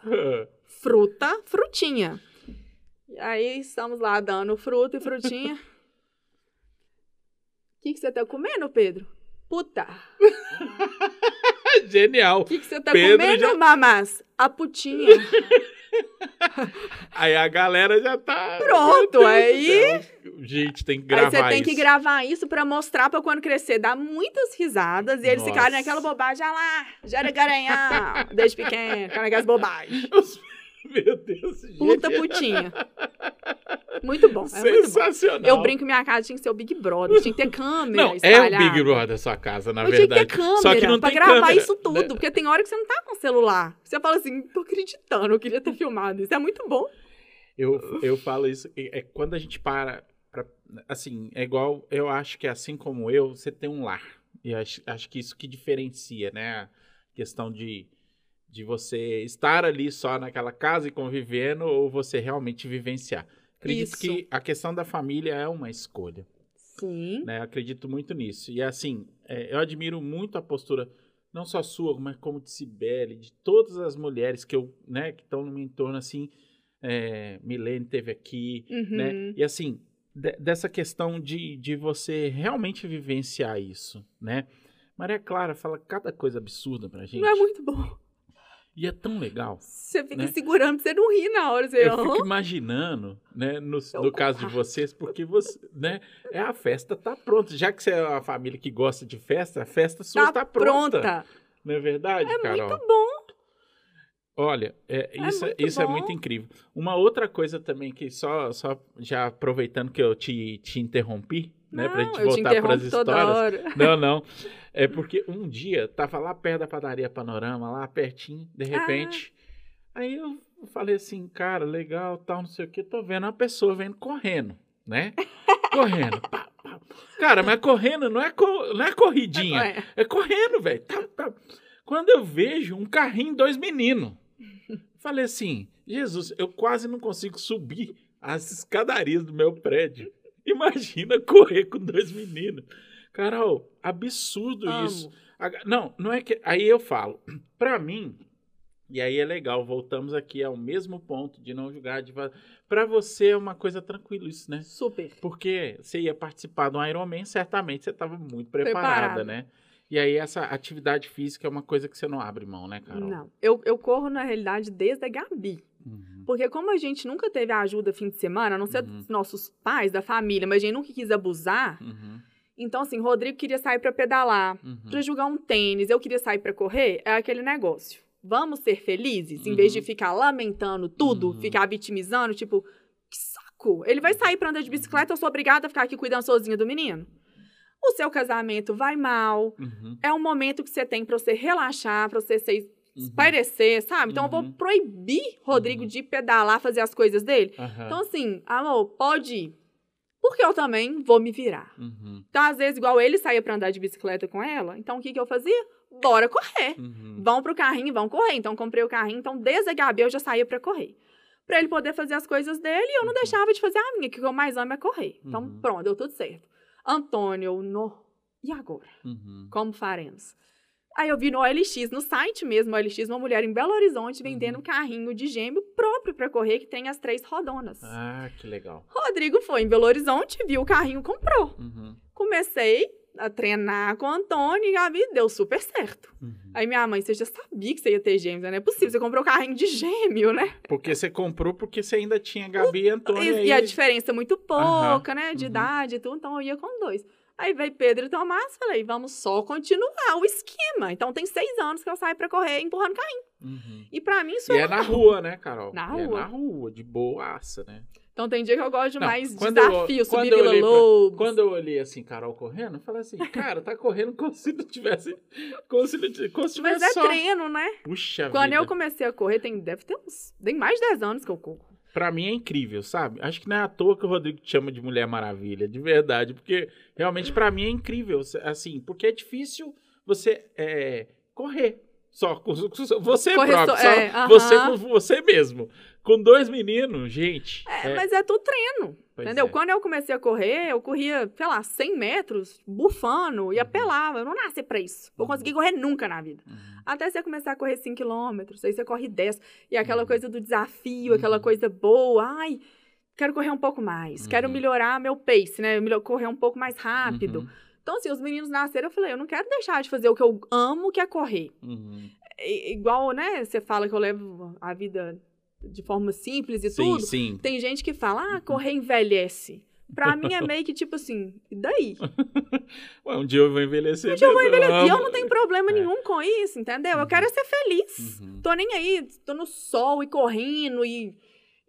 Fruta, frutinha. E aí estamos lá dando fruta e frutinha. O que, que você tá comendo, Pedro? Puta. Genial. O que, que você tá Pedro comendo, já- mamás? A putinha. Aí a galera já tá. Pronto, aí-. Gente, tem que Aí gravar você tem que isso. gravar isso pra mostrar pra quando crescer, dar muitas risadas e eles Nossa. ficarem naquela bobagem, ah lá, já era garanhão, desde pequeno, ficar naquelas bobagens. Meu Deus, gente. Puta putinha. Muito bom, é muito bom. Sensacional. Eu brinco que minha casa tinha que ser o Big Brother, tinha que ter câmera Não, é o espalhada. Big Brother da sua casa, na Mas tinha que verdade. ter câmera Só que não pra tem gravar câmera. isso tudo, porque tem hora que você não tá com o celular. Você fala assim, tô acreditando, eu queria ter filmado isso. É muito bom. Eu, eu falo isso, é é quando a gente para, pra- assim, é igual, eu acho que assim como eu, você tem um lar. E acho, acho que isso que diferencia, né? A questão de, de você estar ali só naquela casa e convivendo ou você realmente vivenciar. Acredito Isso. que a questão da família é uma escolha, Sim. né? Acredito muito nisso. E assim, é, eu admiro muito a postura, não só sua, mas como de Cibele, de todas as mulheres que eu, né, que estão no meu entorno, assim, é, Milene teve aqui, Uhum. né? E assim, de- dessa questão de, de você realmente vivenciar isso, né? Maria Clara fala cada coisa absurda pra gente. Não é muito bom. E é tão legal. Você fica Né? segurando pra você não rir na hora. Você, Eu fico imaginando, né, no, Eu no caso de vocês, porque você, né, é a festa tá pronta. Já que você é uma família que gosta de festa, a festa sua tá tá, pronta. pronta. Não é verdade, É Carol? muito bom. Olha, é, É isso, muito isso é bom. muito incrível. Uma outra coisa também que só, só já aproveitando que eu te, te interrompi, né, pra Não, gente eu te voltar para as histórias. Não, não. É porque um dia tava lá perto da padaria Panorama, lá pertinho, de repente. Aí eu falei assim, cara, legal, tal, não sei o que, tô vendo uma pessoa vendo correndo, né? Correndo. pá, pá. Cara, mas correndo não é, co- não é corridinha. É. É correndo, velho. Tá, tá. Quando eu vejo um carrinho, dois meninos. Falei assim, Jesus, eu quase não consigo subir as escadarias do meu prédio. Imagina correr com dois meninos. Carol, absurdo Amo. isso. Não, não é que. Aí eu falo, pra mim, E aí é legal, voltamos aqui ao mesmo ponto de não julgar. De... Para você é uma coisa tranquila isso, né? Super. Porque você ia participar do Ironman, certamente você estava muito preparada, Preparada. né? E aí essa atividade física é uma coisa que você não abre mão, né, Carol? Não. Eu, eu corro, na realidade, desde a Gabi. Uhum. Porque como a gente nunca teve ajuda fim de semana, a não ser Uhum. dos nossos pais, da família, mas a gente nunca quis abusar. Uhum. Então, assim, Rodrigo queria sair pra pedalar, Uhum. pra jogar um tênis, eu queria sair pra correr, é aquele negócio. Vamos ser felizes, em vez de Uhum. ficar lamentando tudo, Uhum. ficar vitimizando, tipo, que saco. Ele vai sair pra andar de bicicleta, eu sou obrigada a ficar aqui cuidando sozinha do menino. O seu casamento vai mal, Uhum. é um momento que você tem pra você relaxar, pra você se Uhum. espairecer, sabe? Então eu Uhum. vou proibir Rodrigo Uhum. de pedalar, fazer as coisas dele. Então, assim, amor, pode ir. Porque eu também vou me virar. Uhum. Então, às vezes, igual ele saía pra andar de bicicleta com ela, então o que, que eu fazia? Bora correr. Uhum. Vão pro carrinho e vão correr. Então, comprei o carrinho, então desde a Gabi eu já saía pra correr. Pra ele poder fazer as coisas dele e eu não Uhum. deixava de fazer a minha, que o que eu mais amo é correr. Então, Uhum. pronto, deu tudo certo. Antônio, no... e agora? Uhum. Como faremos? Aí eu vi no OLX, no site mesmo, OLX, uma mulher em Belo Horizonte vendendo Uhum. um carrinho de gêmeo próprio pra correr, que tem as três rodonas. Ah, que legal. Rodrigo foi em Belo Horizonte, viu o carrinho, comprou. Uhum. Comecei a treinar com o Antônio e vida deu super certo. Uhum. Aí minha mãe, você já sabia que você ia ter gêmeos, né? Não é possível, você comprou o carrinho de gêmeo, né? Porque você comprou porque você ainda tinha Gabi e Antônio E, aí. e a diferença é muito pouca, né? De Uhum. idade e tudo, então eu ia com dois. Aí veio Pedro e Tomás, falei, vamos só continuar o esquema. Então tem seis anos que eu saio pra correr empurrando carrinho. Uhum. E pra mim isso E é é na rua, né, Carol? Na E É rua. na rua, de boaça, né? Então tem dia que eu gosto de Não, mais eu- desafio, quando subir eu Vila Lobos. Quando eu olhei assim, Carol correndo, eu falei assim, cara, tá correndo como se não tivesse. Como se, não tivesse, como se Mas tivesse é só. treino, né? Puxa Quando vida. eu comecei a correr, tem, deve ter uns. Tem mais de 10 anos que eu corro. Pra mim é incrível, sabe? Acho que não é à toa que o Rodrigo te chama de Mulher Maravilha, de verdade. Porque realmente pra mim é incrível, assim, porque é difícil você é, correr. Só com com você próprio, só- é, você com você mesmo. Com dois meninos, gente. É, é, mas é tudo treino. pois entendeu? é. Quando eu comecei a correr, eu corria, sei lá, 100 metros, bufando, e Uhum. apelava. Eu não nasci pra isso. Não Uhum. consegui correr nunca na vida. Uhum. Até você começar a correr 5 quilômetros, aí você corre 10. E aquela Uhum. coisa do desafio, aquela Uhum. coisa boa. Ai, quero correr um pouco mais. Quero Uhum. melhorar meu pace, né? Correr um pouco mais rápido. Uhum. Então, assim, os meninos nasceram, eu falei, eu não quero deixar de fazer o que eu amo, que é correr. Uhum. I- igual, né? Você fala que eu levo a vida de forma simples e Sim, tudo. sim. Tem gente que fala, ah, correr envelhece. Pra mim é meio que tipo assim, e daí? Ué, um dia eu vou envelhecer. Um dia eu vou envelhecer. E eu não tenho problema É. nenhum com isso, entendeu? Eu quero é ser feliz. Uhum. Tô nem aí, tô no sol e correndo e,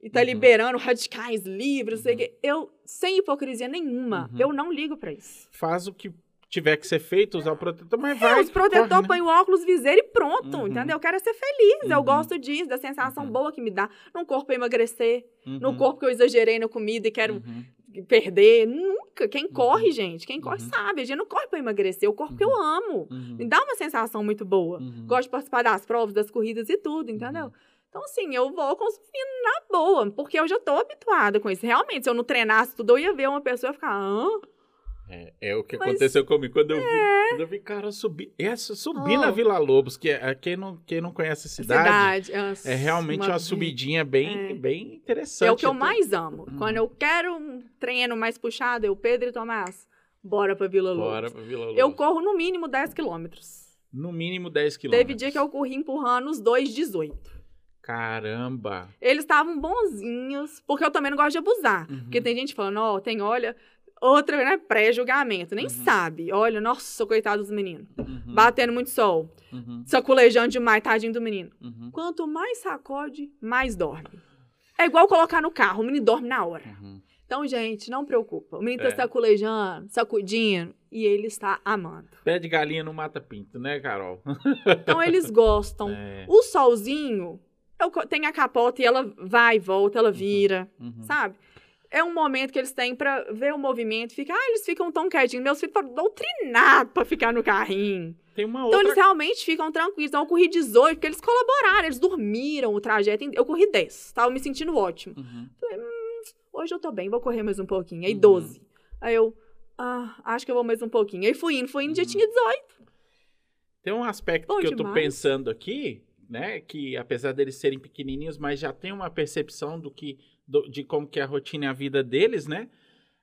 e tá Uhum. liberando radicais livres, não sei o quê. Eu, sem hipocrisia nenhuma, Uhum. eu não ligo pra isso. Faz o que tiver que ser feito, usar o protetor, mas É, vai. os protetor, corre, né? põe o óculos, viseira e pronto, Uhum. entendeu? Eu quero ser feliz, eu Uhum. gosto disso, da sensação Uhum. boa que me dá no corpo emagrecer, no Uhum. corpo que eu exagerei na comida e quero Uhum. perder. Nunca. Quem corre, gente, quem corre Uhum. sabe. A gente não corre pra emagrecer, o corpo que eu amo. Uhum. Me dá uma sensação muito boa. Uhum. Gosto de participar das provas, das corridas e tudo, entendeu? Então, assim, eu vou consumindo na boa, porque eu já tô habituada com isso. Realmente, se eu não treinasse tudo, eu ia ver uma pessoa e ficar, hã? É, é o que Mas- aconteceu comigo quando eu vi, quando eu vi cara subir, essa subir Oh. na Vila Lobos, que é, quem não quem não conhece a cidade, Cidade. nossa, é realmente uma, vez. subidinha bem É. bem interessante. É o que eu Até- mais amo. Uhum. Quando eu quero um treino mais puxado, eu, Pedro e Tomás, bora pra Vila Lobos. Bora pra Vila Lobos. Eu corro no mínimo 10 quilômetros. no mínimo 10 quilômetros. Teve dia que eu corri empurrando os dois 18. Caramba. Eles estavam bonzinhos, porque eu também não gosto de abusar. Uhum. Porque tem gente falando, ó, tem, olha, outra, né, pré-julgamento. Nem Uhum. sabe. Olha, nossa, coitado dos meninos. Uhum. Batendo muito sol. Uhum. Saculejando demais, tadinho do menino. Uhum. Quanto mais sacode, mais dorme. É igual colocar no carro, o menino dorme na hora. Uhum. Então, gente, não preocupa. O menino É. tá saculejando, sacudindo, e ele está amando. Pé de galinha não mata pinto, né, Carol? Então, eles gostam. É. O solzinho, eu co- tem a capota e ela vai e volta, ela vira. Uhum. sabe? É um momento que eles têm pra ver o movimento, fica, ah, eles ficam tão quietinhos. Meus filhos foram doutrinados pra ficar no carrinho. Tem uma Então outra eles realmente ficam tranquilos. Então eu corri 18, porque eles colaboraram, eles dormiram o trajeto. Eu corri 10, tava me sentindo ótimo. Uhum. Hoje eu tô bem, vou correr mais um pouquinho. Aí Uhum. 12. Aí eu, ah, acho que eu vou mais um pouquinho. Aí fui indo, fui indo, já Uhum. tinha 18. Tem um aspecto Bom que eu tô demais. pensando aqui, né? Que apesar deles serem pequenininhos, mas já tem uma percepção do que, do, de como que é a rotina e a vida deles, né?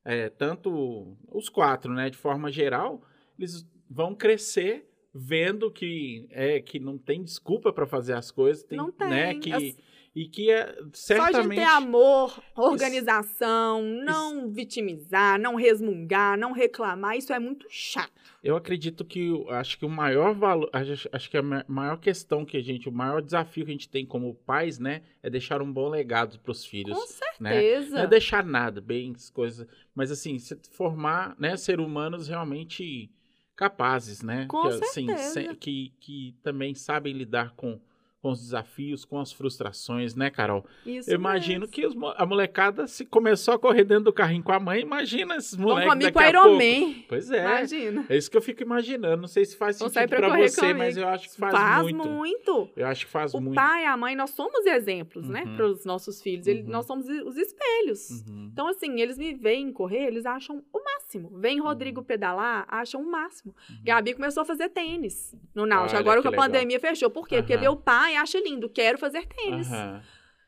É, tanto os quatro, né? De forma geral, eles vão crescer vendo que é que não tem desculpa para fazer as coisas, tem, Não tem. né? Que As- e que é Só de certamente ter amor, organização, não vitimizar, não resmungar, não reclamar, isso é muito chato. Eu acredito que acho que o maior valor, acho, acho que a ma- maior questão que a gente, o maior desafio que a gente tem como pais, né, é deixar um bom legado para os filhos, Com né? certeza. Não é deixar nada, bens, coisas, mas assim, se- formar, né, ser humanos realmente capazes, né? Com que, assim, certeza. se- que, que também sabem lidar com, com os desafios, com as frustrações, né, Carol? Isso Eu imagino mesmo. que os a molecada, se começou a correr dentro do carrinho com a mãe, imagina esses moleques daqui com a Iron pouco. Man. Pois é. Imagina. É isso que eu fico imaginando. Não sei se faz sentido sair pra você, mas eu acho que faz, muito. muito. Eu acho que faz O muito. pai e a mãe, nós somos exemplos, né, Uhum. para os nossos filhos. Uhum. nós somos os espelhos. Uhum. Então, assim, eles me veem correr, eles acham o máximo. Vem Rodrigo Uhum. pedalar, acham o máximo. Uhum. Gabi começou a fazer tênis no Náutico. Agora que a legal. pandemia fechou. Por quê? Porque Aham. meu pai acha lindo, quero fazer tênis. Aham.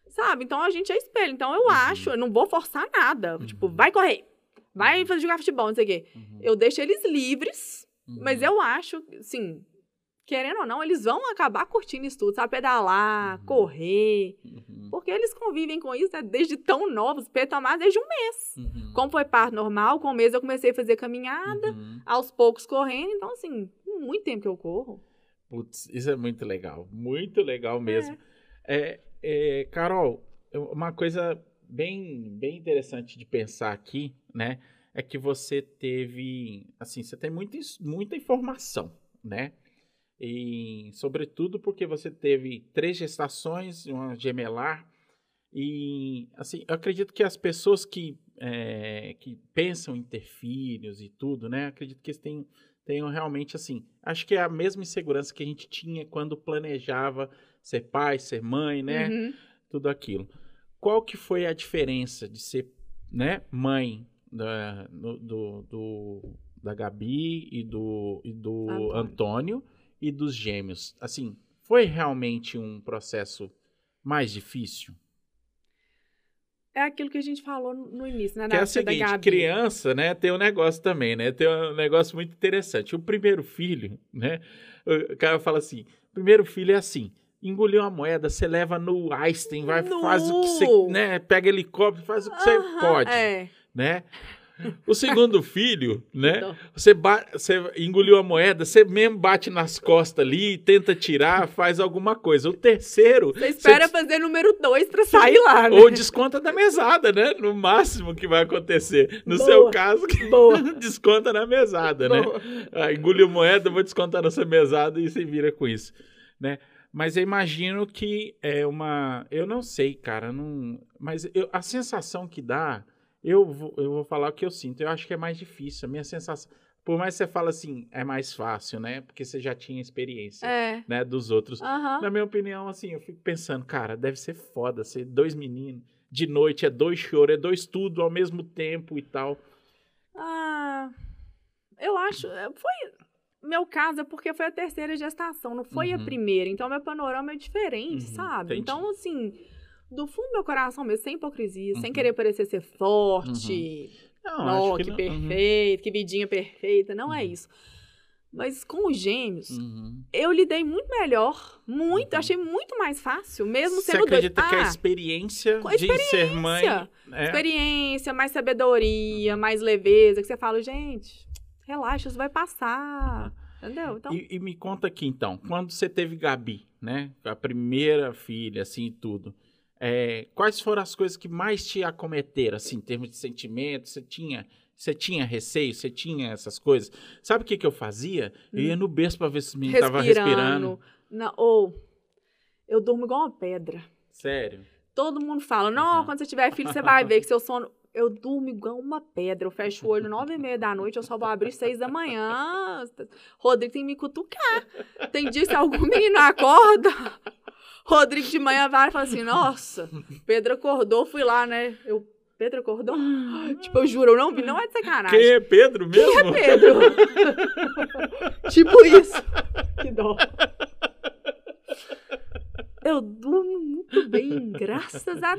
Sabe? Então a gente é espelho. Então eu Uhum. acho, eu não vou forçar nada. Uhum. Tipo, vai correr. Vai fazer jogar futebol, não sei o quê. Uhum. Eu deixo eles livres, Uhum. mas eu acho, assim, querendo ou não, eles vão acabar curtindo isso tudo, sabe? Pedalar, Uhum. correr. Uhum. Porque eles convivem com isso né, desde tão novos. Pedro Tomás desde um mês. Uhum. Como foi parto normal, com um mês eu comecei a fazer caminhada, Uhum. aos poucos correndo. Então, assim, muito tempo que eu corro. Putz, isso é muito legal. Muito legal mesmo. É, é, Carol, eu- uma coisa bem, bem interessante de pensar aqui, né? É que você teve, assim, você tem muita, muita informação, né? E, sobretudo porque você teve três gestações, uma gemelar, e, assim, eu acredito que as pessoas que, é, que pensam em ter filhos e tudo, né? Acredito que eles têm, tenham realmente, assim, acho que é a mesma insegurança que a gente tinha quando planejava ser pai, ser mãe, né? Uhum. Tudo aquilo. Qual que foi a diferença de ser, né, mãe da, no- do, do- da Gabi e do, e do Antônio. Antônio e dos gêmeos? Assim, foi realmente um processo mais difícil? É aquilo que a gente falou no no início, né? Que é o seguinte, criança, né, tem um negócio também, né? Tem um negócio muito interessante. O primeiro filho, né? O cara fala assim: primeiro filho é assim. Engoliu uma moeda, você leva no Einstein, vai, faz o que você, né? Pega helicóptero, faz o que você Aham, pode, É. né? O segundo filho, né? Então, Você, você engoliu a moeda, você mesmo bate nas costas ali, tenta tirar, faz alguma coisa. O terceiro, Você espera você- fazer número dois pra sair lá, né? ou desconta da mesada, né? No máximo que vai acontecer. No Boa. seu caso, Boa. desconta na mesada, né? Boa. Ah, engoliu moeda, vou descontar na sua mesada e se vira com isso, né? Mas eu imagino que é uma... Eu não sei, cara, não... mas eu- a sensação que dá, eu vou, eu vou falar o que eu sinto. Eu acho que é mais difícil. A minha sensação... Por mais que você fala assim, é mais fácil, né? Porque você já tinha experiência, É. né? Dos outros. Aham. Na minha opinião, assim, eu fico pensando, cara, deve ser foda ser dois meninos. De noite é dois choros, é dois tudo ao mesmo tempo e tal. Ah, eu acho. é, Foi. Meu caso é porque foi a terceira gestação, não foi a Uhum. primeira. Então, meu panorama é diferente, Uhum, sabe? entendi. Então, assim, do fundo do meu coração mesmo, sem hipocrisia, sem Uhum. querer parecer ser forte, Não, ó, acho que, não- perfeito, que vidinha perfeita. Não é Uhum. isso. Mas com os gêmeos, Uhum. eu lidei muito melhor. Muito, Uhum. achei muito mais fácil, mesmo Você sendo dois. acredita que a Ah, experiência, com de ser mãe... É, experiência, mais sabedoria, mais leveza, que você fala, gente, relaxa, isso vai passar. Entendeu? Então, e, e me conta aqui, então, quando você teve Gabi, né? A primeira filha, assim, e tudo. É, quais foram as coisas que mais te acometeram, assim, em termos de sentimento? Você tinha... Você tinha receio? Você tinha essas coisas? Sabe o que, que eu fazia? Eu ia no berço pra ver se o menino tava respirando. Na- ou eu durmo igual uma pedra. Sério? Todo mundo fala, não, Uhum. quando você tiver filho, você vai ver que seu sono. Eu durmo igual uma pedra. Eu fecho o olho nove e meia da noite, eu só vou abrir seis da manhã. Rodrigo tem que me cutucar. Tem dia que algum menino acorda. Rodrigo de manhã vai e fala assim: Nossa, Pedro acordou, fui lá, né? Eu, Pedro acordou? Tipo, eu juro, eu não vi, não é de sacanagem. Quem é Pedro mesmo? Pedro. tipo isso. Que dó.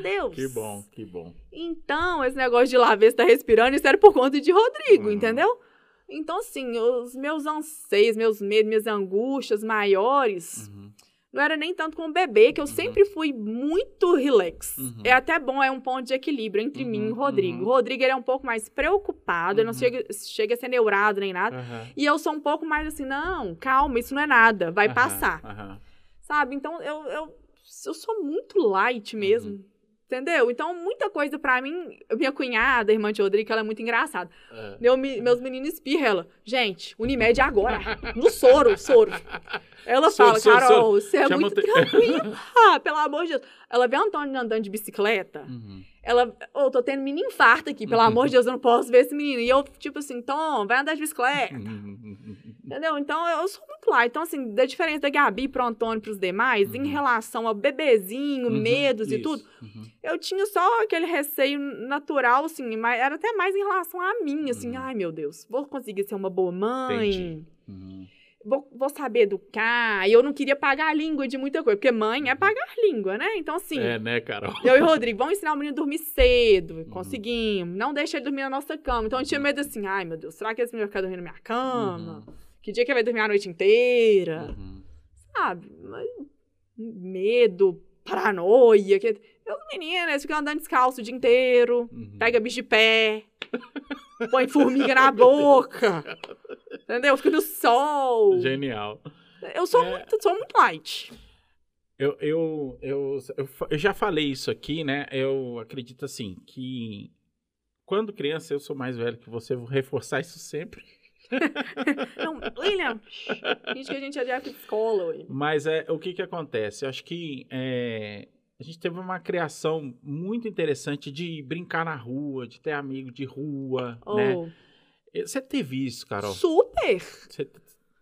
Deus. Que bom, que bom. Então, esse negócio de lá ver se tá respirando, isso era por conta de Rodrigo, Uhum. entendeu? Então, assim, os meus anseios, meus medos, minhas angústias maiores, Uhum. Não era nem tanto com o bebê, que eu sempre fui muito relax. Uhum. É até bom, é um ponto de equilíbrio entre mim e o Uhum, Rodrigo. uhum. O Rodrigo, ele é um pouco mais preocupado, ele não Uhum. chega, chega a ser neurado nem nada. E eu sou um pouco mais assim, não, calma, isso não é nada, vai passar. Sabe? Então, eu, eu, eu sou muito light mesmo. Entendeu? Então, muita coisa pra mim. Minha cunhada, irmã de Rodrigo, ela é muito engraçada. É. Meu, me- meus meninos espirram ela. Gente, Unimed agora. No soro, soro. Ela Soro, fala, soro, Carol, você é Chama muito te- tranquila. Pelo amor de Deus. Ela vê Antônio andando de bicicleta. Uhum. Ela, ô, tô tendo mini infarto aqui, pelo amor de Deus, eu não posso ver esse menino. E eu, tipo assim, Tom, vai andar de bicicleta. Uhum. Entendeu? Então, eu sou muito lá. Então, assim, da diferença da Gabi pro Antônio e pros demais, em Uhum. relação ao bebezinho, Uhum. medos e Isso. tudo, Uhum. eu tinha só aquele receio natural, assim, mas era até mais em relação a mim, assim, Uhum. ai meu Deus, vou conseguir ser uma boa mãe, Entendi. Uhum. vou, vou saber educar, e eu não queria pagar a língua de muita coisa, porque mãe é pagar língua, né? Então, assim, É, né, Carol? eu e o Rodrigo, vamos ensinar o menino a dormir cedo, conseguimos, não deixa ele dormir na nossa cama, então eu tinha medo assim, ai meu Deus, será que esse menino vai ficar dormindo na minha cama? Que dia que ele vai dormir a noite inteira? Uhum. sabe? Medo, paranoia. Que... Os meninos, eles ficam andando descalço o dia inteiro, Uhum. pega bicho de pé, põe formiga na boca, entendeu? Fica no sol. Genial. Eu sou, É. muito, sou muito light. Eu, eu, eu, eu, eu já falei isso aqui, né? Eu acredito assim que quando criança eu sou mais velho que você, vou reforçar isso sempre. Não, William, gente que a gente é de escola, William. Mas é o que que acontece? Eu acho que é, a gente teve uma criação muito interessante de brincar na rua, de ter amigo de rua, né? Oh, Você teve isso, Carol? super! Você,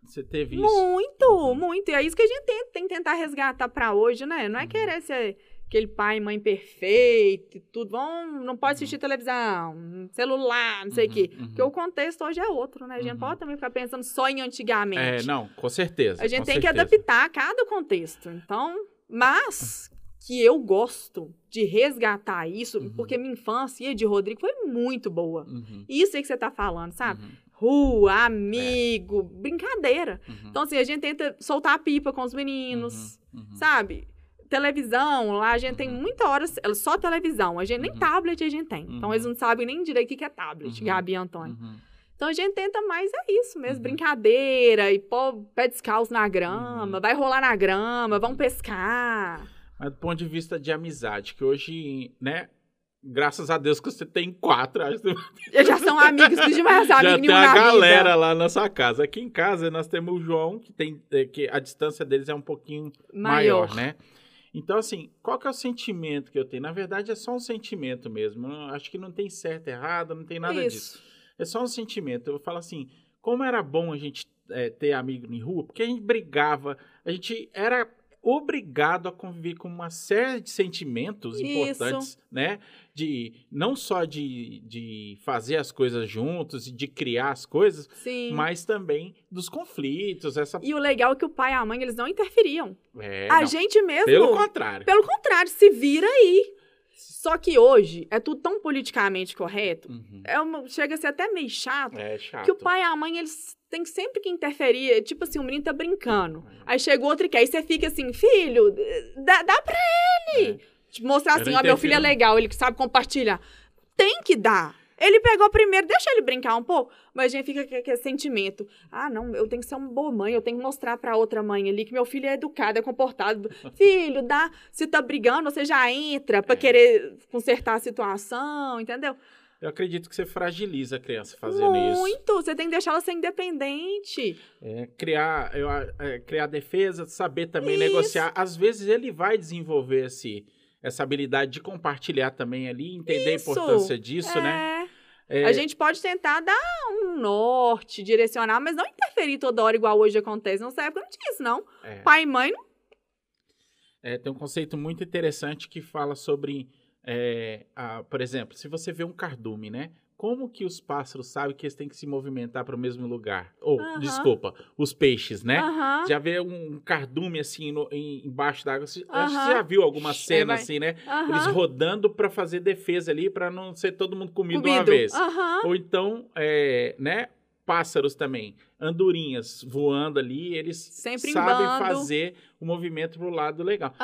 você teve isso? Muito, Uhum. muito. E é isso que a gente tem, tem que tentar resgatar pra hoje, né? Não é Uhum. querer ser aquele pai e mãe perfeito e tudo. Vão, não pode Uhum. assistir televisão, celular, não sei o Uhum, quê. uhum. Porque o contexto hoje é outro, né? A gente Uhum. pode também ficar pensando só em antigamente. É, não, com certeza. a gente tem que certeza. adaptar a cada contexto. Então, mas que eu gosto de resgatar isso, Uhum. porque minha infância e a de Rodrigo foi muito boa. Uhum, Isso aí que você tá falando, sabe? uhum, Rua, amigo, brincadeira. uhum, Então, assim, a gente tenta soltar a pipa com os meninos, uhum, uhum. sabe? Televisão, lá a gente tem Uhum. muita hora, só televisão. A gente nem Uhum. tablet a gente tem. Então, Uhum. eles não sabem nem direito o que é tablet. Gabi e Antônio. Então, a gente tenta mais, é isso mesmo, brincadeira, e pôr pé descalço na grama, vai rolar na grama, vamos pescar. Mas do ponto de vista de amizade, que hoje, né? Graças a Deus que você tem quatro, acho que já são amigos, não mais já amigos tem a galera vida. lá na sua casa. Aqui em casa nós temos o João, que tem é, que a distância deles é um pouquinho maior, Maior. né? Então, assim, qual que é o sentimento que eu tenho? Na verdade, é só um sentimento mesmo. Eu acho que não tem certo, errado, não tem nada disso. Isso. É só um sentimento. Eu falo assim, como era bom a gente é, ter amigo em rua, porque a gente brigava, a gente era obrigado a conviver com uma série de sentimentos Isso. importantes, né? De não só de, de fazer as coisas juntos e de criar as coisas, Sim. mas também dos conflitos, essa E o legal é que o pai e a mãe, eles não interferiam. é, a não, gente mesmo. pelo contrário. Pelo contrário, se vira aí. Só que hoje é tudo tão politicamente correto, Uhum. é uma- chega a ser até meio chato, É chato. que o pai e a mãe, eles têm sempre que interferir. É Tipo assim, o menino tá brincando. É. Aí chega o outro e quer. Aí você fica assim, filho, dá, dá pra ele. Tipo, mostrar assim, ó, meu filho é legal, ele sabe compartilhar. Tem que dar. Ele pegou primeiro, deixa ele brincar um pouco, mas a gente fica com aquele sentimento. Ah, não, eu tenho que ser uma boa mãe, eu tenho que mostrar pra outra mãe ali que meu filho é educado, é comportado. Filho, dá. Se tá brigando, você já entra pra É. querer consertar a situação, entendeu? Eu acredito que você fragiliza a criança fazendo isso. Muito. Você tem que deixar ela ser independente. É, criar, eu, é, criar defesa, saber também Isso. negociar. Às vezes ele vai desenvolver esse, essa habilidade de compartilhar também ali, entender Isso. a importância disso, né? É. A gente pode tentar dar um norte, direcionar, mas não interferir toda hora igual hoje acontece. Nessa época não tinha isso, não. é, Pai e mãe não. é, tem um conceito muito interessante que fala sobre, é, a- por exemplo, se você vê um cardume, né? Como que os pássaros sabem que eles têm que se movimentar para o mesmo lugar? Ou, desculpa, os peixes, né? Já vê um cardume assim no- em- embaixo d'água. Você, acho que você já viu alguma cena assim, né? Eles rodando para fazer defesa ali, para não ser todo mundo comido, de uma Comido. vez. Ou então, é, né? Pássaros também, andorinhas voando ali, eles Sempre em sabem fazer o movimento pro lado legal.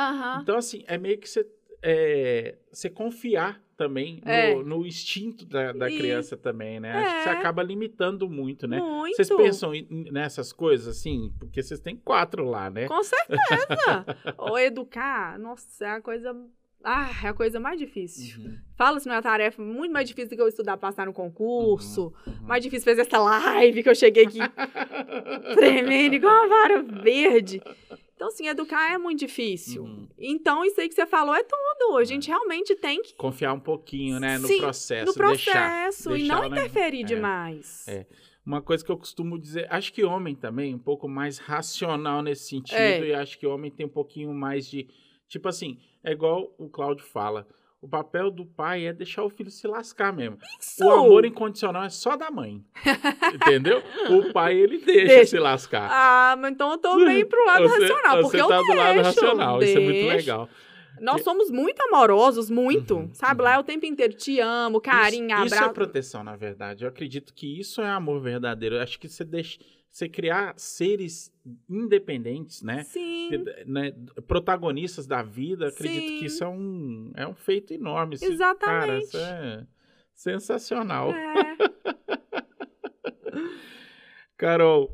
Então, assim, é meio que você, é, você confiar também no, É. no instinto da, da Isso. criança também, né? Acho que você É. acaba limitando muito, né? Muito. Vocês pensam em- nessas coisas, assim? Porque vocês têm quatro lá, né? Com certeza. Ou educar, nossa, é a coisa. Ah, é a coisa mais difícil. Uhum, Fala se não é uma tarefa muito mais difícil do que eu estudar passar no concurso. uhum. Mais difícil fazer essa live que eu cheguei aqui tremendo igual uma vara verde. Então, assim, educar é muito difícil. Uhum. Então, isso aí que você falou é tudo. A gente realmente tem que Confiar um pouquinho, né? No Sim, processo. no Deixar. processo e deixar não interferir É. demais. É. Uma coisa que eu costumo dizer, acho que homem também, um pouco mais racional nesse sentido, É. e acho que homem tem um pouquinho mais de. Tipo assim, é igual o Cláudio fala. O papel do pai é deixar o filho se lascar mesmo. Isso! O amor incondicional é só da mãe. entendeu? O pai, ele deixa, Deixa. se lascar. Ah, mas então eu tô bem pro lado você, racional, porque você eu tá do lado deixo, racional, isso é muito deixo. legal. Nós somos muito amorosos, muito. Uhum, sabe? uhum. Lá é o tempo inteiro te amo, carinho, isso, isso é abraço. proteção, na verdade. Eu acredito que isso é amor verdadeiro. Eu acho que você deixa. Você criar seres independentes, né? Sim. né, protagonistas da vida, acredito Sim. que isso é um, é um feito enorme. Cara, Exatamente. isso é sensacional. É. Carol,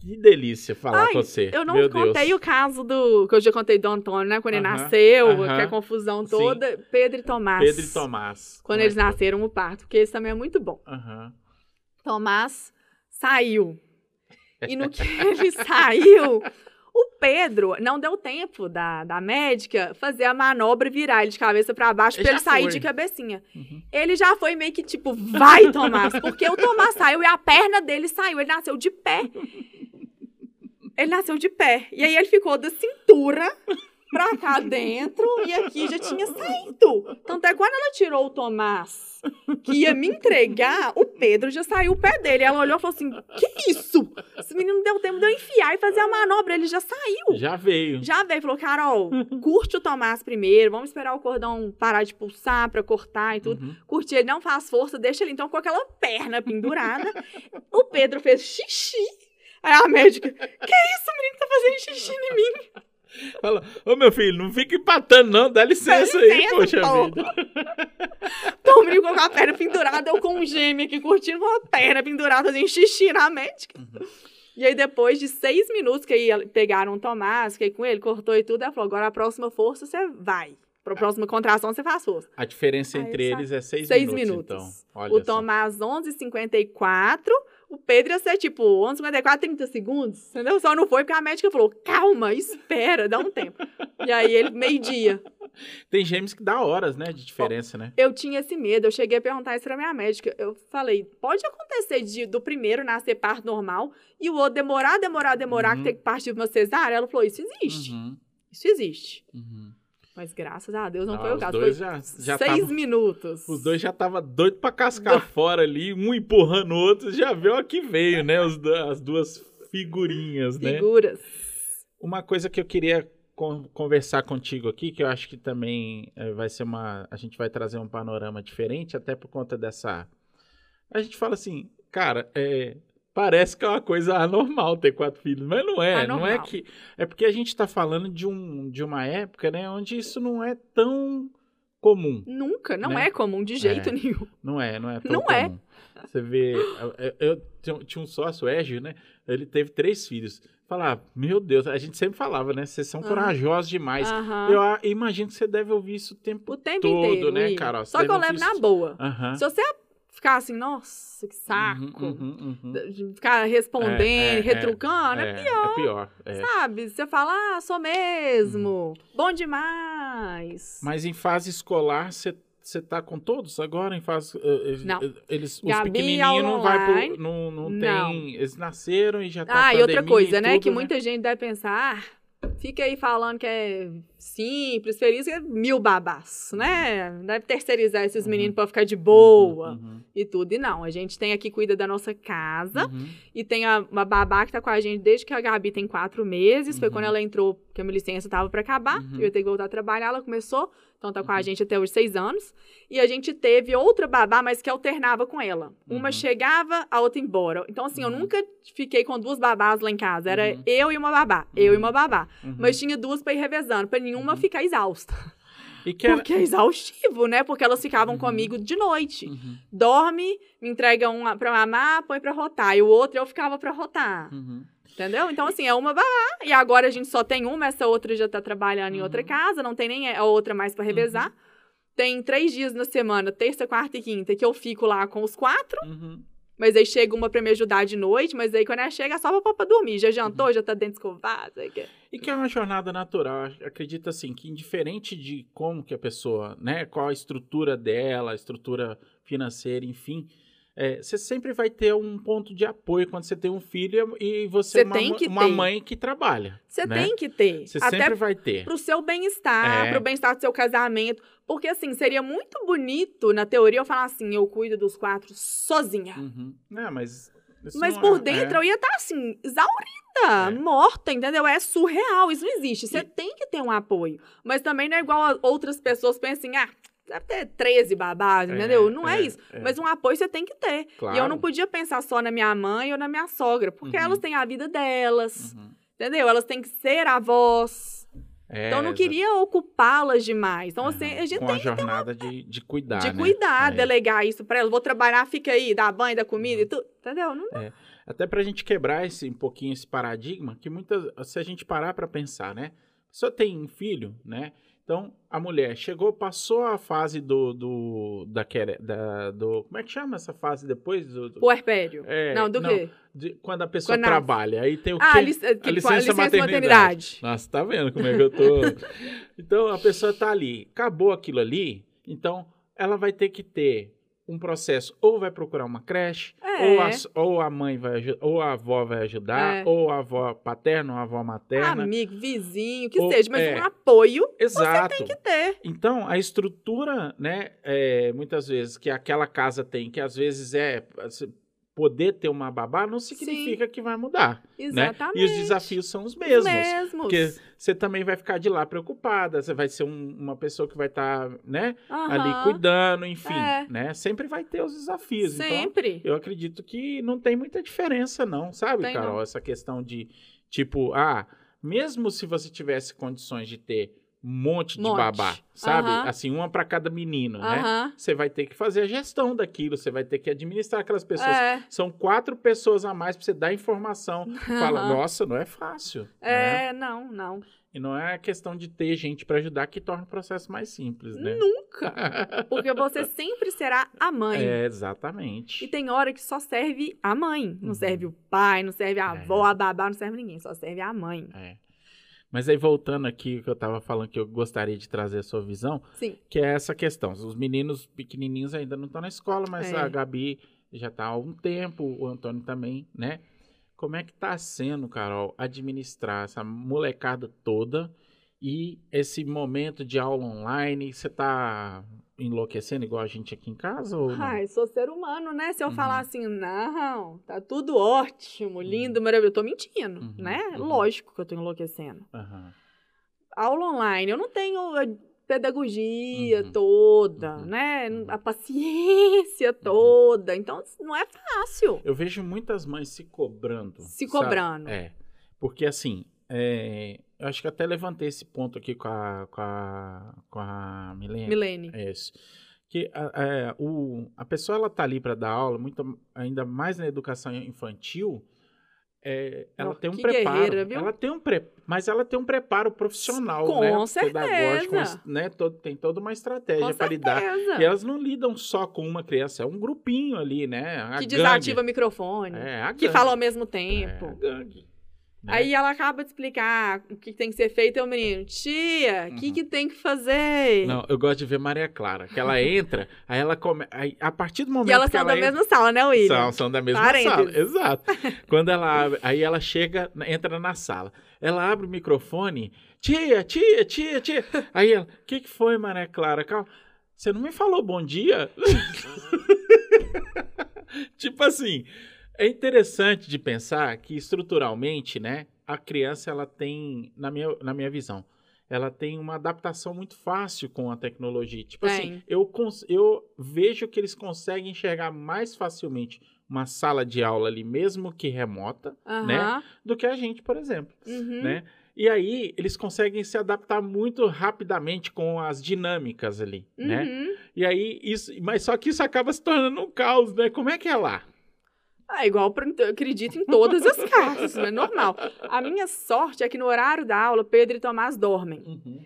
que delícia falar Ai, com você. Eu não Meu contei Deus. o caso do. que eu já contei do Antônio, né? Quando ele Aham, nasceu, aham. que a confusão Sim. toda. Pedro e Tomás. Pedro e Tomás. Quando Como é eles foi? nasceram, o parto, porque esse também é muito bom. Aham. Tomás saiu. E no que ele saiu, o Pedro não deu tempo da, da médica fazer a manobra e virar ele de cabeça pra baixo pra ele sair foi. de cabecinha. Uhum. Ele já foi meio que tipo, vai, Tomás, porque o Tomás saiu e a perna dele saiu, ele nasceu de pé. Ele nasceu de pé. E aí ele ficou da cintura pra cá dentro e aqui já tinha saído. Tanto é que quando ela tirou o Tomás, que ia me entregar, o Pedro já saiu o pé dele. Ela olhou e falou assim: Que isso? Esse menino deu tempo de eu enfiar e fazer a manobra, ele já saiu. Já veio. Já veio, falou, Carol, curte o Tomás primeiro, vamos esperar o cordão parar de pulsar pra cortar e tudo. Uhum. Curte ele, não faz força, deixa ele então com aquela perna pendurada. o Pedro fez xixi. Aí a médica, que isso, o menino tá fazendo xixi em mim? Fala, ô meu filho, não fica empatando, não. Dá licença, aí, licença, poxa pô. vida. Menino com a perna pendurada, eu com um gêmeo aqui curtindo com a perna pendurada, fazendo xixi na médica. Uhum. E aí, depois de seis minutos que aí pegaram o Tomás, fiquei com ele, cortou e tudo, ela falou: agora a próxima força você vai. Pra próxima contração você faz força. A diferença Aí entre eles é seis, Seis minutos, minutos. então. Olha o só. Tomás, 11h54. O Pedro ia ser tipo 11h54, 30 segundos. Entendeu? Só não foi porque a médica falou: calma, espera, dá um tempo. e aí ele, meio-dia. Tem gêmeos que dá horas, né, de diferença, né? Eu tinha esse medo, eu cheguei a perguntar isso pra minha médica. Eu falei: pode acontecer de, do primeiro nascer parto normal e o outro demorar, demorar, demorar, Uhum. que tem que partir de uma cesárea? Ela falou: isso existe. Uhum, Isso existe. uhum. Mas graças a Deus não Ah, foi o os caso. dois Foi já, já seis tavam- minutos. Os dois já estavam doidos pra cascar fora ali, um empurrando o outro, já viu a que veio, né? Os as duas figurinhas, né? Figuras. Uma coisa que eu queria con- conversar contigo aqui, que eu acho que também eh, vai ser uma. A gente vai trazer um panorama diferente, até por conta dessa. A gente fala assim, cara, é, parece que é uma coisa anormal ter quatro filhos, mas não é. Não é Anormal. que. É porque a gente tá falando de, um, de uma época, né, onde isso não é tão comum. Nunca, não Né? é comum de jeito É. nenhum. Não é, não é tão Não é. comum. Você vê, eu, eu- tinha- um sócio, o Égio, né? Ele teve três filhos. Falava, meu Deus, a gente sempre falava, né? Vocês são Aham. corajosos demais. Aham. Eu a- imagino que você deve ouvir isso o tempo O tempo todo, inteiro. né, Igor. Carol? Só que eu levo na boa. Aham. Se você ficar assim, nossa, que saco. Uhum, uhum, uhum. Ficar respondendo, É, é, retrucando, é, É, é pior. é. sabe? Você fala, ah, sou mesmo. Bom demais. Mas em fase escolar, você você tá com todos agora em fase. eh, eh, Não. eh, Eles, os Gabi, pequenininhos não vai pro. Não, não Não. tem. Eles nasceram e já tá ah, e outra coisa, né? tudo, Que muita gente deve pensar, ah, fica aí falando que é simples, feliz, é mil babás, né? Deve terceirizar esses Uhum. meninos pra ficar de boa Uhum, e tudo. E não, a gente tem aqui, cuida da nossa casa. uhum, E tem a- uma babá que tá com a gente desde que a Gabi tem quatro meses. Foi Uhum. quando ela entrou, porque a minha licença tava pra acabar. Uhum. Eu ia ter que voltar a trabalhar. Ela começou, então tá com a Uhum. gente até os seis anos. E a gente teve outra babá, mas que alternava com ela. Uma Uhum. chegava, a outra embora. Então, assim, eu Uhum. nunca fiquei com duas babás lá em casa. Era Uhum. eu e uma babá. Eu e Uhum. uma babá. uhum. Mas tinha duas pra ir revezando, pra nenhuma Uhum. ficar exausta. Que era... Porque é exaustivo, né? Porque elas ficavam Uhum. comigo de noite Uhum, dorme, me entrega um pra mamar, põe pra rotar. E o outro eu ficava pra rotar. uhum. Entendeu? Então, assim, é uma babá. E agora a gente só tem uma, essa outra já tá trabalhando em outra Uhum. casa, não tem nem a outra mais pra revezar. Tem três dias na semana, terça, quarta e quinta, que eu fico lá com os quatro, Uhum. mas aí chega uma pra me ajudar de noite, mas aí quando ela chega é só pra dormir. Já Uhum. jantou, já tá dentro escovado, sei o quê. E que é uma jornada natural. Ac- Acredito assim que indiferente de como que a pessoa, né, qual a estrutura dela, a estrutura financeira, enfim, é, você sempre vai ter um ponto de apoio quando você tem um filho e você é uma, uma mãe que trabalha. Você né? tem que ter. Você Até sempre vai ter. pro seu bem-estar, É. pro bem-estar do seu casamento. Porque, assim, seria muito bonito, na teoria, eu falar assim, eu cuido dos quatro sozinha. Uhum. Não, mas isso Mas por é- dentro é. eu ia estar, assim, exaurida, É. morta, entendeu? É surreal, isso não existe. Você E- tem que ter um apoio. Mas também não é igual outras pessoas pensam assim, ah, deve ter 13 babás, entendeu? Não é, isso. é. Mas um apoio você tem que ter. E eu Claro. não podia pensar só na minha mãe ou na minha sogra, porque Uhum. elas têm a vida delas, Uhum. entendeu? Elas têm que ser avós. É, Então eu não queria ocupá-las demais. Então, assim, Aham. a gente Com tem a jornada de, de cuidar, de né? cuidar, É. delegar isso pra elas. Vou trabalhar, fica aí, dá banho, dá comida e tudo. Entendeu? Não Até pra gente quebrar esse, um pouquinho esse paradigma, que muitas, se a gente parar pra pensar, né? Pessoa tem um filho, né? Então, a mulher chegou, passou a fase do, do, da, da, do, como é que chama essa fase depois? Do, do- puerpério. é, não, do quê? de- quando a pessoa Quando trabalha, aí tem o Ah, quê? lic que- A licença, licença maternidade. maternidade. Nossa, tá vendo como é que eu tô? então, a pessoa tá ali, acabou aquilo ali, então ela vai ter que ter um processo, ou vai procurar uma creche, É. ou, a, ou a mãe vai ou a avó vai ajudar, É. ou a avó paterna, ou a avó materna. Amigo, vizinho, que Ou- seja, mas é. um apoio Exato. tem que ter. Então, a estrutura, né, é, muitas vezes, que aquela casa tem, que às vezes é assim, poder ter uma babá, não significa que vai mudar. Né? Exatamente. E os desafios são os Os mesmos. mesmos. Porque você também vai ficar de lá preocupada, você vai ser um- uma pessoa que vai estar, né, ali Aham. cuidando, enfim, É. né? Sempre vai ter os desafios. Então, Sempre. eu acredito que não tem muita diferença, não, sabe, Tem, Carol? não. Essa questão de, tipo, ah, mesmo se você tivesse condições de ter um monte de Monte. babá, sabe? Assim, uma para cada menino, né? Você vai ter que fazer a gestão daquilo, você vai ter que administrar aquelas pessoas. É. São quatro pessoas a mais para você dar informação. Fala, nossa, não é fácil. né? É, não, não. E não é questão de ter gente para ajudar que torna o processo mais simples, né? Nunca. Porque você sempre será a mãe. É, E exatamente. tem hora que só serve a mãe. Não Uhum. serve o pai, não serve a É. avó, a babá, não serve ninguém. Só serve a mãe. É. Mas aí voltando aqui, que eu tava falando que eu gostaria de trazer a sua visão, Sim. que é essa questão. Os meninos pequenininhos ainda não estão na escola, mas É. a Gabi já tá há algum tempo, o Antônio também, né? Como é que tá sendo, Carol, administrar essa molecada toda e esse momento de aula online? Você tá enlouquecendo igual a gente aqui em casa ou não? Ai, sou ser humano, né? Se eu Uhum. falar assim, não, tá tudo ótimo, lindo, maravilhoso, eu tô mentindo, Uhum, né? uhum. Lógico que eu tô enlouquecendo. Aula online, eu não tenho a pedagogia Uhum, toda, uhum, né? uhum. A paciência toda. Então, não é fácil. Eu vejo muitas mães se cobrando. Se sabe? cobrando. É. Porque assim, é, eu acho que até levantei esse ponto aqui com a, com a, com a Milene. Milene. É isso. Que a, é, o, a pessoa ela tá ali para dar aula, muito, ainda mais na educação infantil, é, ela Ó, tem um preparo. Ela tem um mas ela tem um preparo profissional, Com né? certeza. Pedagógico, né? Todo, tem toda uma estratégia para lidar. E elas não lidam só com uma criança, é um grupinho ali, né? A Que gangue. desativa o microfone. É, que gangue. fala ao mesmo É, a tempo. gangue. Né? Aí ela acaba de explicar o que tem que ser feito, e o menino, tia, o Uhum. que, que tem que fazer? Não, eu gosto de ver Maria Clara, que ela entra, aí ela come... aí, a partir do momento e elas que são ela da entra... mesma sala, né, William? São, são da mesma sala, exato. Quando ela abre, aí ela chega, entra na sala. Ela abre o microfone, tia, tia, tia, tia. Aí ela, o que, que foi, Maria Clara? Calma, você não me falou bom dia? tipo assim, é interessante de pensar que estruturalmente, né, a criança ela tem, na minha, na minha visão, ela tem uma adaptação muito fácil com a tecnologia. Tipo assim, Tem. eu, eu vejo que eles conseguem enxergar mais facilmente uma sala de aula ali, mesmo que remota, né? Do que a gente, por exemplo, Uhum. né? E aí eles conseguem se adaptar muito rapidamente com as dinâmicas ali, né? Uhum. E aí isso, mas só que isso acaba se tornando um caos, né? Como é que é lá? Ah, igual eu acredito em todas as casas, é normal. A minha sorte é que no horário da aula, Pedro e Tomás dormem.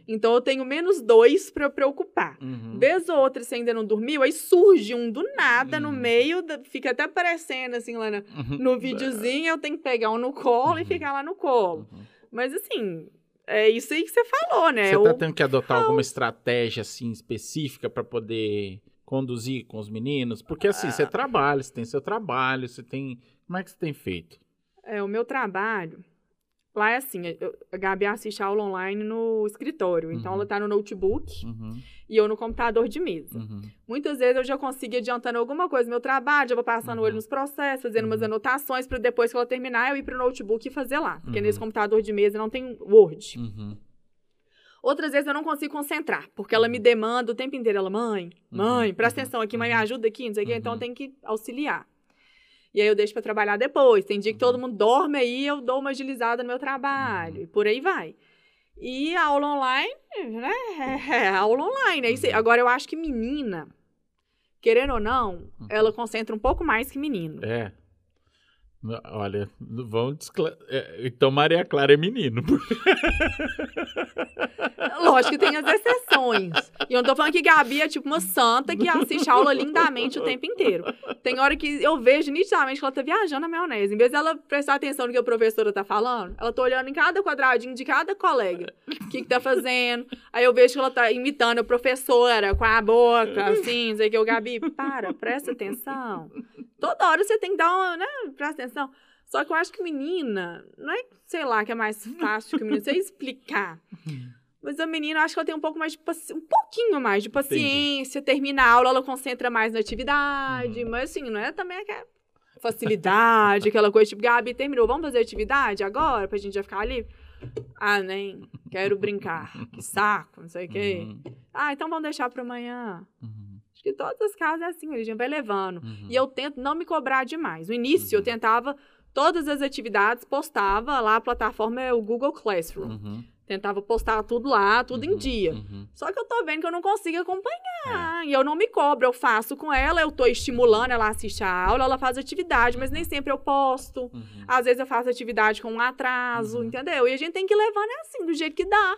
Então eu tenho menos dois pra eu preocupar. Uhum. Vez ou outra, você ainda não dormiu, aí surge um do nada no Hum. meio, da- fica até aparecendo assim lá no, Uhum. no videozinho, eu tenho que pegar um no colo e Uhum. ficar lá no colo. Uhum. Mas assim, é isso aí que você falou, né? Você tá tendo que adotar alguma estratégia assim específica para poder conduzir com os meninos? Porque assim, Ah. você trabalha, você tem seu trabalho, você tem. Como é que você tem feito? É, o meu trabalho. Lá é assim, eu- a Gabi assiste aula online no escritório. Então Uhum. ela tá no notebook Uhum, e eu no computador de mesa. uhum, Muitas vezes eu já consigo ir adiantando alguma coisa no meu trabalho, já vou passando o olho Uhum. nos processos, fazendo umas Uhum. anotações para depois que ela terminar eu ir pro notebook e fazer lá. Porque Uhum. nesse computador de mesa não tem Word. uhum, Outras vezes eu não consigo concentrar, porque ela me demanda o tempo inteiro. Ela, mãe, mãe, Uhum, presta uhum, atenção aqui, mãe, me uhum. ajuda aqui, não sei o quê. Então Uhum. eu tenho que auxiliar. E aí eu deixo pra trabalhar depois. Tem dia que todo Uhum. mundo dorme aí, eu dou uma agilizada no meu trabalho. E por aí vai. E a aula online, né? É, aula online. É isso aí. Uhum. Agora eu acho que menina, querendo ou não, Uhum. ela concentra um pouco mais que menino. É. Olha, vamos descla... é, Então Maria Clara é menino. Lógico que tem as exceções. E eu não tô falando que Gabi é tipo uma santa que assiste a aula lindamente o tempo inteiro. Tem hora que eu vejo nitidamente que ela tá viajando na maionese. Em vez dela prestar atenção no que a professora tá falando, ela tá olhando em cada quadradinho de cada colega. O que que tá fazendo. Aí eu vejo que ela tá imitando a professora com a boca, assim, não sei o que. O Gabi, para, presta atenção. Toda hora você tem que dar uma, né, presta atenção. Só que eu acho que menina, não é, sei lá, que é mais fácil que menino, você explicar. Mas a menina, acho que ela tem um pouco mais de paci... um pouquinho mais de paciência, termina a aula, ela concentra mais na atividade, Uhum. mas assim, não é também aquela facilidade, aquela coisa tipo, Gabi, terminou, vamos fazer atividade agora, pra gente já ficar ali? Ah, nem, quero brincar, que saco, não sei o quê. Uhum, Ah, então vamos deixar pra amanhã. uhum, Acho que todas as casas é assim, a gente vai levando. uhum. E eu tento não me cobrar demais. No início, eu Uhum. tentava todas as atividades, postava lá, a plataforma é o Google Classroom. Uhum, Tentava postar tudo lá, tudo em uhum, dia. uhum. Só que eu tô vendo que eu não consigo É. acompanhar. E eu não me cobro, eu faço com ela, eu tô estimulando ela a assistir a aula, ela faz atividade, mas nem sempre eu posto. Uhum. Às vezes eu faço atividade com um atraso, Uhum. entendeu? E a gente tem que ir levando é assim, do jeito que dá.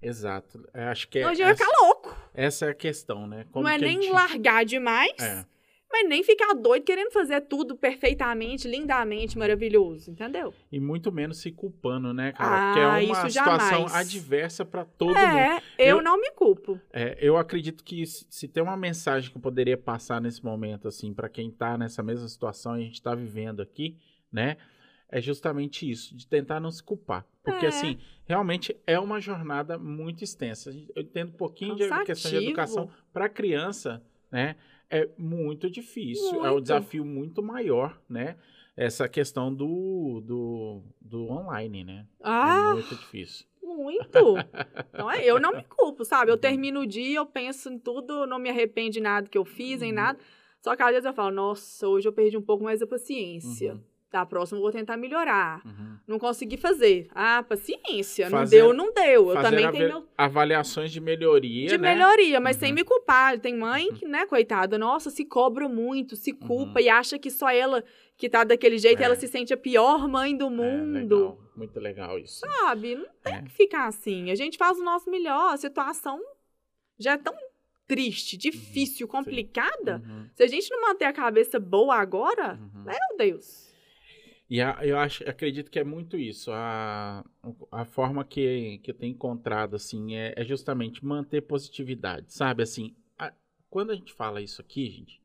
Exato. Eu acho que é, vai essa, ficar louco. essa é a questão, né? Como não é que nem gente- largar demais, É. mas nem ficar doido querendo fazer tudo perfeitamente, lindamente, maravilhoso, entendeu? E muito menos se culpando, né, cara? Porque é Ah, uma isso situação jamais. adversa para todo mundo. é, eu, Eu- não me culpo. É, eu acredito que se se tem uma mensagem que eu poderia passar nesse momento, assim, para quem tá nessa mesma situação e a gente tá vivendo aqui, né? É justamente isso, de tentar não se culpar. Porque, É. assim, realmente é uma jornada muito extensa. Eu entendo um pouquinho de questão de Cansativo. educação para criança, né? É muito difícil, é um Muito. desafio muito maior, né? Essa questão do, do, do online, né? Ah, É muito difícil. Muito. Então, é, eu não me culpo, sabe? Eu termino o dia, eu penso em tudo, não me arrependo de nada que eu fiz, em Uhum. nada. Só que às vezes eu falo, nossa, hoje eu perdi um pouco mais a paciência. Uhum. Da próxima eu vou tentar melhorar. Uhum. Não consegui fazer. Ah, paciência. Não Fazer- deu, não deu. Eu também tenho meu avaliações de melhoria, de né? melhoria, mas Uhum. sem me culpar. Tem mãe que, né, coitada, nossa, se cobra muito, se culpa Uhum. e acha que só ela que tá daquele jeito, É. ela se sente a pior mãe do É, mundo. legal. Muito legal isso. Sabe? Não tem É. que ficar assim. A gente faz o nosso melhor. A situação já é tão triste, difícil, complicada. Uhum, Se a gente não manter a cabeça boa agora, uhum. meu Deus. E a, eu acho, acredito que é muito isso. A, a forma que, que eu tenho encontrado, assim, é, é justamente manter positividade, sabe? Assim, a, quando a gente fala isso aqui, gente,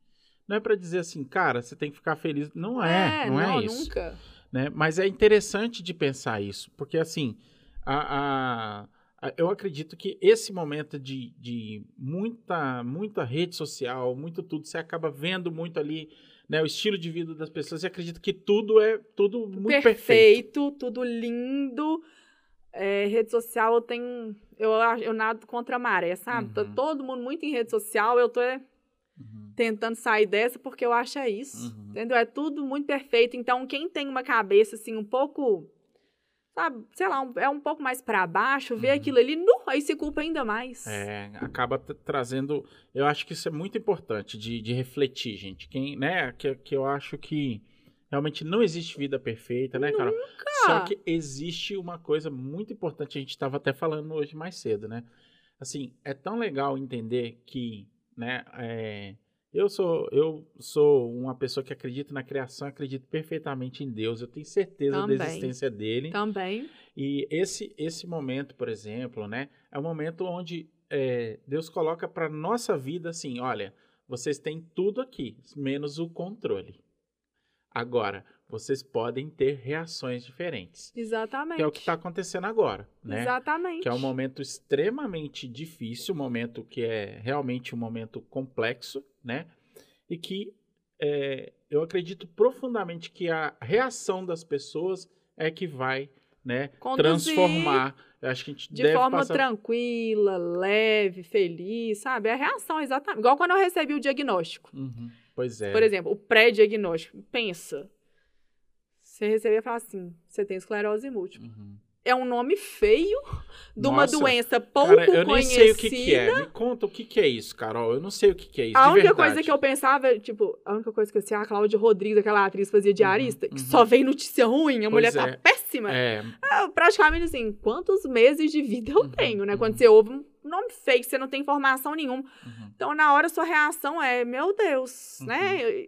não é para dizer assim, cara, você tem que ficar feliz. Não é, é não, não, é isso. Nunca. Né? Mas é interessante de pensar isso, porque assim, a, a, eu acredito que esse momento de, de muita, muita rede social, muito tudo, você acaba vendo muito ali né, o estilo de vida das pessoas e acredito que tudo é tudo muito perfeito, perfeito. tudo lindo. É, rede social eu tenho. Eu, eu nado contra a maré, sabe? Uhum. Tá todo mundo muito em rede social, eu tô é, uhum. tentando sair dessa porque eu acho é isso. Uhum. Entendeu? É tudo muito perfeito. Então, quem tem uma cabeça assim um pouco sabe, sei lá, um, é um pouco mais para baixo, ver uhum. aquilo ali, nu, aí se culpa ainda mais. É, acaba trazendo, eu acho que isso é muito importante de, de refletir, gente, quem, né, que, que eu acho que realmente não existe vida perfeita, né, cara? Só que existe uma coisa muito importante, a gente estava até falando hoje mais cedo, né? Assim, é tão legal entender que, né, é, eu sou, eu sou uma pessoa que acredita na criação, acredito perfeitamente em Deus. Eu tenho certeza Também. da existência dele. Também. E esse, esse momento, por exemplo, né, é um momento onde é, Deus coloca para nossa vida assim: olha, vocês têm tudo aqui, menos o controle. Agora, vocês podem ter reações diferentes. Exatamente. Que é o que está acontecendo agora, né? Exatamente. Que é um momento extremamente difícil, um momento que é realmente um momento complexo, né? E que é, eu acredito profundamente que a reação das pessoas é que vai, né, Conduzir transformar. Eu acho que a gente de forma passar... tranquila, leve, feliz, sabe? A reação exatamente igual quando eu recebi o diagnóstico. Uhum. Pois é. Por exemplo, o pré-diagnóstico. Pensa, você receber e falar assim: você tem esclerose múltipla. Uhum. É um nome feio de uma Nossa, doença pouco cara, eu conhecida. Eu nem sei o que, que, é. Me conta o que, que é isso, Carol. Eu não sei o que, que é isso. A única coisa que eu pensava, tipo, a única coisa que eu sei, a Cláudia Rodrigues, aquela atriz fazia uhum, diarista, uhum, que só vem notícia ruim, a pois mulher tá é. péssima. É. é. praticamente assim, quantos meses de vida eu uhum, tenho, né? Quando uhum. você ouve um nome feio, você não tem informação nenhuma. Uhum. Então, na hora, sua reação é, meu Deus, né?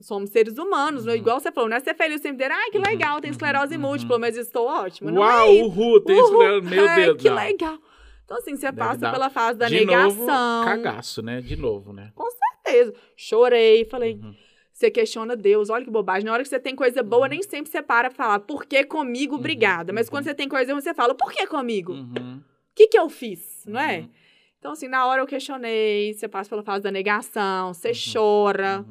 Somos seres humanos, uhum. igual você falou, não é ser feliz sempre dizer, ai, que uhum. legal, tem esclerose uhum. múltipla, mas estou ótima. Não Uau, é uhul, tem esclerose, meu é, Deus. que não. legal. Então, assim, você Deve passa pela fase da de negação. Novo, cagaço, né? De novo, né? Com certeza. Chorei, falei, uhum. você questiona Deus, olha que bobagem. Na hora que você tem coisa boa, uhum. nem sempre você para pra falar, por que comigo, uhum. obrigada. Mas quando você tem coisa ruim, você fala, por que comigo? O que que eu fiz, não é? Então, assim, na hora eu questionei, você passa pela fase da negação, você chora.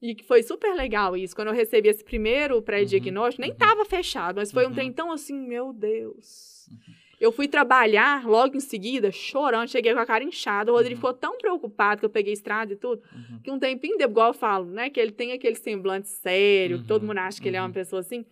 E que foi super legal isso. Quando eu recebi esse primeiro pré-diagnóstico, uhum. nem estava fechado, mas foi uhum. um trem tão assim, meu Deus. Uhum. Eu fui trabalhar logo em seguida, chorando, cheguei com a cara inchada. O Rodrigo ficou tão preocupado que eu peguei estrada e tudo, que um tempinho depois, igual eu falo, né? Que ele tem aquele semblante sério, que todo mundo acha que ele é uma pessoa assim.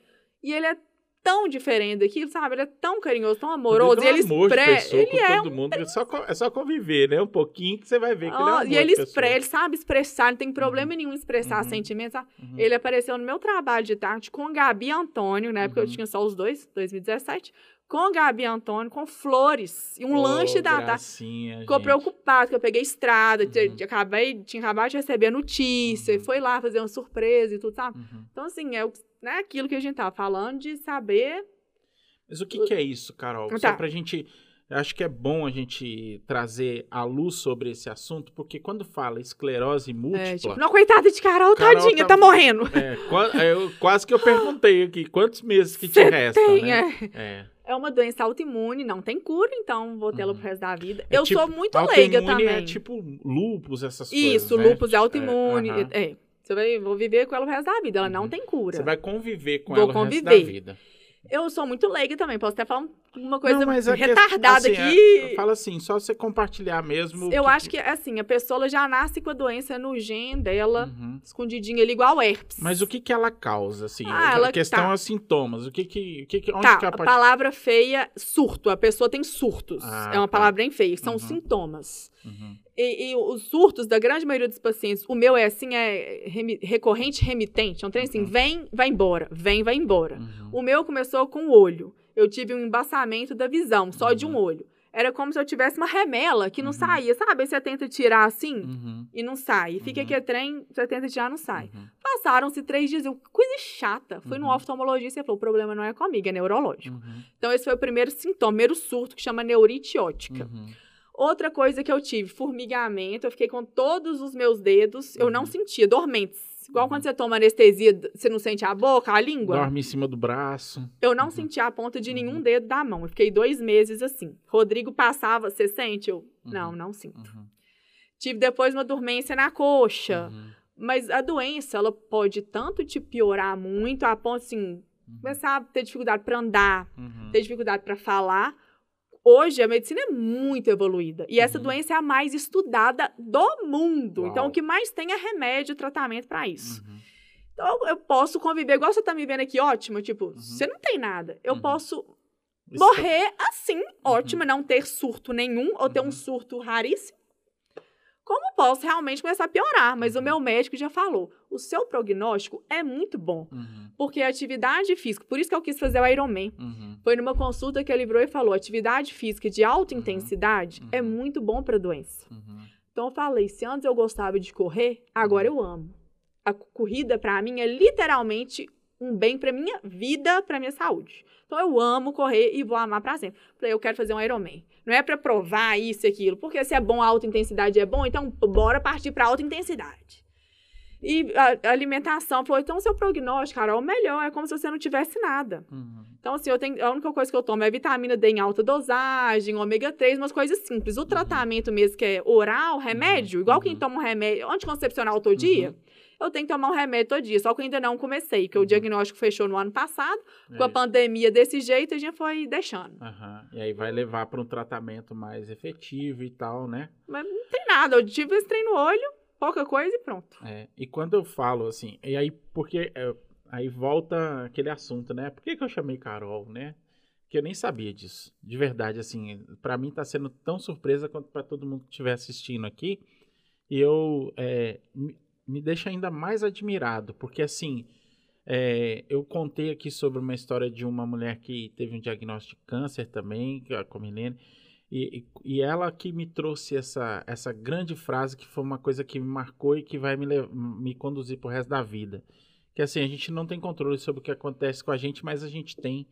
E ele é tão diferente daquilo, sabe? Ele é tão carinhoso, tão amoroso. Ele, ele expressa. Ele é todo um... mundo. É só, é só conviver, né? Um pouquinho que você vai ver que oh, ele é um amor E ele, expressa, ele sabe expressar, não tem problema uhum. nenhum em expressar uhum. sentimentos. Sabe? Uhum. Ele apareceu no meu trabalho de tarde com Gabi Antônio, na época eu uhum. tinha só os dois, 2017 com Gabi Antônio, com flores e um oh, lanche da tarde. Ficou preocupado, que eu peguei estrada, uhum. acabei, tinha acabado de receber a notícia, uhum. foi lá fazer uma surpresa e tudo, sabe? Uhum. Então, assim, é né, aquilo que a gente tava falando de saber. Mas o que, que é isso, Carol? Tá. Só pra gente. Acho que é bom a gente trazer a luz sobre esse assunto, porque quando fala esclerose múltipla. É, tipo, não, coitada de Carol, Carol tadinha, tá, tá morrendo. É, quase, quase que eu perguntei aqui, quantos meses que te restam, né? É. é é uma doença autoimune, não tem cura, então vou tê-la uhum. pro resto da vida. É eu tipo, sou muito leiga também. é tipo lupus, essas Isso, coisas, Isso, né? lupus é autoimune. É, é, Você vai, vou viver com ela o resto da vida, ela uhum. não tem cura. Você vai conviver com vou ela conviver. o resto da vida. Eu sou muito leiga também, posso até falar uma coisa não, é retardada que, assim, aqui. É, fala assim, só você compartilhar mesmo. Eu que... acho que, assim, a pessoa já nasce com a doença no gene dela, uhum. escondidinha ali, igual herpes. Mas o que que ela causa, assim? Ah, a ela, questão tá. é sintomas. O que que, o que, que onde tá, que ela pode... a palavra feia, surto. A pessoa tem surtos. Ah, é uma tá. palavra bem feia, são uhum. sintomas. Uhum. E, e, os surtos da grande maioria dos pacientes, o meu é assim, é remi, recorrente remitente. É um trem assim, uhum. vem, vai embora, vem, vai embora. Uhum. O meu começou com o olho. Eu tive um embaçamento da visão, só uhum. de um uhum. olho. Era como se eu tivesse uma remela que não uhum. saía, sabe? Aí você tenta tirar assim uhum. e não sai. Fica aqui a trem, você tenta tirar, não sai. Passaram-se três dias, eu, coisa chata. Fui no Uhum. oftalmologista e falou: o problema não é comigo, é neurológico. Uhum. Então, esse foi o primeiro sintoma, primeiro surto, que chama neurite ótica. Uhum. Outra coisa que eu tive, formigamento. Eu fiquei com todos os meus dedos, eu não Uhum. sentia, dormentes. Igual Uhum. quando você toma anestesia, você não sente a boca, a língua. Dorme em cima do braço. Eu não Uhum. sentia a ponta de nenhum Uhum. dedo da mão. Eu fiquei dois meses assim. Rodrigo passava, você sente? Eu, não, Uhum. não sinto. Uhum. Tive depois uma dormência na coxa. Uhum. Mas a doença, ela pode tanto te piorar muito, a ponto, assim, Uhum. começar a ter dificuldade para andar, Uhum. ter dificuldade para falar. Hoje a medicina é muito evoluída e essa Uhum. doença é a mais estudada do mundo. Uau. Então o que mais tem é remédio e tratamento para isso. Uhum. Então eu posso conviver igual você tá me vendo aqui, ótimo, tipo, Uhum. você não tem nada. Eu Uhum. posso Isso- morrer assim, ótimo, não ter surto nenhum ou ter Uhum. um surto raríssimo. Como posso realmente começar a piorar? Mas o Uhum. meu médico já falou, o seu prognóstico é muito bom, Uhum. porque a atividade física, por isso que eu quis fazer o Ironman. Uhum. Foi numa consulta que ele virou e falou: atividade física de alta Uhum. intensidade é Uhum. muito bom para doença. Uhum. Então eu falei: se antes eu gostava de correr, agora eu amo. A corrida para mim é literalmente um bem para minha vida, para minha saúde. Então eu amo correr e vou amar para sempre. Falei: eu quero fazer um Ironman. Não é para provar isso e aquilo, porque se é bom a alta intensidade é bom, então bora partir para alta intensidade. E a alimentação, falou, então seu prognóstico, Carol, melhor, é como se você não tivesse nada. Uhum. Então, assim, eu tenho, a única coisa que eu tomo é vitamina D em alta dosagem, ômega 3, umas coisas simples. O tratamento mesmo, que é oral, remédio, Uhum, igual quem uhum. toma um remédio anticoncepcional todo dia, eu tenho que tomar um remédio todo dia. Só que eu ainda não comecei, porque Uhum. o diagnóstico fechou no ano passado. Com a É. pandemia desse jeito, a gente foi deixando. Aham. E aí vai levar para um tratamento mais efetivo e tal, né? Mas não tem nada, eu tive esse trem no olho, pouca coisa e pronto. É, e quando eu falo assim, e aí porque é, aí volta aquele assunto, né? Por que, que eu chamei Carol, né? Porque eu nem sabia disso. De verdade, assim, pra mim tá sendo tão surpresa quanto pra todo mundo que estiver assistindo aqui. E eu é, me, deixa ainda mais admirado, porque assim, é, eu contei aqui sobre uma história de uma mulher que teve um diagnóstico de câncer também, é a Comilene. E, e ela que me trouxe essa, essa grande frase que foi uma coisa que me marcou e que vai me, me conduzir pro resto da vida. Que assim, a gente não tem controle sobre o que acontece com a gente, mas a gente tem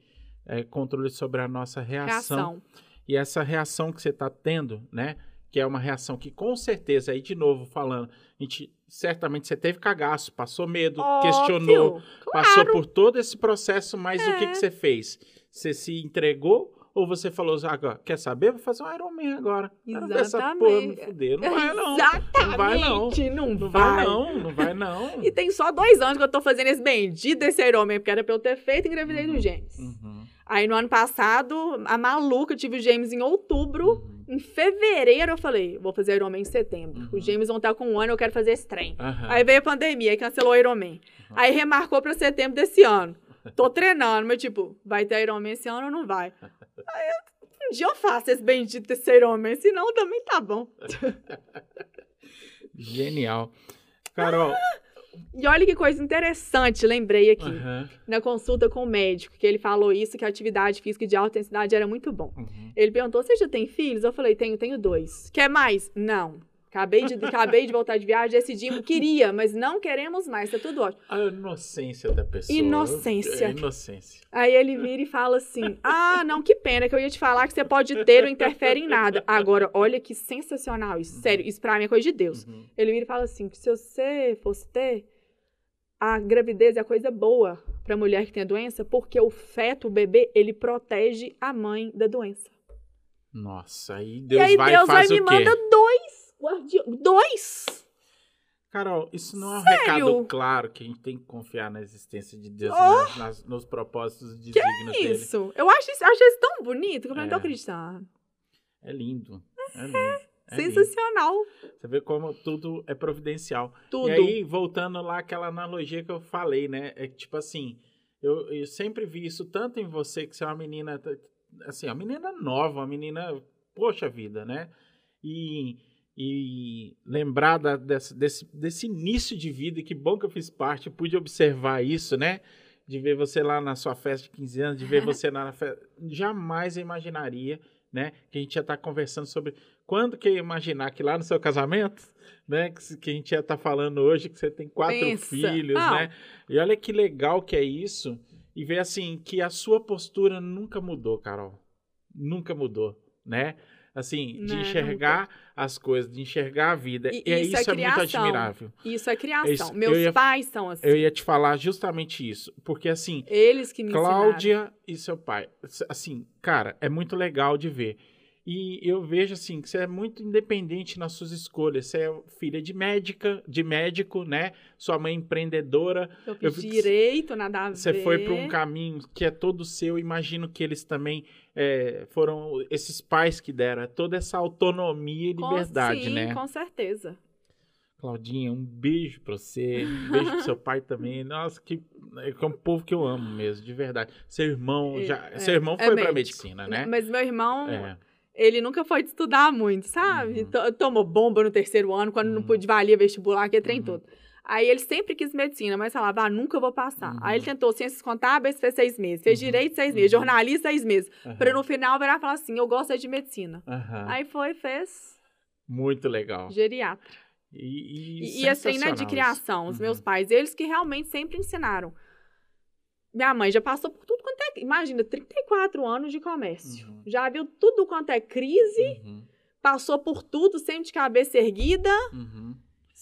é, controle sobre a nossa reação. Reação. E essa reação que você está tendo, né? Que é uma reação que com certeza, aí de novo falando, a gente certamente você teve cagaço, passou medo, questionou, Óbvio. passou por todo esse processo, mas o que, É. que você fez? Você se entregou ou você falou, ah, quer saber? Vou fazer um Ironman agora. Quero ver essa porra me Exatamente. fuder. Não vai não. Exatamente. Não vai não. Não, Não vai. vai não, não vai não. E tem só dois anos que eu tô fazendo esse bendito desse Ironman, porque era pra eu ter feito e engravidei Uhum. do James. Uhum, Aí no ano passado, a maluca, eu tive o James em outubro. uhum. Em fevereiro eu falei, vou fazer Ironman em setembro. Uhum. O James vão estar com um ano, eu quero fazer esse trem. Aham. Aí veio a pandemia, aí cancelou o Ironman. Uhum. Aí remarcou pra setembro desse ano. Tô treinando, mas tipo, vai ter Ironman esse ano ou não vai? Aí um dia eu faço esse bendito desse Ironman, senão também tá bom. Genial. Carol. E olha que coisa interessante, lembrei aqui. Aham, Na consulta com o médico, que ele falou isso, que a atividade física de alta intensidade era muito bom. uhum. Ele perguntou: você já tem filhos? Eu falei: tenho, tenho dois. Quer mais? Não. Acabei de, acabei de voltar de viagem, decidimos, queria, mas não queremos mais, tá tudo ótimo. A inocência da pessoa. Inocência. É inocência. Aí ele vira e fala assim: Ah, não, que pena, que eu ia te falar que você pode ter, não interfere em nada. Agora, olha que sensacional isso. Sério, isso pra mim é coisa de Deus. Uhum. Ele vira e fala assim: se você fosse ter, a gravidez é a coisa boa pra mulher que tem a doença, porque o feto, o bebê, ele protege a mãe da doença. Nossa, aí Deus e aí vai Deus e vai me manda dois guardiões. Dois! Carol, isso não é um Sério? recado claro que a gente tem que confiar na existência de Deus Oh! nas- nas- nos propósitos dignos dele. Isso. Eu acho isso, acho isso tão bonito que eu não tô É. acreditando. É lindo. É lindo. É lindo. Sensacional. Você vê como tudo é providencial. Tudo. E aí, voltando lá àquela analogia que eu falei, né? É que, tipo assim, eu, eu sempre vi isso tanto em você, que você é uma menina, assim, uma menina nova, uma menina, poxa vida, né? E, e lembrar da- dessa- desse, desse início de vida, e que bom que eu fiz parte, eu pude observar isso, né? De ver você lá na sua festa de 15 anos, de ver você lá na festa. Jamais eu imaginaria né? Que a gente ia estar conversando sobre quando que ia imaginar que lá no seu casamento, né? Que, que a gente ia estar falando hoje que você tem quatro Pensa. filhos, Não. né? E olha que legal que é isso. E ver assim que a sua postura nunca mudou, Carol. Nunca mudou, né? Assim, de Né, enxergar as coisas, de enxergar a vida. E E, é isso isso é é, muito admirável. Isso é criação. Isso, Meus eu ia- pais são assim. Eu ia te falar justamente isso. Porque assim, Eles que me ensinaram. Cláudia e seu pai. Assim, cara, é muito legal de ver. E eu vejo assim que você é muito independente nas suas escolhas. Você é filha de médica, de médico, né? Sua mãe empreendedora. Eu eu fiz que direito, nada a ver. Você foi para um caminho que é todo seu. Imagino que eles também é, foram esses pais que deram é toda essa autonomia e Com- liberdade, sim, né? com certeza. Claudinha, um beijo pra você. Um beijo pro seu pai também. Nossa, que é um povo que eu amo mesmo, de verdade. Seu irmão É, já, é, seu irmão é foi pra médico. medicina, né? Mas meu irmão, É. ele nunca foi de estudar muito, sabe? Uhum. To- Tomou bomba no terceiro ano, quando não Uhum. podia valia vestibular, que é trem Uhum. todo. Aí ele sempre quis medicina, mas falava, ah, nunca vou passar. Uhum. Aí ele tentou ciências contábeis, fez seis meses. Fez Uhum. direito, seis meses. Uhum. Jornalista, seis meses. Aham. Pra no final virar e falar assim, eu gosto é de medicina. Aham. Aí foi, fez Muito legal. geriatra. E, e, E, assim, né, de criação, os Uhum. meus pais, eles que realmente sempre ensinaram. Minha mãe já passou por tudo quanto é. Imagina, 34 anos de comércio. Uhum. Já viu tudo quanto é crise. Uhum. passou por tudo, sempre de cabeça erguida, Uhum.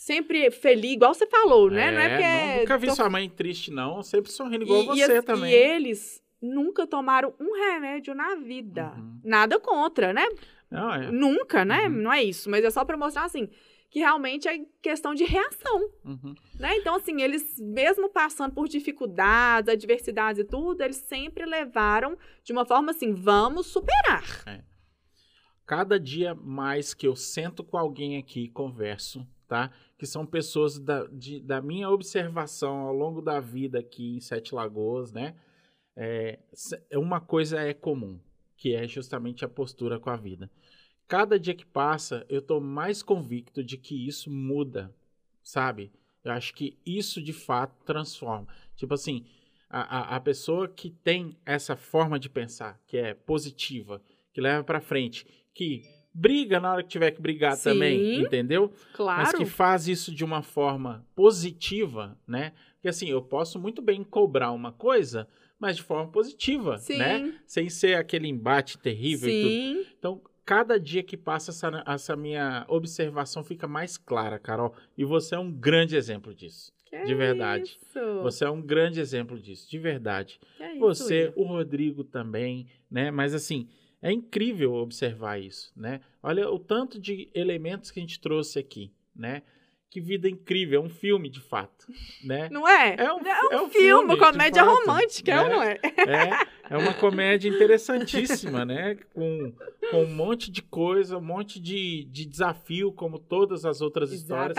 Sempre feliz, igual você falou, né? Não é porque. não- nunca vi tô- sua mãe triste, não. Sempre sorrindo igual e, você e, as- também. E eles nunca tomaram um remédio na vida. Uhum. Nada contra, né? Não, é. Nunca, né? Uhum. Não é isso. Mas é só pra mostrar, assim, que realmente é questão de reação. Uhum. Né? Então, assim, eles, mesmo passando por dificuldades, adversidades e tudo, eles sempre levaram de uma forma assim, vamos superar. Cada dia mais que eu sento com alguém aqui e converso, tá? Que são pessoas da, de- da minha observação ao longo da vida aqui em Sete Lagoas, né? É, se- uma coisa é comum, que é justamente a postura com a vida. Cada dia que passa, eu tô mais convicto de que isso muda, sabe? Eu acho que isso de fato transforma. Tipo assim, a, a, a pessoa que tem essa forma de pensar, que é positiva, que leva pra frente, que briga na hora que tiver que brigar Sim. também, entendeu? Mas Claro. que faz isso de uma forma positiva, né? Porque assim, eu posso muito bem cobrar uma coisa, mas de forma positiva, Sim. né? Sem ser aquele embate terrível e tudo. Sim. Então, cada dia que passa, essa, essa minha observação fica mais clara, Carol. E você é um grande exemplo disso. Que de verdade. Isso. Você é um grande exemplo disso, de verdade. Que é isso, Você, Will. o Rodrigo também, né? Mas assim, é incrível observar isso, né? Olha o tanto de elementos que a gente trouxe aqui, né? Que vida incrível, é um filme de fato, né? Não é? É um, É um é filme, de comédia fato, romântica, é ou né? não é? É, é uma comédia interessantíssima, né? Com, com um monte de coisa, um monte de, de desafio, como todas as outras histórias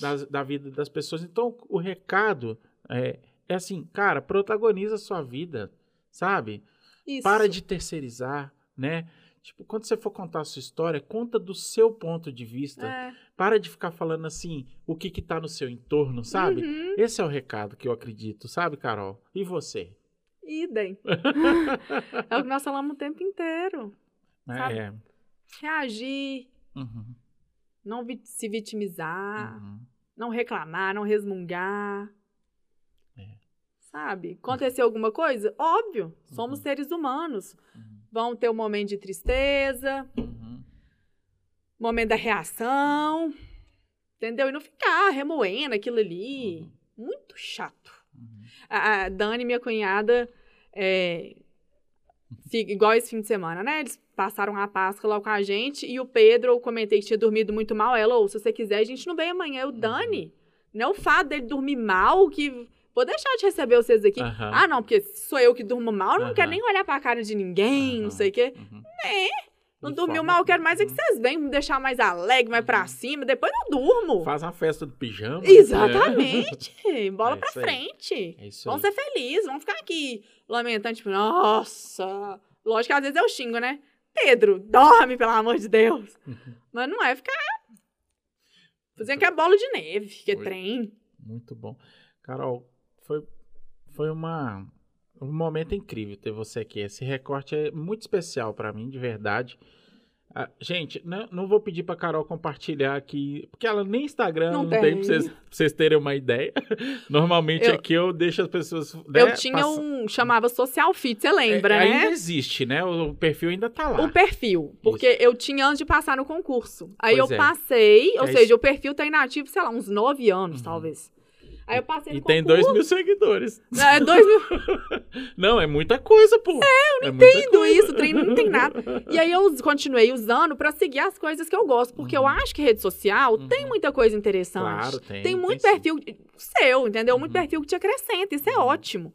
das- da vida das pessoas. Então, o recado é, é assim, cara, protagoniza a sua vida, sabe? Isso. Para de terceirizar, né? Tipo, quando você for contar a sua história, conta do seu ponto de vista. É. Para de ficar falando assim, o que que tá no seu entorno, sabe? Uhum. Esse é o recado que eu acredito, sabe, Carol? E você? Idem. é o que nós falamos o tempo inteiro. Sabe? É. Reagir, Uhum, não vi- se vitimizar, uhum. não reclamar, não resmungar. É. Sabe? Aconteceu alguma coisa? Óbvio, somos Uhum. seres humanos. Uhum, Vão ter um momento de tristeza, uhum. momento da reação, entendeu? E não ficar remoendo aquilo ali. Muito chato. Uhum. A, a Dani, minha cunhada, é, fica- igual esse fim de semana, né? Eles passaram a Páscoa lá com a gente e o Pedro, eu comentei que tinha dormido muito mal. Ela, ou se você quiser, a gente não vem amanhã. Eu, Dani, não é o fato dele dormir mal que. Vou deixar de receber vocês aqui. Aham. Ah, não, porque sou eu que durmo mal, não Aham. quero nem olhar pra cara de ninguém, não Aham. sei o quê. Uhum. Não De dormiu mal, eu quero mais é que Uhum. vocês venham me deixar mais alegre, mais pra Uhum. cima. Depois eu durmo. Faz uma festa do pijama. Exatamente. Bola É pra frente. É isso Vamos aí. ser felizes, vamos ficar aqui lamentando, tipo, nossa. Lógico que às vezes eu xingo, né? Pedro, dorme, pelo amor de Deus. Uhum. Mas não é ficar fazendo que é bola de neve, que é Foi. trem. Muito bom. Carol, foi, foi uma um momento incrível ter você aqui. Esse recorte é muito especial para mim, de verdade. Ah, gente, não, não, vou pedir pra Carol compartilhar aqui, porque ela nem Instagram não, não tem, tem pra, vocês, pra, vocês, terem uma ideia. Normalmente eu, aqui eu deixo as pessoas. Né, eu tinha um. chamava Social Fit, você lembra, é, né? Ainda existe, né? O perfil ainda tá lá. O perfil, porque Isso. eu tinha antes de passar no concurso. Aí pois eu é. passei, ou é seja, isso. o perfil tá inativo, sei lá, uns nove anos, uhum. talvez. Aí eu passei no E tem dois mil seguidores. É, dois mil. não, é muita coisa, pô. É, eu não é entendo isso, treino não tem nada. E aí eu continuei usando pra seguir as coisas que eu gosto, porque uhum. eu acho que rede social uhum. tem muita coisa interessante. Claro, tem. Tem muito tem perfil sim. seu, entendeu? Muito uhum. perfil que te acrescenta, isso é uhum. ótimo.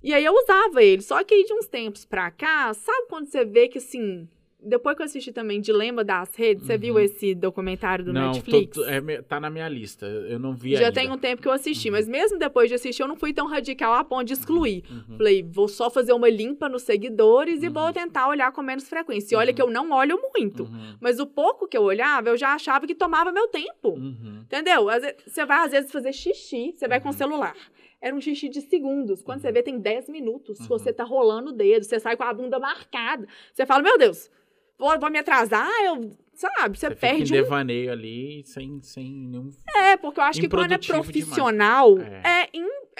E aí eu usava ele, só que aí de uns tempos pra cá, sabe quando você vê que assim depois que eu assisti também Dilema das Redes, você viu uhum. esse documentário do não, Netflix? Tô, é, tá na minha lista. Eu não vi Já ainda. tem um tempo que eu assisti, uhum. mas mesmo depois de assistir, eu não fui tão radical a ponto de excluir. Uhum. uhum. Falei, vou só fazer uma limpa nos seguidores e vou uhum. tentar olhar com menos frequência. E olha que eu não olho muito. Mas o pouco que eu olhava, eu já achava que tomava meu tempo. Entendeu? Você vai, às vezes, fazer xixi, você vai com o celular era um xixi de segundos. Quando uhum. você vê, tem 10 minutos. Uhum. Você tá rolando o dedo, você sai com a bunda marcada. Você fala, meu Deus, vou, vou me atrasar, eu. Sabe, você, você perde. Em devaneio um... ali sem, sem nenhum. É, porque eu acho que quando é profissional, é.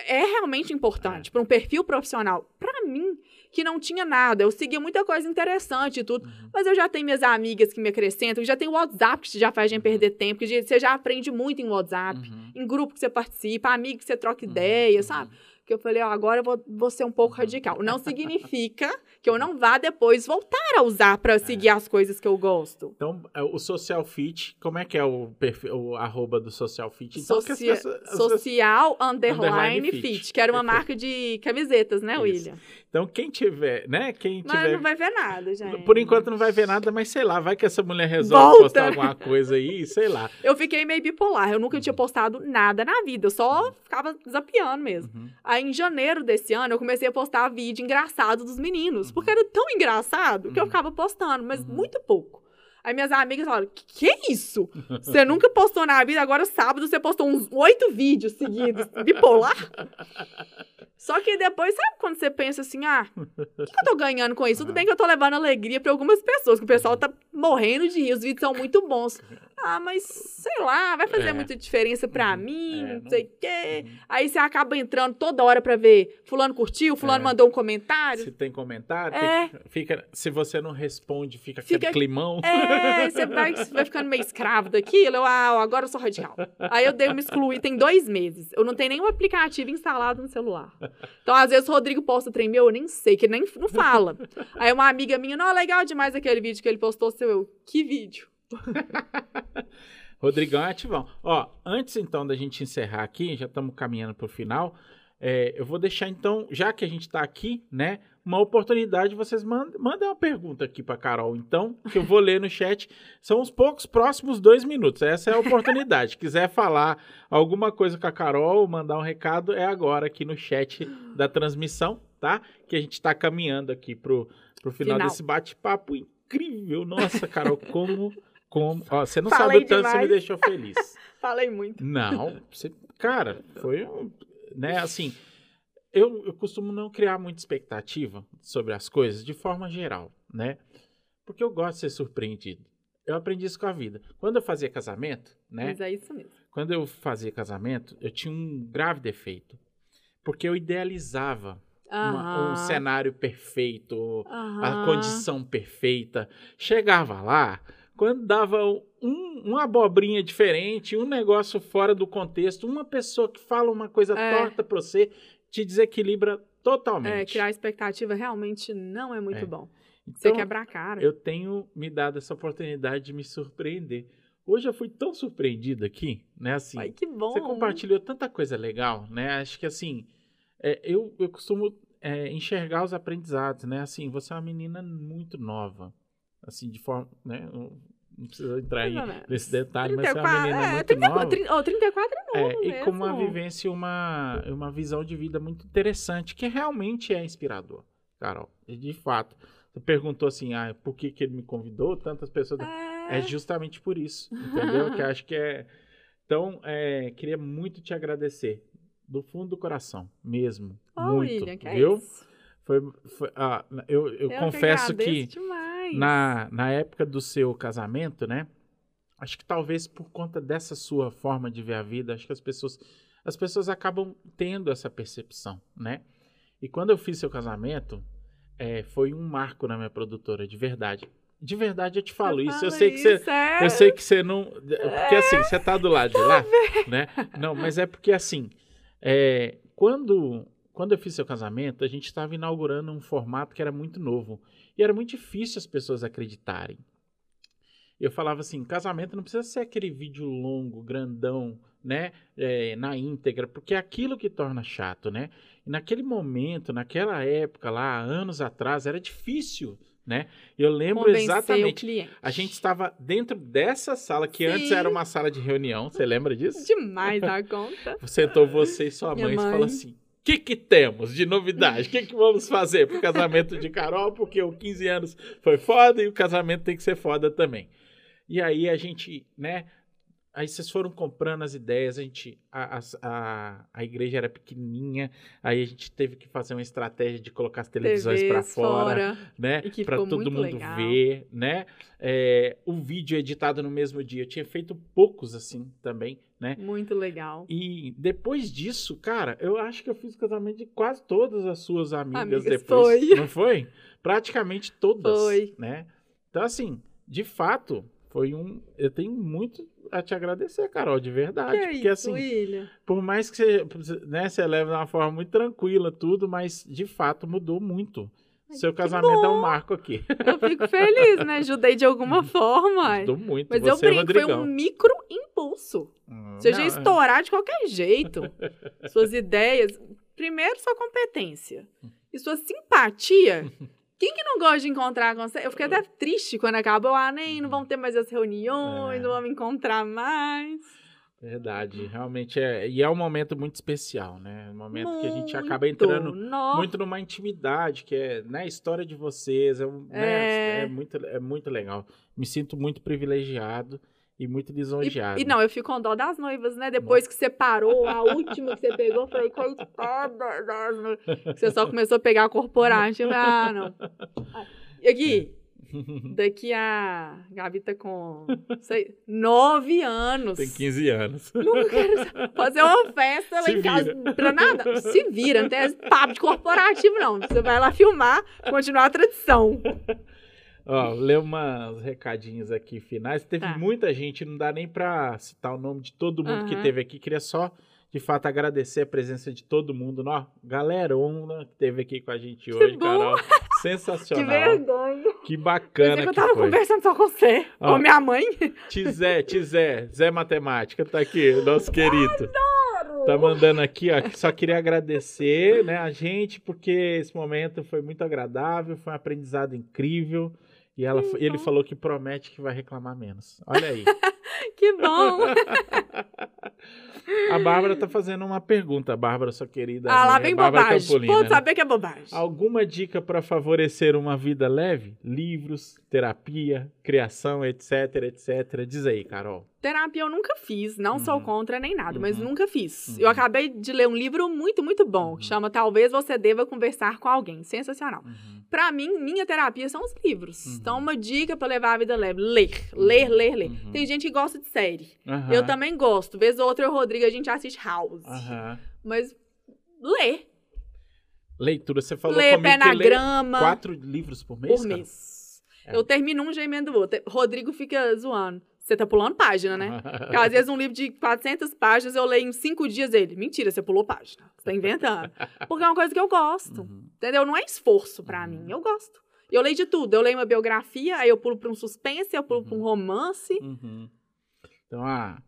É, é realmente importante. É. Para um perfil profissional. Para mim, que não tinha nada. Eu seguia muita coisa interessante e tudo. Uhum. Mas eu já tenho minhas amigas que me acrescentam, já tem o WhatsApp que já faz a gente uhum. perder tempo, que você já aprende muito em WhatsApp, uhum. em grupo que você participa, amigo que você troca uhum. ideia, sabe? Uhum que eu falei, ó, agora eu vou, vou ser um pouco radical. Não significa que eu não vá depois voltar a usar para seguir é. as coisas que eu gosto. Então, é, o Social Fit, como é que é o perfil, o arroba do Social Fit? Então, Socia pessoas, social underline, underline fit, fit, que era uma marca de camisetas, né, Isso. William? Então, quem tiver, né? Quem tiver. Mas não vai ver nada, gente. Por enquanto não vai ver nada, mas sei lá, vai que essa mulher resolve Volta. postar alguma coisa aí, sei lá. Eu fiquei meio bipolar. Eu nunca uhum. tinha postado nada na vida. Eu só uhum. ficava zapeando mesmo. Uhum. Aí, em janeiro desse ano, eu comecei a postar vídeo engraçado dos meninos. Uhum. Porque era tão engraçado que eu uhum. ficava postando, mas uhum. muito pouco. Aí minhas amigas falaram: que, que é isso? Você nunca postou na vida, agora sábado você postou uns oito vídeos seguidos. Bipolar? Só que depois, sabe quando você pensa assim, ah, o que, que, eu tô ganhando com isso? Tudo bem que eu tô levando alegria para algumas pessoas, que o pessoal tá morrendo de rir, os vídeos são muito bons. Ah, mas sei lá, vai fazer é. muita diferença para uhum. mim, é, não sei o quê. Uhum. Aí você acaba entrando toda hora para ver, fulano curtiu, fulano é. mandou um comentário. Se tem comentário, é. Tem, fica, se você não responde, fica, fica aquele climão. É, você vai, vai ficando meio escravo daquilo. Eu, ah, agora eu sou radical. Aí eu dei uma excluir tem dois meses. Eu não tenho nenhum aplicativo instalado no celular. Então, às vezes, o Rodrigo posta trem meu, eu nem sei, que ele nem não fala. Aí uma amiga minha, não, legal demais aquele vídeo que ele postou, seu eu. Que vídeo? Rodrigão é ativão. Ó, antes então da gente encerrar aqui, já estamos caminhando para o final. É, eu vou deixar então, já que a gente está aqui, né, uma oportunidade, vocês mandem, mandem uma pergunta aqui para Carol, então, que eu vou ler no chat. São os poucos próximos dois minutos. Essa é a oportunidade. Quiser falar alguma coisa com a Carol, mandar um recado, é agora aqui no chat da transmissão, tá? Que a gente está caminhando aqui pro, pro final, final. desse bate-papo incrível. Nossa, Carol, como. como ó, você não Falei sabe o tanto que você me deixou feliz. Falei muito. Não, você, cara, foi um. Né, assim eu, eu costumo não criar muita expectativa sobre as coisas de forma geral, né? Porque eu gosto de ser surpreendido. Eu aprendi isso com a vida. Quando eu fazia casamento, né? Mas é isso mesmo. Quando eu fazia casamento, eu tinha um grave defeito. Porque eu idealizava uma, um cenário perfeito, a condição perfeita. Chegava lá, quando dava um, uma abobrinha diferente, um negócio fora do contexto, uma pessoa que fala uma coisa é. torta pra você, te desequilibra totalmente. É, criar expectativa realmente não é muito é. bom. Então, Você quebra a cara. Eu tenho me dado essa oportunidade de me surpreender. Hoje eu fui tão surpreendido aqui, né? Assim, Ai, que bom. Você compartilhou tanta coisa legal, né? Acho que assim, é, eu, eu costumo é, enxergar os aprendizados, né? Assim, você é uma menina muito nova, assim, de forma, né? Não precisa entrar aí nesse detalhe, 34, mas é uma menina é, muito 30, nova. 30, oh, 34 é novo é, E com uma vivência e uma, uma visão de vida muito interessante, que realmente é inspirador, Carol. E de fato, você perguntou assim, ah, por que, que ele me convidou? Tantas pessoas... É, é justamente por isso, entendeu? que acho que é... Então, é, queria muito te agradecer, do fundo do coração, mesmo. Oh, muito, William, que viu? É isso. Foi, foi ah, eu, eu, Eu confesso que, demais. na, na época do seu casamento, né? Acho que talvez por conta dessa sua forma de ver a vida, acho que as pessoas, as pessoas acabam tendo essa percepção, né? E quando eu fiz seu casamento, é, foi um marco na minha produtora, de verdade. De verdade eu te falo isso. Eu sei que você, isso, é. eu sei que você não. Porque assim, você tá do lado de lá, né? Não, mas é porque assim, é, quando, quando eu fiz seu casamento, a gente estava inaugurando um formato que era muito novo. E era muito difícil as pessoas acreditarem. Eu falava assim, casamento não precisa ser aquele vídeo longo, grandão, né? é, na íntegra, porque é aquilo que torna chato, né? E naquele momento, naquela época lá, anos atrás, era difícil, né? Eu lembro Convencer exatamente. A gente estava dentro dessa sala, que Sim. antes era uma sala de reunião, você lembra disso? Demais da conta. Sentou você e sua Minha mãe e mãe. falou assim: que, que temos de novidade? O que, que vamos fazer pro casamento de Carol? Porque o 15 anos foi foda e o casamento tem que ser foda também. E aí a gente, né? Aí vocês foram comprando as ideias, a gente. A, a, a, igreja era pequenininha, aí a gente teve que fazer uma estratégia de colocar as televisões para TVs fora, né? Para todo mundo legal. ver, né? É, o vídeo editado no mesmo dia. Eu tinha feito poucos assim também, né? Muito legal. E depois disso, cara, eu acho que eu fiz o casamento de quase todas as suas amigas, Amigas, depois. foi. Não foi? Praticamente todas. Foi. Né? Então, assim, de fato, foi um. Eu tenho muito a te agradecer, Carol, de verdade. que porque, isso, assim, William? por mais que você, né, você leve de uma forma muito tranquila, tudo, mas de fato mudou muito. Seu casamento é um marco aqui. Eu fico feliz, né? Ajudei de alguma forma. Mudou muito. Mas eu você, brinco, foi um micro impulso. Hum, Você já ia estourar de qualquer jeito. Suas ideias. Primeiro, sua competência. E sua simpatia. Quem que não gosta de encontrar com você? Eu fiquei até triste quando acabou. Ah, nem não vamos ter mais as reuniões, É. não vamos encontrar mais. Verdade, realmente é. E é um momento muito especial, né? Um momento que a gente acaba Muito. entrando Nossa. muito numa intimidade, que é né, a história de vocês. É, né, É. é muito, é muito legal. Me sinto muito privilegiado e muito E, lisonjeado. e não, eu fico com dó das noivas, né? Depois que você parou, a última que você pegou, eu falei, coitada das noivas. Você só começou a pegar a corporativa. Ah, não. Ah, E aqui, daqui a Gabi tá com sei, nove anos. Tem 15 anos. Não quero fazer uma festa lá em casa pra nada. Se vira, não tem esse papo de corporativo, não. Você vai lá filmar, continuar a tradição. Ó, ler umas recadinhos aqui finais. Teve Tá. muita gente, não dá nem pra citar o nome de todo mundo que Aham. teve aqui. Queria só, de fato, agradecer a presença de todo mundo. Ó, galera, que teve aqui com a gente hoje. Carol. Que Sensacional. vergonha. Que bacana que eu que tava foi. conversando só com você, Ó. com minha mãe. Tizé, Tizé, Zé Matemática, tá aqui, nosso querido. Tá mandando aqui, ó, que só queria agradecer, né, a gente, porque esse momento foi muito agradável, foi um aprendizado incrível. E ela, Que ele falou que promete que vai reclamar menos. Olha aí. Que bom. A Bárbara tá fazendo uma pergunta, a Bárbara, sua querida. Ah, lá vem Bárbara bobagem. Campolina, Pode né? saber que é bobagem. Alguma dica para favorecer uma vida leve? Livros, terapia, criação, etc, etc. Diz aí, Carol. Terapia eu nunca fiz, não sou Uhum. contra nem nada, mas Uhum. nunca fiz. Uhum. Eu acabei de ler um livro muito, muito bom, Uhum. que chama Talvez Você Deva Conversar com Alguém. Sensacional. Uhum. Pra mim, minha terapia são os livros. Uhum. Então, uma dica pra levar a vida leve: ler, ler, ler, ler. Uhum. Tem gente que gosta de série. Eu também gosto. Vez ou outra, eu o Rodrigo, a gente assiste House. Mas ler. Leitura, você falou ler comigo pé na grama quatro livros por mês, por cara? mês. É. Eu termino um, já emendo o outro. Rodrigo fica zoando. Você tá pulando página, né? Porque às vezes um livro de 400 páginas eu leio em cinco dias ele. Mentira, você pulou página. Você tá inventando. Porque é uma coisa que eu gosto. Uhum. Entendeu? Não é esforço pra Uhum. mim. Eu gosto. Eu leio de tudo. Eu leio uma biografia, aí eu pulo pra um suspense, eu pulo pra um romance. Uhum. Então, ah,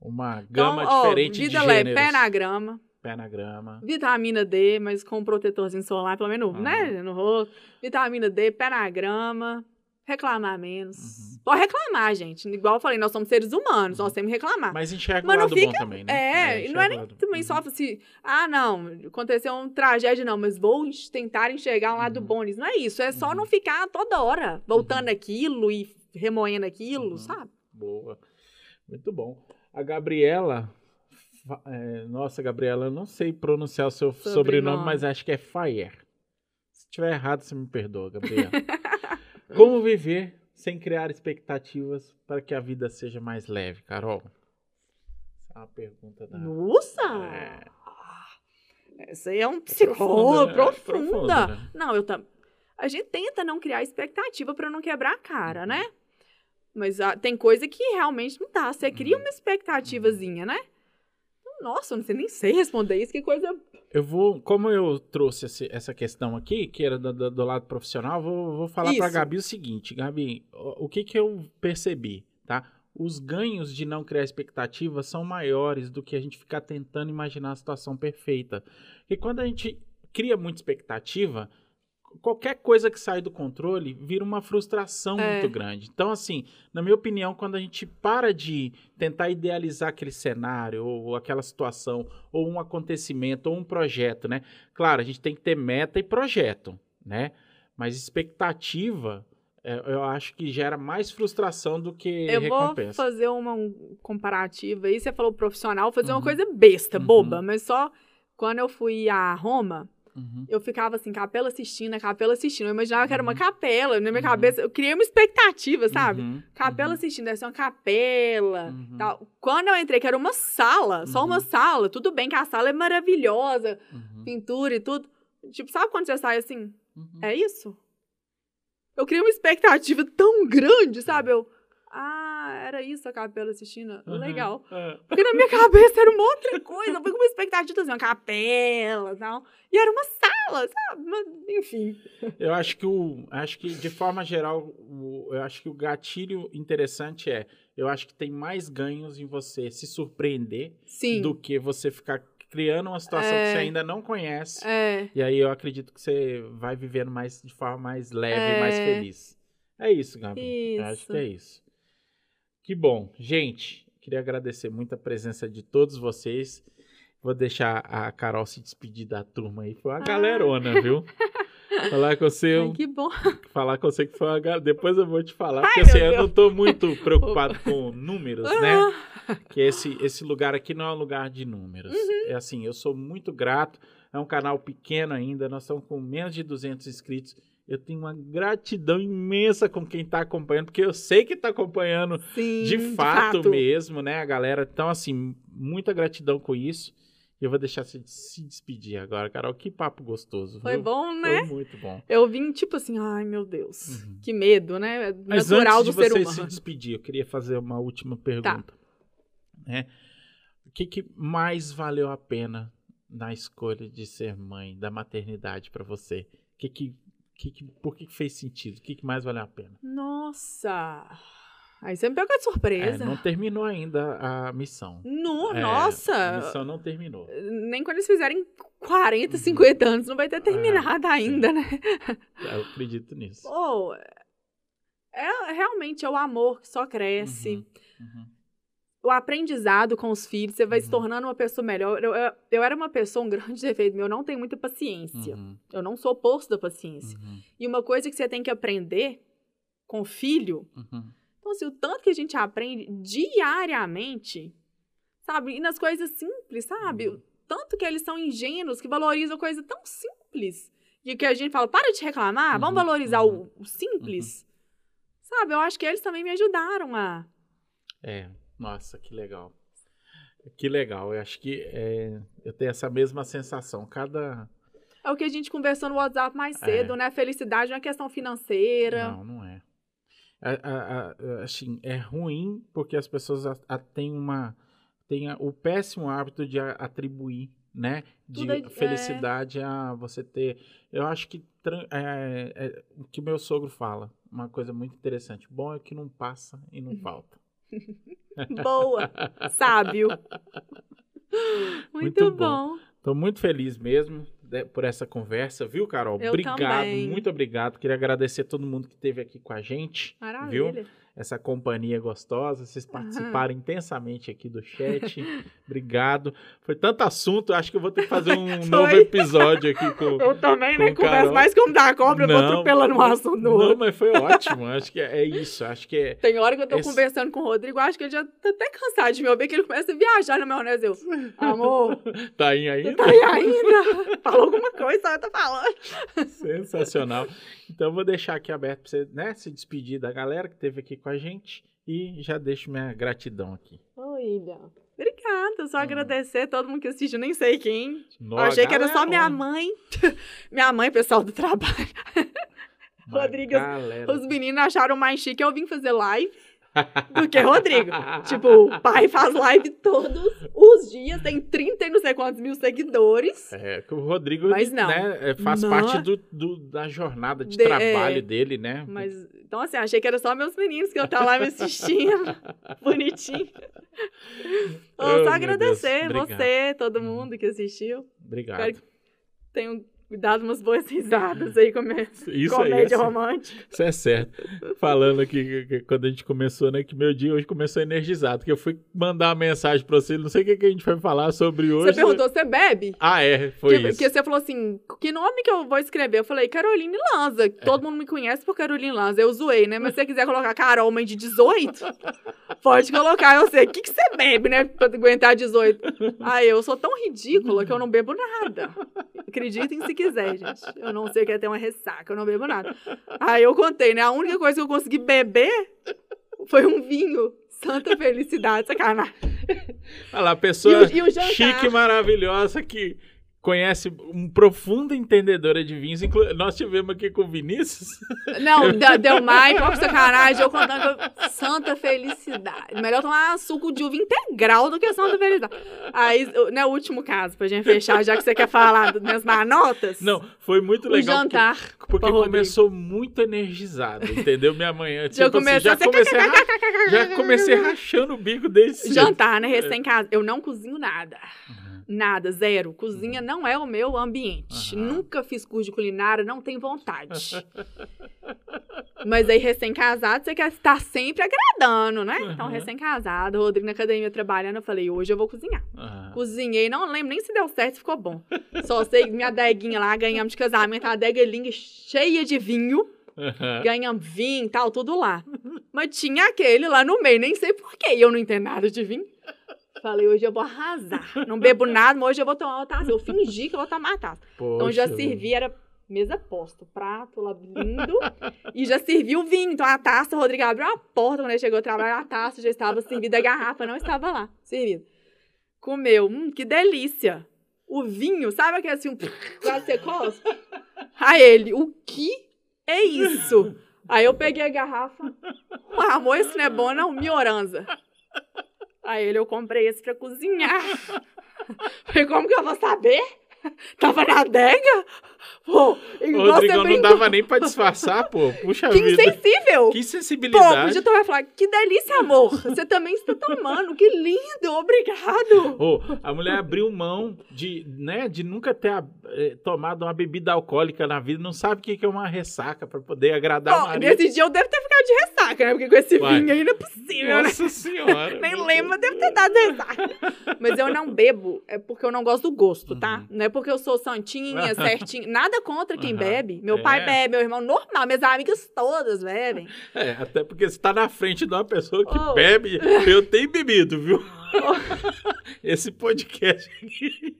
uma Então, gama ó, diferente de vida leve, gêneros. pé na grama. Pé na grama. Vitamina D, mas com um protetorzinho solar, pelo menos, Ah. né? No rosto. Vitamina D, pé na grama. Reclamar menos. Uhum. Pode reclamar, gente. Igual eu falei, nós somos seres humanos, nós temos que reclamar. Mas enxerga Mas o lado fica- bom também, né? É, e não é nem também Uhum. só assim, ah, não, aconteceu uma tragédia, não, mas vou en- tentar enxergar um lado Uhum. bom nisso. Não é isso, é só Uhum. não ficar toda hora voltando aquilo e remoendo aquilo, Uhum. sabe? Boa. Muito bom. A Gabriela. é, nossa, Gabriela, eu não sei pronunciar o seu sobrenome, Sobrenome. mas acho que é Fire. tiver errado, você me perdoa, Gabriel. Como viver sem criar expectativas para que a vida seja mais leve, Carol? Essa é uma pergunta da. Nossa! É. Essa aí é um psicólogo profunda, né? profunda. Profunda, né? Não, eu também. A gente tenta não criar expectativa pra não quebrar a cara, né? Mas ah, tem coisa que realmente não dá. Você cria Uhum. uma expectativazinha, né? Nossa, eu não sei nem sei responder isso. Que coisa. Eu vou, como eu trouxe esse- essa questão aqui, que era do, do- do lado profissional, vou, vou falar para. Gabi o seguinte, Gabi, o, o que que eu percebi, tá? Os ganhos de não criar expectativa são maiores do que a gente ficar tentando imaginar a situação perfeita. Porque quando a gente cria muita expectativa, qualquer coisa que sai do controle vira uma frustração É. muito grande. Então, assim, na minha opinião, quando a gente para de tentar idealizar aquele cenário, ou aquela situação, ou um acontecimento, ou um projeto, né? Claro, a gente tem que ter meta e projeto, né? Mas expectativa, é, eu acho que gera mais frustração do que Eu vou recompensa. fazer uma um comparativo aí. Você falou profissional, vou fazer Uhum. uma coisa besta, Uhum. boba, mas só quando eu fui a Roma, Uhum. eu ficava assim, capela assistindo, capela assistindo. Eu imaginava que era uma Uhum. capela. Na minha Uhum. cabeça, eu criei uma expectativa, sabe? Uhum. Capela assistindo, deve ser uma capela. Tal. Quando eu entrei, que era uma sala, só uma sala, tudo bem que a sala é maravilhosa, pintura e tudo. Tipo, sabe quando você sai assim? É isso? Eu criei uma expectativa tão grande, sabe? Eu. Ah, era isso a capela assistindo. Uhum. Legal. É. Porque na minha cabeça era uma outra coisa. Eu fui com uma expectativa assim, uma capela e tal. E era uma sala, sabe? Mas, enfim. Eu acho que o, acho que de forma geral, o- eu acho que o gatilho interessante é, eu acho que tem mais ganhos em você se surpreender Sim. do que você ficar criando uma situação que É. você ainda não conhece. É. E aí eu acredito que você vai vivendo mais de forma mais leve e mais É. feliz. É isso, Gabi. Eu acho Isso. que é isso. Que bom. Gente, queria agradecer muito a presença de todos vocês. Vou deixar a Carol se despedir da turma aí. Foi uma Ah. galerona, viu? Falar com você, Ai, que bom. falar com você que foi uma galera. Depois eu vou te falar, Ai, porque assim, meu eu Deus. não tô muito preocupado com números, né? Ah, Que esse, esse lugar aqui não é um lugar de números. Uhum. É assim, eu sou muito grato. É um canal pequeno ainda, nós estamos com menos de 200 inscritos. Eu tenho uma gratidão imensa com quem está acompanhando, porque eu sei que está acompanhando Sim, de fato, mesmo, né, a galera? Então, assim, muita gratidão com isso. E eu vou deixar você se despedir agora, Carol. Que papo gostoso. Foi viu? bom, né? Foi muito bom. Eu vim tipo assim, ai meu Deus, Uhum. que medo, né? É Mas Natural antes do de ser você humano. se despedir, eu queria fazer uma última pergunta. Né? O que, que mais valeu a pena na escolha de ser mãe, da maternidade para você? O que que, que que- por que, que fez sentido? O que, que mais valeu a pena? Nossa! Aí você me pegou de É, surpresa. não terminou ainda a missão. No, É, A nossa! missão não terminou. Nem quando eles fizerem 40, Uhum. 50 anos, não vai ter Ah, terminado ainda, né? Eu acredito nisso. Pô, é, realmente é o amor que só cresce. Uhum, uhum. O aprendizado com os filhos, você vai se Uhum. tornando uma pessoa melhor. Eu, eu, eu era uma pessoa, um grande defeito meu, eu não tenho muita paciência. Uhum, Eu não sou oposto da paciência. uhum, E uma coisa que você tem que aprender com o filho uhum. Então, assim, o tanto que a gente aprende diariamente, sabe? E nas coisas simples, sabe? Uhum. O tanto que eles são ingênuos, que valorizam coisa tão simples. E que a gente fala, para de reclamar, Uhum, vamos valorizar uhum, o, o simples. Sabe? Eu acho que eles também me ajudaram a. É, nossa, que legal. Que legal. Eu acho que é, eu tenho essa mesma sensação. Cada. É o que a gente conversou no WhatsApp mais É. cedo, né? Felicidade não é questão financeira. Não, não é. A- a- a- assim, é ruim porque as pessoas têm uma. têm a- o péssimo hábito de atribuir, né? De Tudo é- felicidade a você ter. Eu acho que é, é o que meu sogro fala. Uma coisa muito interessante. Bom é que não passa e não falta. Boa! Sábio! Muito, Muito bom. Tô muito feliz mesmo de- por essa conversa, viu, Carol? Eu obrigado, também. muito obrigado. Queria agradecer a todo mundo que esteve aqui com a gente. Maravilha. Essa companhia gostosa, vocês participaram uhum. intensamente aqui do chat. Obrigado. Foi tanto assunto, acho que eu vou ter que fazer um novo episódio aqui com Eu também, né? Converso mais como da cobra, não, eu vou atropelando um assunto no outro. Não, mas foi ótimo. acho que é, é, isso, acho que é... Tem hora que eu tô esse... conversando com o Rodrigo, acho que ele já tá até cansado de me ouvir, que ele começa a viajar na maionese. Eu, amor... tá aí ainda? Tá aí ainda? Falou alguma coisa, eu tô falando. Sensacional. Então eu vou deixar aqui aberto para você né, se despedir da galera que esteve aqui com a gente e já deixo minha gratidão aqui. Oi, Ilha. Obrigada, só hum. agradecer todo mundo que assistiu, nem sei quem. Nossa, achei que era só minha mãe. minha mãe, pessoal do trabalho. Rodrigo, os meninos acharam mais chique eu vim fazer live do que Rodrigo. tipo, o pai faz live todos os dias, tem 30 e não sei quantos mil seguidores. É, que o Rodrigo mas não, né, é, faz não, parte do, do, da jornada de, de trabalho é, dele, né? Mas, então assim, achei que era só meus meninos que eu tava lá me assistindo, bonitinho. Oh, só agradecer você, todo mundo que assistiu. Obrigado. Espero que tenham dado umas boas risadas aí com Isso comédia aí, romântica. Isso é certo. Falando aqui, que, quando a gente começou, né, que meu dia hoje começou energizado, que eu fui mandar uma mensagem pra você, não sei o que, que a gente vai falar sobre hoje. Você perguntou, você bebe? Ah, é, foi que, isso. Porque você falou assim, que nome que eu vou escrever? Eu falei, Caroline Lanza. É. Todo mundo me conhece por Caroline Lanza. Eu zoei, né? Mas se você quiser colocar Carol, mãe de 18, pode colocar. Eu sei, o que, que você bebe, né, pra aguentar 18? Ah, eu sou tão ridícula que eu não bebo nada. Acreditem se quiser, gente. Eu não sei o que é ter uma ressaca, eu não bebo nada. Aí eu contei, né? A única coisa que eu consegui beber foi um vinho. Santa felicidade, sacanagem. Olha lá, pessoa e o, e o chique, maravilhosa que conhece um profunda entendedora de vinhos. Inclu... Nós tivemos aqui com o Vinícius. Não, deu mais, qual sacanagem. Eu contando santa felicidade. Melhor tomar suco de uva integral do que santa felicidade. Aí, né, o último caso, pra gente fechar, já que você quer falar das minhas manotas. Não, foi muito legal. Jantar. Porque, porque começou muito energizado, entendeu? Minha manhã. Tipo, já, comecei assim, já, comecei ra... já comecei rachando o bico desde Jantar, né? Recém-casa. Eu não cozinho nada. Uhum. Nada, zero. Cozinha uhum. não é o meu ambiente. Uhum. Nunca fiz curso de culinária, não tenho vontade. Mas aí, recém-casado, você quer estar sempre agradando, né? Então, uhum. Então, recém-casado, Rodrigo na academia trabalhando, eu falei, hoje eu vou cozinhar. Uhum. Cozinhei, não lembro nem se deu certo, se ficou bom. Só sei minha adeguinha lá, ganhamos de casamento, a adega linda, cheia de vinho. Uhum. Ganhamos vinho e tal, tudo lá. Mas tinha aquele lá no meio, nem sei porquê. Eu não entendo nada de vinho. Falei, hoje eu vou arrasar. Não bebo nada, mas hoje eu vou tomar uma taça. Eu fingi que eu vou tomar a taça. Poxa. Então já servi, era mesa posta, prato lá lindo. e já servi o vinho. Então a taça, o Rodrigo abriu a porta quando ele chegou a trabalhar, a taça já estava servida, a garrafa não estava lá, servida. Comeu, hum, que delícia. O vinho, sabe aquele assim, um, quase você costa? Aí ele, o que é isso? Aí eu peguei a garrafa, amor, isso não é bom não, mioranza. Aí ele, eu comprei esse pra cozinhar. Falei, como que eu vou saber? Tava na adega? Pô, igual Rodrigo, não dava nem pra disfarçar, pô. Puxa que vida. Que insensível. Que sensibilidade. Pô, podia tomar e falar, que delícia, amor. Você também está tomando, que lindo, obrigado. Oh, a mulher abriu mão de, né, de nunca ter eh, tomado uma bebida alcoólica na vida, não sabe o que é uma ressaca pra poder agradar Pô, o marido. Nesse dia eu devo ter ficado de ressaca, né? Porque com esse vinho aí não é possível, né? Nossa né? senhora. nem lembro, deve ter dado ressaca. Mas eu não bebo, é porque eu não gosto do gosto, tá? Uhum. Não é porque eu sou santinha, certinha. Nada contra quem uhum. bebe. Meu é. pai bebe, meu irmão normal, minhas amigas todas bebem. É, até porque você tá na frente de uma pessoa que oh. bebe. Eu tenho bebido, viu? Esse podcast aqui.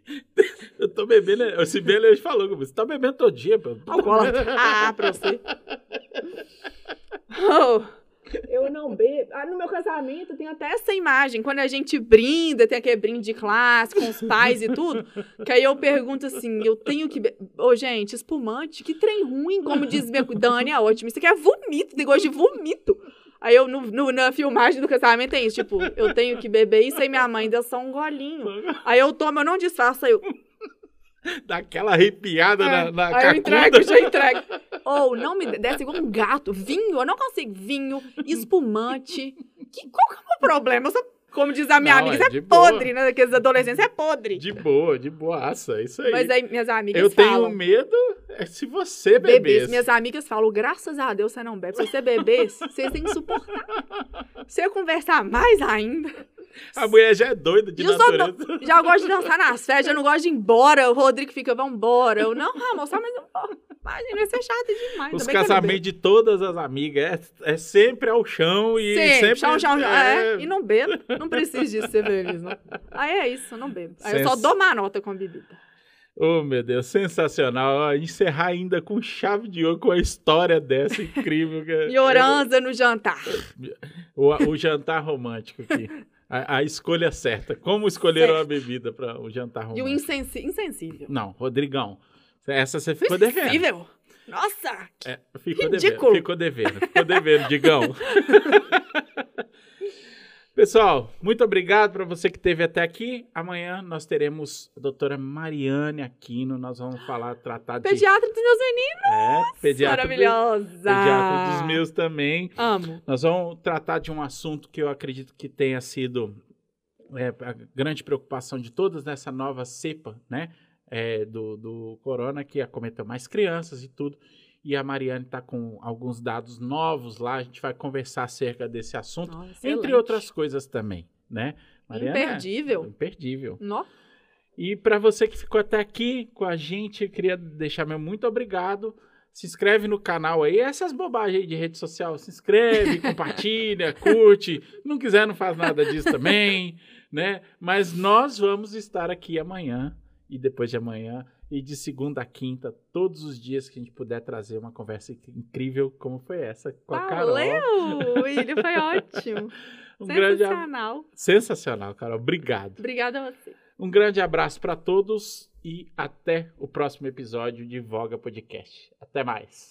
Eu tô bebendo. Esse Belo hoje falou comigo. Você tá bebendo todo dia, pô. Ah, pra você. Oh. Eu não bebo. Ah, no meu casamento tem até essa imagem. Quando a gente brinda, tem aquele brinde de classe com os pais e tudo. Que aí eu pergunto assim: eu tenho que. Ô, oh, gente, espumante, que trem ruim, como diz minha Dani, é ótimo. Isso aqui é vomito, negócio de vomito. Aí eu, no, no, na filmagem do casamento, tem isso. Tipo, eu tenho que beber isso, aí minha mãe deu só um golinho. Aí eu tomo, eu não disfarço, aí eu. Daquela arrepiada é, na, na Aí eu entrego, já entrego. Ou oh, não me desce igual um gato. Vinho, eu não consigo. Vinho, espumante. Que, qual que é o problema? Eu sou, como diz a minha não, amiga, é, é podre, né? Daqueles adolescentes, é podre. De boa, de boaça, é isso aí. Mas aí minhas amigas Eu falam, tenho medo É, se você bebesse. Bebesse. Minhas amigas falam, graças a Deus você não bebe. Se você bebesse, você tem que suportar. Se eu conversar mais ainda. A mulher já é doida de Eu natureza. Já gosto de dançar nas festas, eu não gosto de ir embora. O Rodrigo fica, vambora. Eu, não, mais um pouco. Imagina, isso é chato demais. Os casamentos de todas as amigas é, é sempre ao chão e Sempre, sempre... chão, chão, chão. é, É, e não bebo. Não preciso disso ser feliz, não. Aí é isso, não bebo. Aí eu só Sens- dou uma nota com bebida. Oh, meu Deus, sensacional. Encerrar ainda com chave de ouro, com a história dessa incrível. E orança no jantar. O, o jantar romântico aqui. A, a escolha certa. Como escolher Certo. uma bebida para o jantar E o romântico? insensi insensível. Não, Rodrigão. Essa você ficou devendo. Insensível? Nossa! É, ficou devendo. Ridículo. Ficou devendo. Ficou devendo, Digão. Pessoal, muito obrigado para você que esteve até aqui. Amanhã nós teremos a doutora Mariane Aquino. Nós vamos falar, tratar de. Pediatra dos meus meninos. É, pediatra, do- Maravilhosa. pediatra dos meus também. Amo. Nós vamos tratar de um assunto que eu acredito que tenha sido é, a grande preocupação de todas nessa nova cepa, né? é, do, do corona, que acometeu mais crianças e tudo. E a Mariane está com alguns dados novos lá. A gente vai conversar acerca desse assunto, Nossa, entre outras coisas também, né? é Imperdível. imperdível. Nó. E para você que ficou até aqui com a gente, eu queria deixar meu muito obrigado. Se inscreve no canal aí, essas bobagens aí de rede social, se inscreve, compartilha, curte. Não quiser, não faz nada disso também, né? Mas nós vamos estar aqui amanhã e depois de amanhã e de segunda a quinta, todos os dias que a gente puder trazer uma conversa incrível como foi essa com a Carol. Valeu! William, foi ótimo. Um grande Sensacional. sensacional, Carol. Obrigado. Obrigada a você. Um grande abraço para todos e até o próximo episódio de Voga Podcast. Até mais.